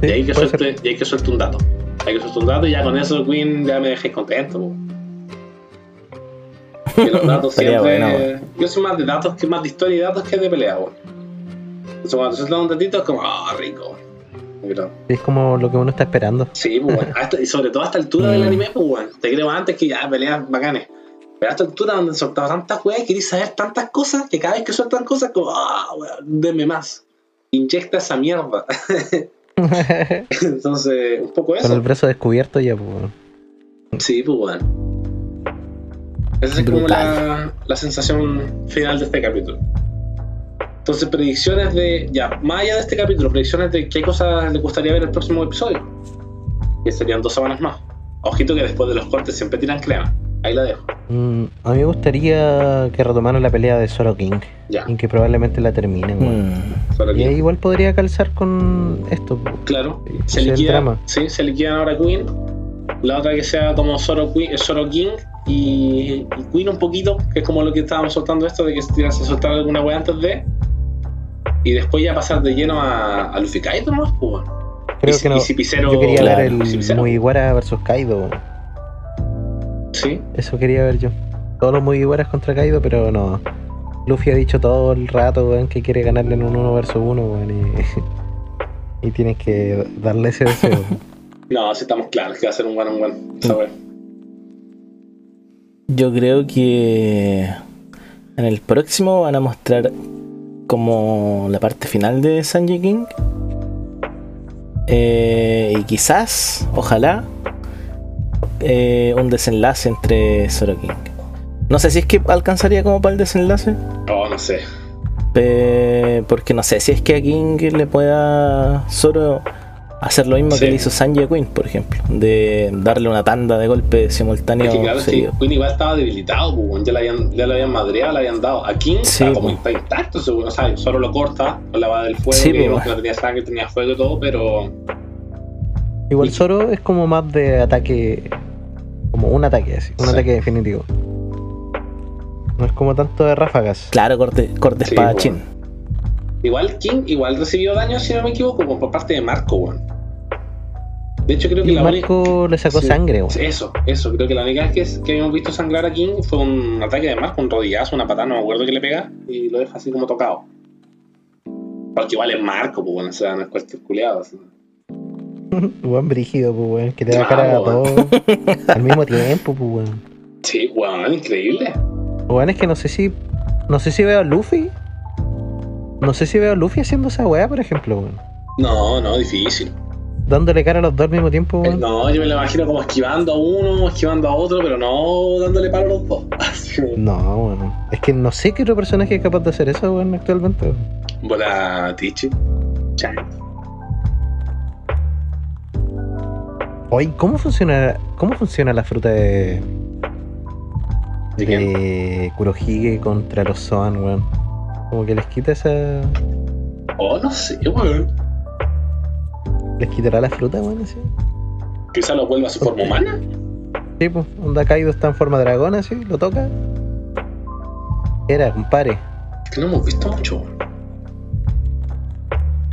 Sí, y ahí que suelte, que suelte un dato. Hay que suelte un dato y ya con eso Queen ya me dejé contento. po. Que los [laughs] datos siempre. bueno, yo soy más de datos que más de historia y datos que de pelea. Entonces cuando sueltan un datito es como, ah, rico. Es como lo que uno está esperando. sí, pues, esta- y sobre todo a esta altura del Mm. anime, pues, weón. Te creo antes que ya peleas bacanes. Pero a esta altura donde han soltado tantas weas, querés saber tantas cosas que cada vez que sueltan cosas, como, ah, weón, denme más. Inyecta esa mierda. [laughs] Entonces, un poco Con el eso. brazo descubierto ya, pues. weón. Sí, pues bueno. Esa es como la, la sensación final de este capítulo. Entonces, predicciones de. Ya, más allá de este capítulo, predicciones de qué cosas le gustaría ver el próximo episodio. Que serían dos semanas más. Ojito que después de los cortes siempre tiran crema. Ahí la dejo. Mm, a mí me gustaría que retomaran la pelea de Zoro King. Ya. Y que probablemente la terminen, weón. Mm. Y ahí igual podría calzar con esto. Claro. Sí, Se ese es el liquida. drama. Sí, se liquidan ahora Queen. La otra que sea como Zoro, Queen, Zoro King. Y, y Queen un poquito, que es como lo que estábamos soltando esto, de que se tirase a soltar alguna wea antes de. Y después ya pasar de lleno a, a Luffy Kaido, ¿no? Pues bueno. Creo y, si- que no. si Yo quería Claro, ver el si Picero- Mugiwara versus Kaido. Sí, Eso quería ver yo. Todos los Mugiwaras contra Kaido, pero no. Luffy ha dicho todo el rato, weón, que quiere ganarle en un 1 versus 1, weón. Y, [laughs] y tienes que darle ese deseo. [laughs] no, sí estamos claros que va a ser un one on one. Yo creo que en el próximo van a mostrar como la parte final de Sanji King. Eh, y quizás, ojalá, eh, un desenlace entre Zoro King. No sé si es que alcanzaría como para el desenlace. Oh, no sé. porque no sé si es que a King le pueda Zoro hacer lo mismo Sí. que le hizo Sanji a Queen, por ejemplo. De darle una tanda de golpes simultáneos. Es que claro, es que. Queen igual estaba debilitado, pues, ya, le habían, ya le habían madreado, le habían dado. A King Sí, está como pues. está intacto, seguro. O sea, solo lo corta con la bala del fuego, Sí, que pues. no tenía sangre, tenía fuego y todo, pero. Igual Zoro es como más de ataque. Como un ataque así, un Sí. ataque definitivo. No es como tanto de ráfagas. Claro, corte, corte Sí, espadachín. Igual King igual recibió daño, si no me equivoco, por parte de Marco, weón. De hecho, creo que Y la única. Le sacó Sí. sangre. Eso, eso. Creo que la única vez que, que habíamos visto sangrar a King fue un ataque de Marco, un rodillazo, una patada, no me acuerdo que le pega, y lo deja así como tocado. Porque igual es Marco, pues bueno, o sea, no es cualquier culiado. así. [laughs] Weón brígido, pues weón. Que te da cara a weón. todo al mismo tiempo, pues weón. Sí, weón, increíble. Weón, es que no sé si. No sé si veo a Luffy. No sé si veo a Luffy haciendo esa weá, por ejemplo, weón. No, no, difícil. Dándole cara a los dos al mismo tiempo, weón. No, yo me lo imagino como esquivando a uno, esquivando a otro, pero no dándole palo a los dos. [laughs] No, weón. Es que no sé qué otro personaje es capaz de hacer eso, weón, actualmente. Bola Tichi. Chan. Oye, ¿cómo funciona, cómo funciona la fruta de, ¿De Kurohige contra los Zoan, weón? Como que les quita esa. Oh, no sé, weón. ¿Les quitará la fruta, weón? Así. Quizá lo vuelva a su forma humana. Sí, pues, onda Kaido está en forma de dragón, así, lo toca. Era, compadre. Que no hemos visto mucho.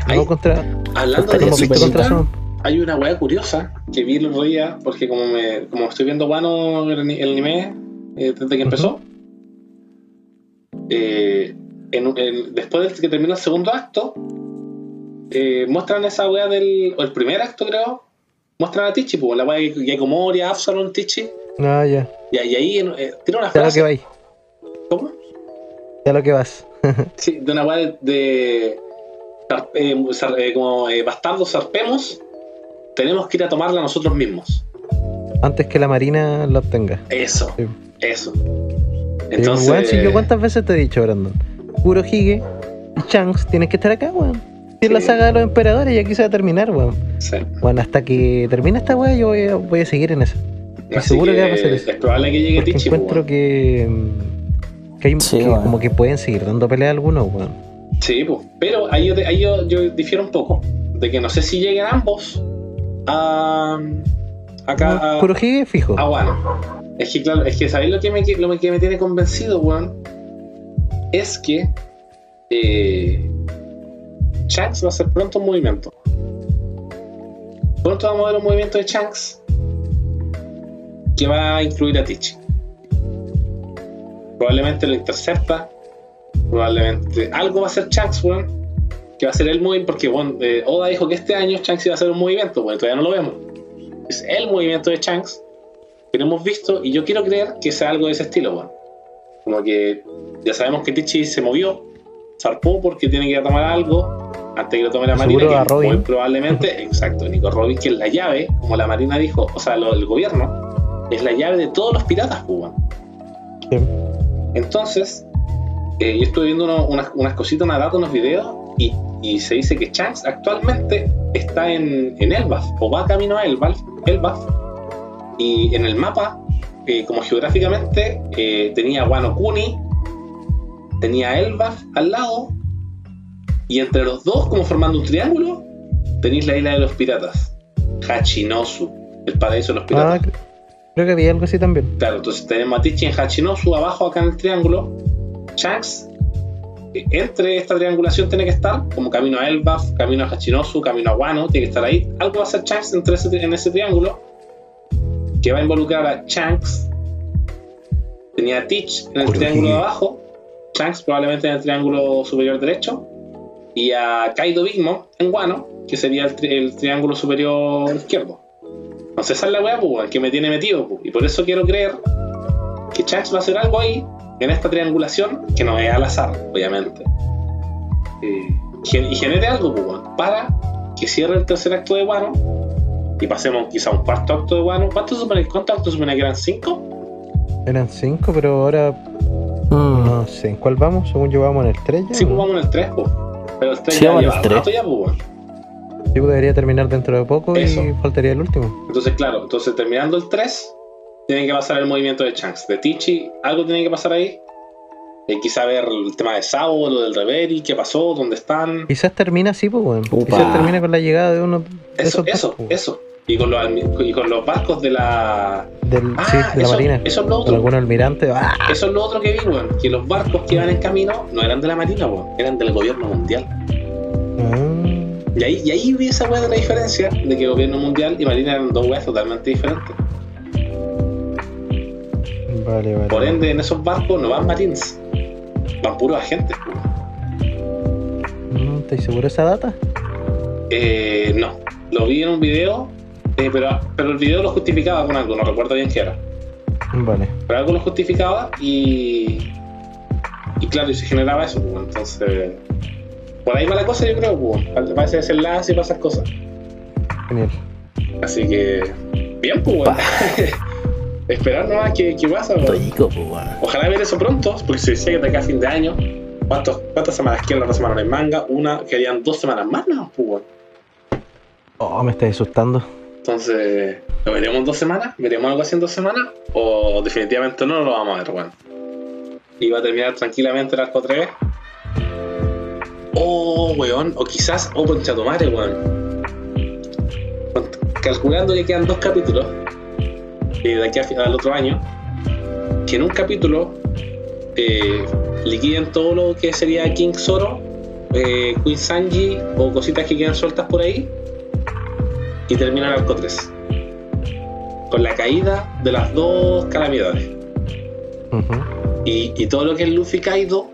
Ay, Vamos contra. hablando de súper contra hay una weá curiosa que vi el otro día, porque como me como estoy viendo Wano el, el anime eh, desde que empezó, eh, en- en- después de que terminó el segundo acto, eh, muestran esa weá del. o el primer acto, creo. Muestran a Tichi, pues la weá de Yakomori, Absalom, Tichi. Ah, ya. Y, y ahí eh, tiene una Ya lo frase. que vais. ¿Cómo? Ya lo que vas. [laughs] Sí, de una weá de. de eh, eh, como eh, bastardos zarpemos, tenemos que ir a tomarla nosotros mismos. Antes que la marina lo obtenga. Eso, Sí. eso. Entonces, weón, si yo cuántas veces te he dicho, Brandon. Kurohige Shanks tienes que estar acá, weón. Es la Sí. saga de los emperadores y aquí se va a terminar, weón. sí. Bueno, hasta que termine esta weá, yo voy a, voy a seguir en eso. Estoy Así seguro que, va a pasar eso. Es probable que llegue Porque Tichi. encuentro que, que, hay, Sí, que weón. como que pueden seguir dando pelea a algunos, weón. Sí, pues. Pero ahí, yo, ahí yo, yo difiero un poco. De que no sé si lleguen ambos. a. Acá a, Kurohige fijo. a Wano. Es que, claro, es que ¿sabéis lo que me, lo que me tiene convencido, weón? Es que. Eh, Shanks va a hacer pronto un movimiento. Pronto vamos a ver un movimiento de Shanks que va a incluir a Teach. Probablemente lo intercepta. Probablemente algo va a hacer Shanks, weón. Que va a ser el movimiento. Porque weón, eh, Oda dijo que este año Shanks iba a hacer un movimiento, weón. Todavía no lo vemos. Es el movimiento de Shanks que no hemos visto. Y yo quiero creer que sea algo de ese estilo, weón. Como que ya sabemos que Teach se movió. Zarpó porque tiene que tomar algo. Antes que lo tome la marina. Que Robin. muy probablemente, [laughs] exacto, Nico Robin, que es la llave, como la marina dijo, o sea, lo, el gobierno, es la llave de todos los piratas, pues, weón. Sí. Entonces, eh, yo estuve viendo uno- unas, unas cositas, una data, unos videos, y, y se dice que Shanks actualmente está en, en Elbaf, o va camino a Elbaf, Elbaf y en el mapa, eh, como geográficamente, eh, tenía Wano Kuni, tenía Elbaf al lado, y entre los dos, como formando un triángulo, tenéis la isla de los piratas, Hachinosu, el paraíso de los Ah, piratas. cre- creo que había algo así también. Claro, entonces tenemos a Tichi en Hachinosu abajo acá en el triángulo. Shanks, eh, entre esta triangulación tiene que estar, como camino a Elbaf, camino a Hachinosu, camino a Wano, tiene que estar ahí. Algo va a ser Shanks entre ese, en ese triángulo, que va a involucrar a Shanks. Tenía a Teach en el Kurohige. triángulo de abajo, Shanks probablemente en el triángulo superior derecho, y a Kaido Big Mom en Wano, que sería el, tri- el triángulo superior izquierdo. No sé, esa es la weá, pues, que me tiene metido, pues. Y por eso quiero creer que Shanks va a hacer algo ahí, en esta triangulación, que no es al azar, obviamente. Eh, y genere algo, pues, para que cierre el tercer acto de Wano y pasemos quizá a un cuarto acto de Wano. ¿Cuántos supone, ¿Cuántos actos supone que eran? ¿Cinco? Eran cinco, pero ahora Mm. no sé. ¿En cuál vamos? Según yo vamos en el 3 ya. Sí, pues vamos en el 3, pues. Pero 3 Sí, ya lleva el tres. rato ya, pues. Sí, pues debería terminar dentro de poco Eso. y faltaría el último. Entonces, claro, entonces terminando el 3, tiene que pasar el movimiento de Shanks. De Tichi, algo tiene que pasar ahí. Eh, quizá ver el tema de Sao, lo del Reveri, qué pasó, dónde están. Quizás termina así, pues. Upa. Quizás termina con la llegada de uno de Eso, esos dos, eso, pues, eso. Y con, los, y con los barcos de la. Del, Ah, sí, de la eso, marina. eso es lo otro. algún almirante. ¡Ah! Eso es lo otro que vi, weón. Que los barcos que iban en camino no eran de la marina, weón. Eran del gobierno mundial. Ah, Y ahí, y ahí vi esa weá de la diferencia de que gobierno mundial y marina eran dos weas totalmente diferentes. vale, vale. Por ende, en esos barcos no van marines. Van puros agentes, weón. No, ¿Estás seguro de esa data? Eh, no, lo vi en un video, eh, pero, pero el video lo justificaba con algo, no recuerdo bien qué era. Vale. Pero algo lo justificaba y. Y claro, y se generaba eso, pues, entonces. Por ahí va la cosa, yo creo, pues, para ese desenlace y para esas cosas. Genial. Así que. Bien, pues. [laughs] Esperar nomás que, que pasa, weón. Rico, pues. Ojalá ver eso pronto, porque se decía que de acá a fin de año. ¿Cuántos, ¿Cuántas semanas quedan? Otra semana hay manga. Una, quedarían dos semanas más, ¿no? Pues. Oh, me estás asustando. Entonces, ¿lo veremos en dos semanas? ¿Veremos algo así en dos semanas? ¿O definitivamente no, lo vamos a ver, weón? Y va a terminar tranquilamente el arco 3. Oh, weón. O quizás, oh, concha tu weón. Calculando que quedan dos capítulos eh, de aquí a fi- al otro año, que en un capítulo eh, liquiden todo lo que sería King Zoro, eh, Queen Sanji o cositas que quedan sueltas por ahí y termina el arco 3 con la caída de las dos calamidades. Y, y todo lo que es Luffy Kaido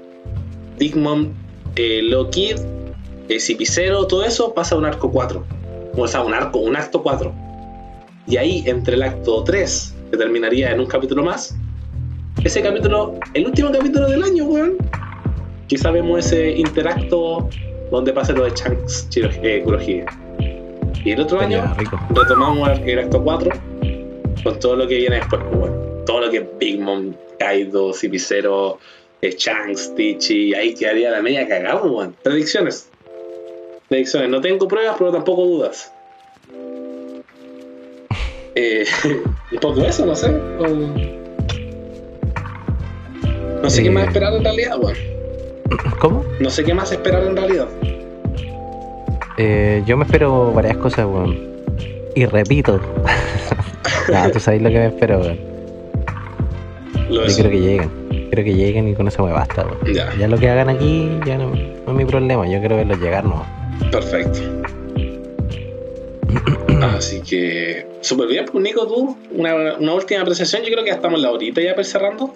Big Mom eh, Lockheed eh, Cipicero todo eso pasa a un arco 4 o sea un arco un acto 4 y ahí entre el acto 3 que terminaría en un capítulo más ese capítulo el último capítulo del año weón. Quizá vemos ese interacto donde pase lo de Shanks eh, Kurohige y el otro año Sería rico. retomamos el, acto 4 con todo lo que viene después, pues, bueno, todo lo que es Big Mom, Kaido, Cipicero, eh, Shanks, Tichi, ahí quedaría la media cagada, pues, bueno. Predicciones. Predicciones. No tengo pruebas, pero tampoco dudas. [laughs] Eh, [laughs] un poco eso, no sé. No sé qué Eh. más esperar en realidad, bueno. ¿Cómo? No sé qué más esperar en realidad. Eh, yo me espero varias cosas, weón. y repito. [laughs] no, tú sabes lo que me espero, weón. Lo Yo es. quiero que lleguen. Quiero que lleguen y con eso me basta, weón. Ya, Ya lo que hagan aquí ya no, no es mi problema. Yo quiero verlos llegar, no. perfecto. [clears throat] Así que, súper bien, pues Nico, tú, una, una última apreciación. Yo creo que ya estamos en la horita ya pues, cerrando.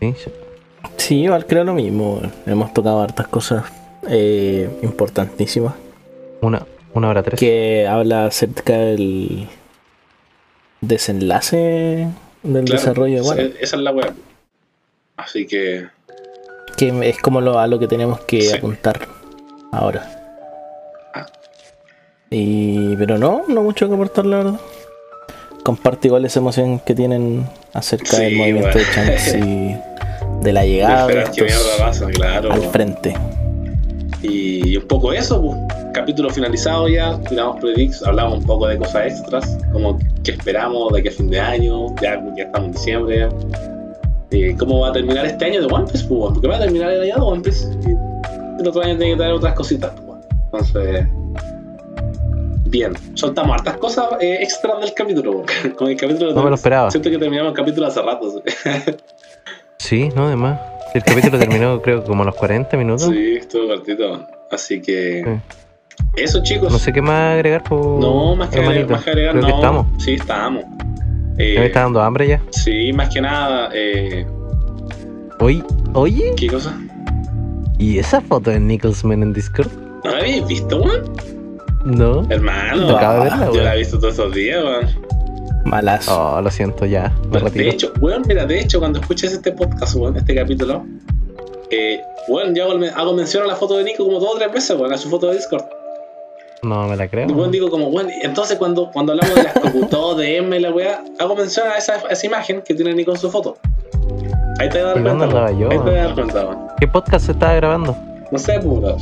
Sí, sí. Sí, igual creo lo mismo. Hemos tocado hartas cosas eh, importantísimas. Una, una hora tres. Que habla acerca del desenlace del Claro, desarrollo de esa, es la web. Así que, Que es como lo, a lo que tenemos que Sí. apuntar ahora. Ah. Y, pero no, no mucho que aportar, la verdad. Comparto igual esa emoción que tienen acerca Sí, del movimiento bueno. de Shanks y de la llegada de estos mierda pasa, claro. al frente. Y un poco eso, pues. Capítulo finalizado ya, tiramos predicts, hablamos un poco de cosas extras, como que esperamos de que a fin de año, ya, ya estamos en diciembre. Eh, ¿Cómo va a terminar este año de One Piece? Pues, porque va a terminar el año de One Piece. Y el otro año tiene que traer otras cositas. Pues. Entonces, bien, soltamos hartas cosas eh, extras del capítulo. [laughs] Como el capítulo No me lo esperaba. Siento que terminamos el capítulo hace rato. Sí, [laughs] no, además. El capítulo terminó creo como a los 40 minutos. sí, estuvo cortito. Así que, Sí. Eso chicos. No sé qué más agregar por No, más que, agregar, más que agregar, Creo no. que estamos. Sí, estamos. Eh, me está dando hambre ya. Sí, más que nada. Eh, Oye, oye, ¿Qué cosa? ¿y esa foto de Nicholsman en Discord? ¿No la habéis visto, weón? No. Hermano, Acabo de verla, yo weón. la he visto todos esos días, weón. Malazo. Oh, lo siento, ya. Me Bueno, retiro. de hecho, weón, mira, de hecho, cuando escuches este podcast, weón, este capítulo, eh, weón, yo hago, hago mención a la foto de Nico como dos o tres veces, weón, a su foto de Discord. No me la creo. Weón, digo como, weón, entonces cuando, cuando hablamos de las computadoras, de M la weá, hago mención a esa, a esa imagen que tiene Nico en su foto. Ahí te vas a dar ¿Y dónde cuenta, yo, Ahí te vas a dar cuenta, weón. ¿Qué podcast se estaba grabando? No sé, brother.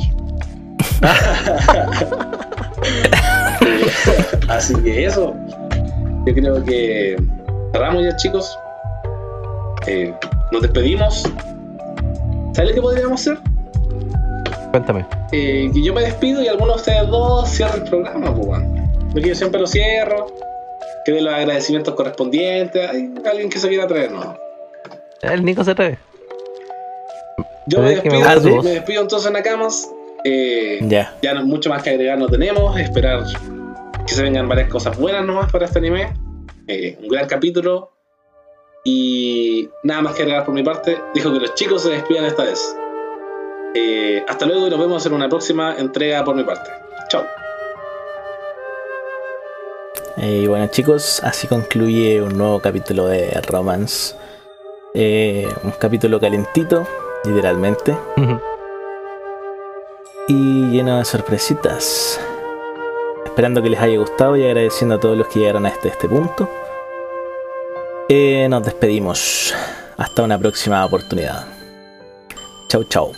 [laughs] Así que eso. Yo creo que cerramos ya, chicos. Eh, nos despedimos. ¿Sabes lo que podríamos hacer? Cuéntame. Eh, que yo me despido y alguno de ustedes dos cierre el programa, pues. Porque yo siempre lo cierro. Que dé los agradecimientos correspondientes. Hay alguien que se quiera traer, ¿no? El Nico se atreve. Yo me despido, me despido entonces, Nakamas. Eh, Ya. ya no, mucho más que agregar no tenemos. Esperar que se vengan varias cosas buenas nomás para este anime. Eh, un gran capítulo. Y nada más que agregar por mi parte. Dijo que los chicos se despidan esta vez. Eh, hasta luego y nos vemos en una próxima entrega por mi parte. Chao. Eh, Y bueno chicos, así concluye un nuevo capítulo de Romance. Eh, un capítulo calentito, literalmente. Y lleno de sorpresitas. Esperando que les haya gustado y agradeciendo a todos los que llegaron hasta este punto. Eh, nos despedimos. Hasta una próxima oportunidad. Chau chau.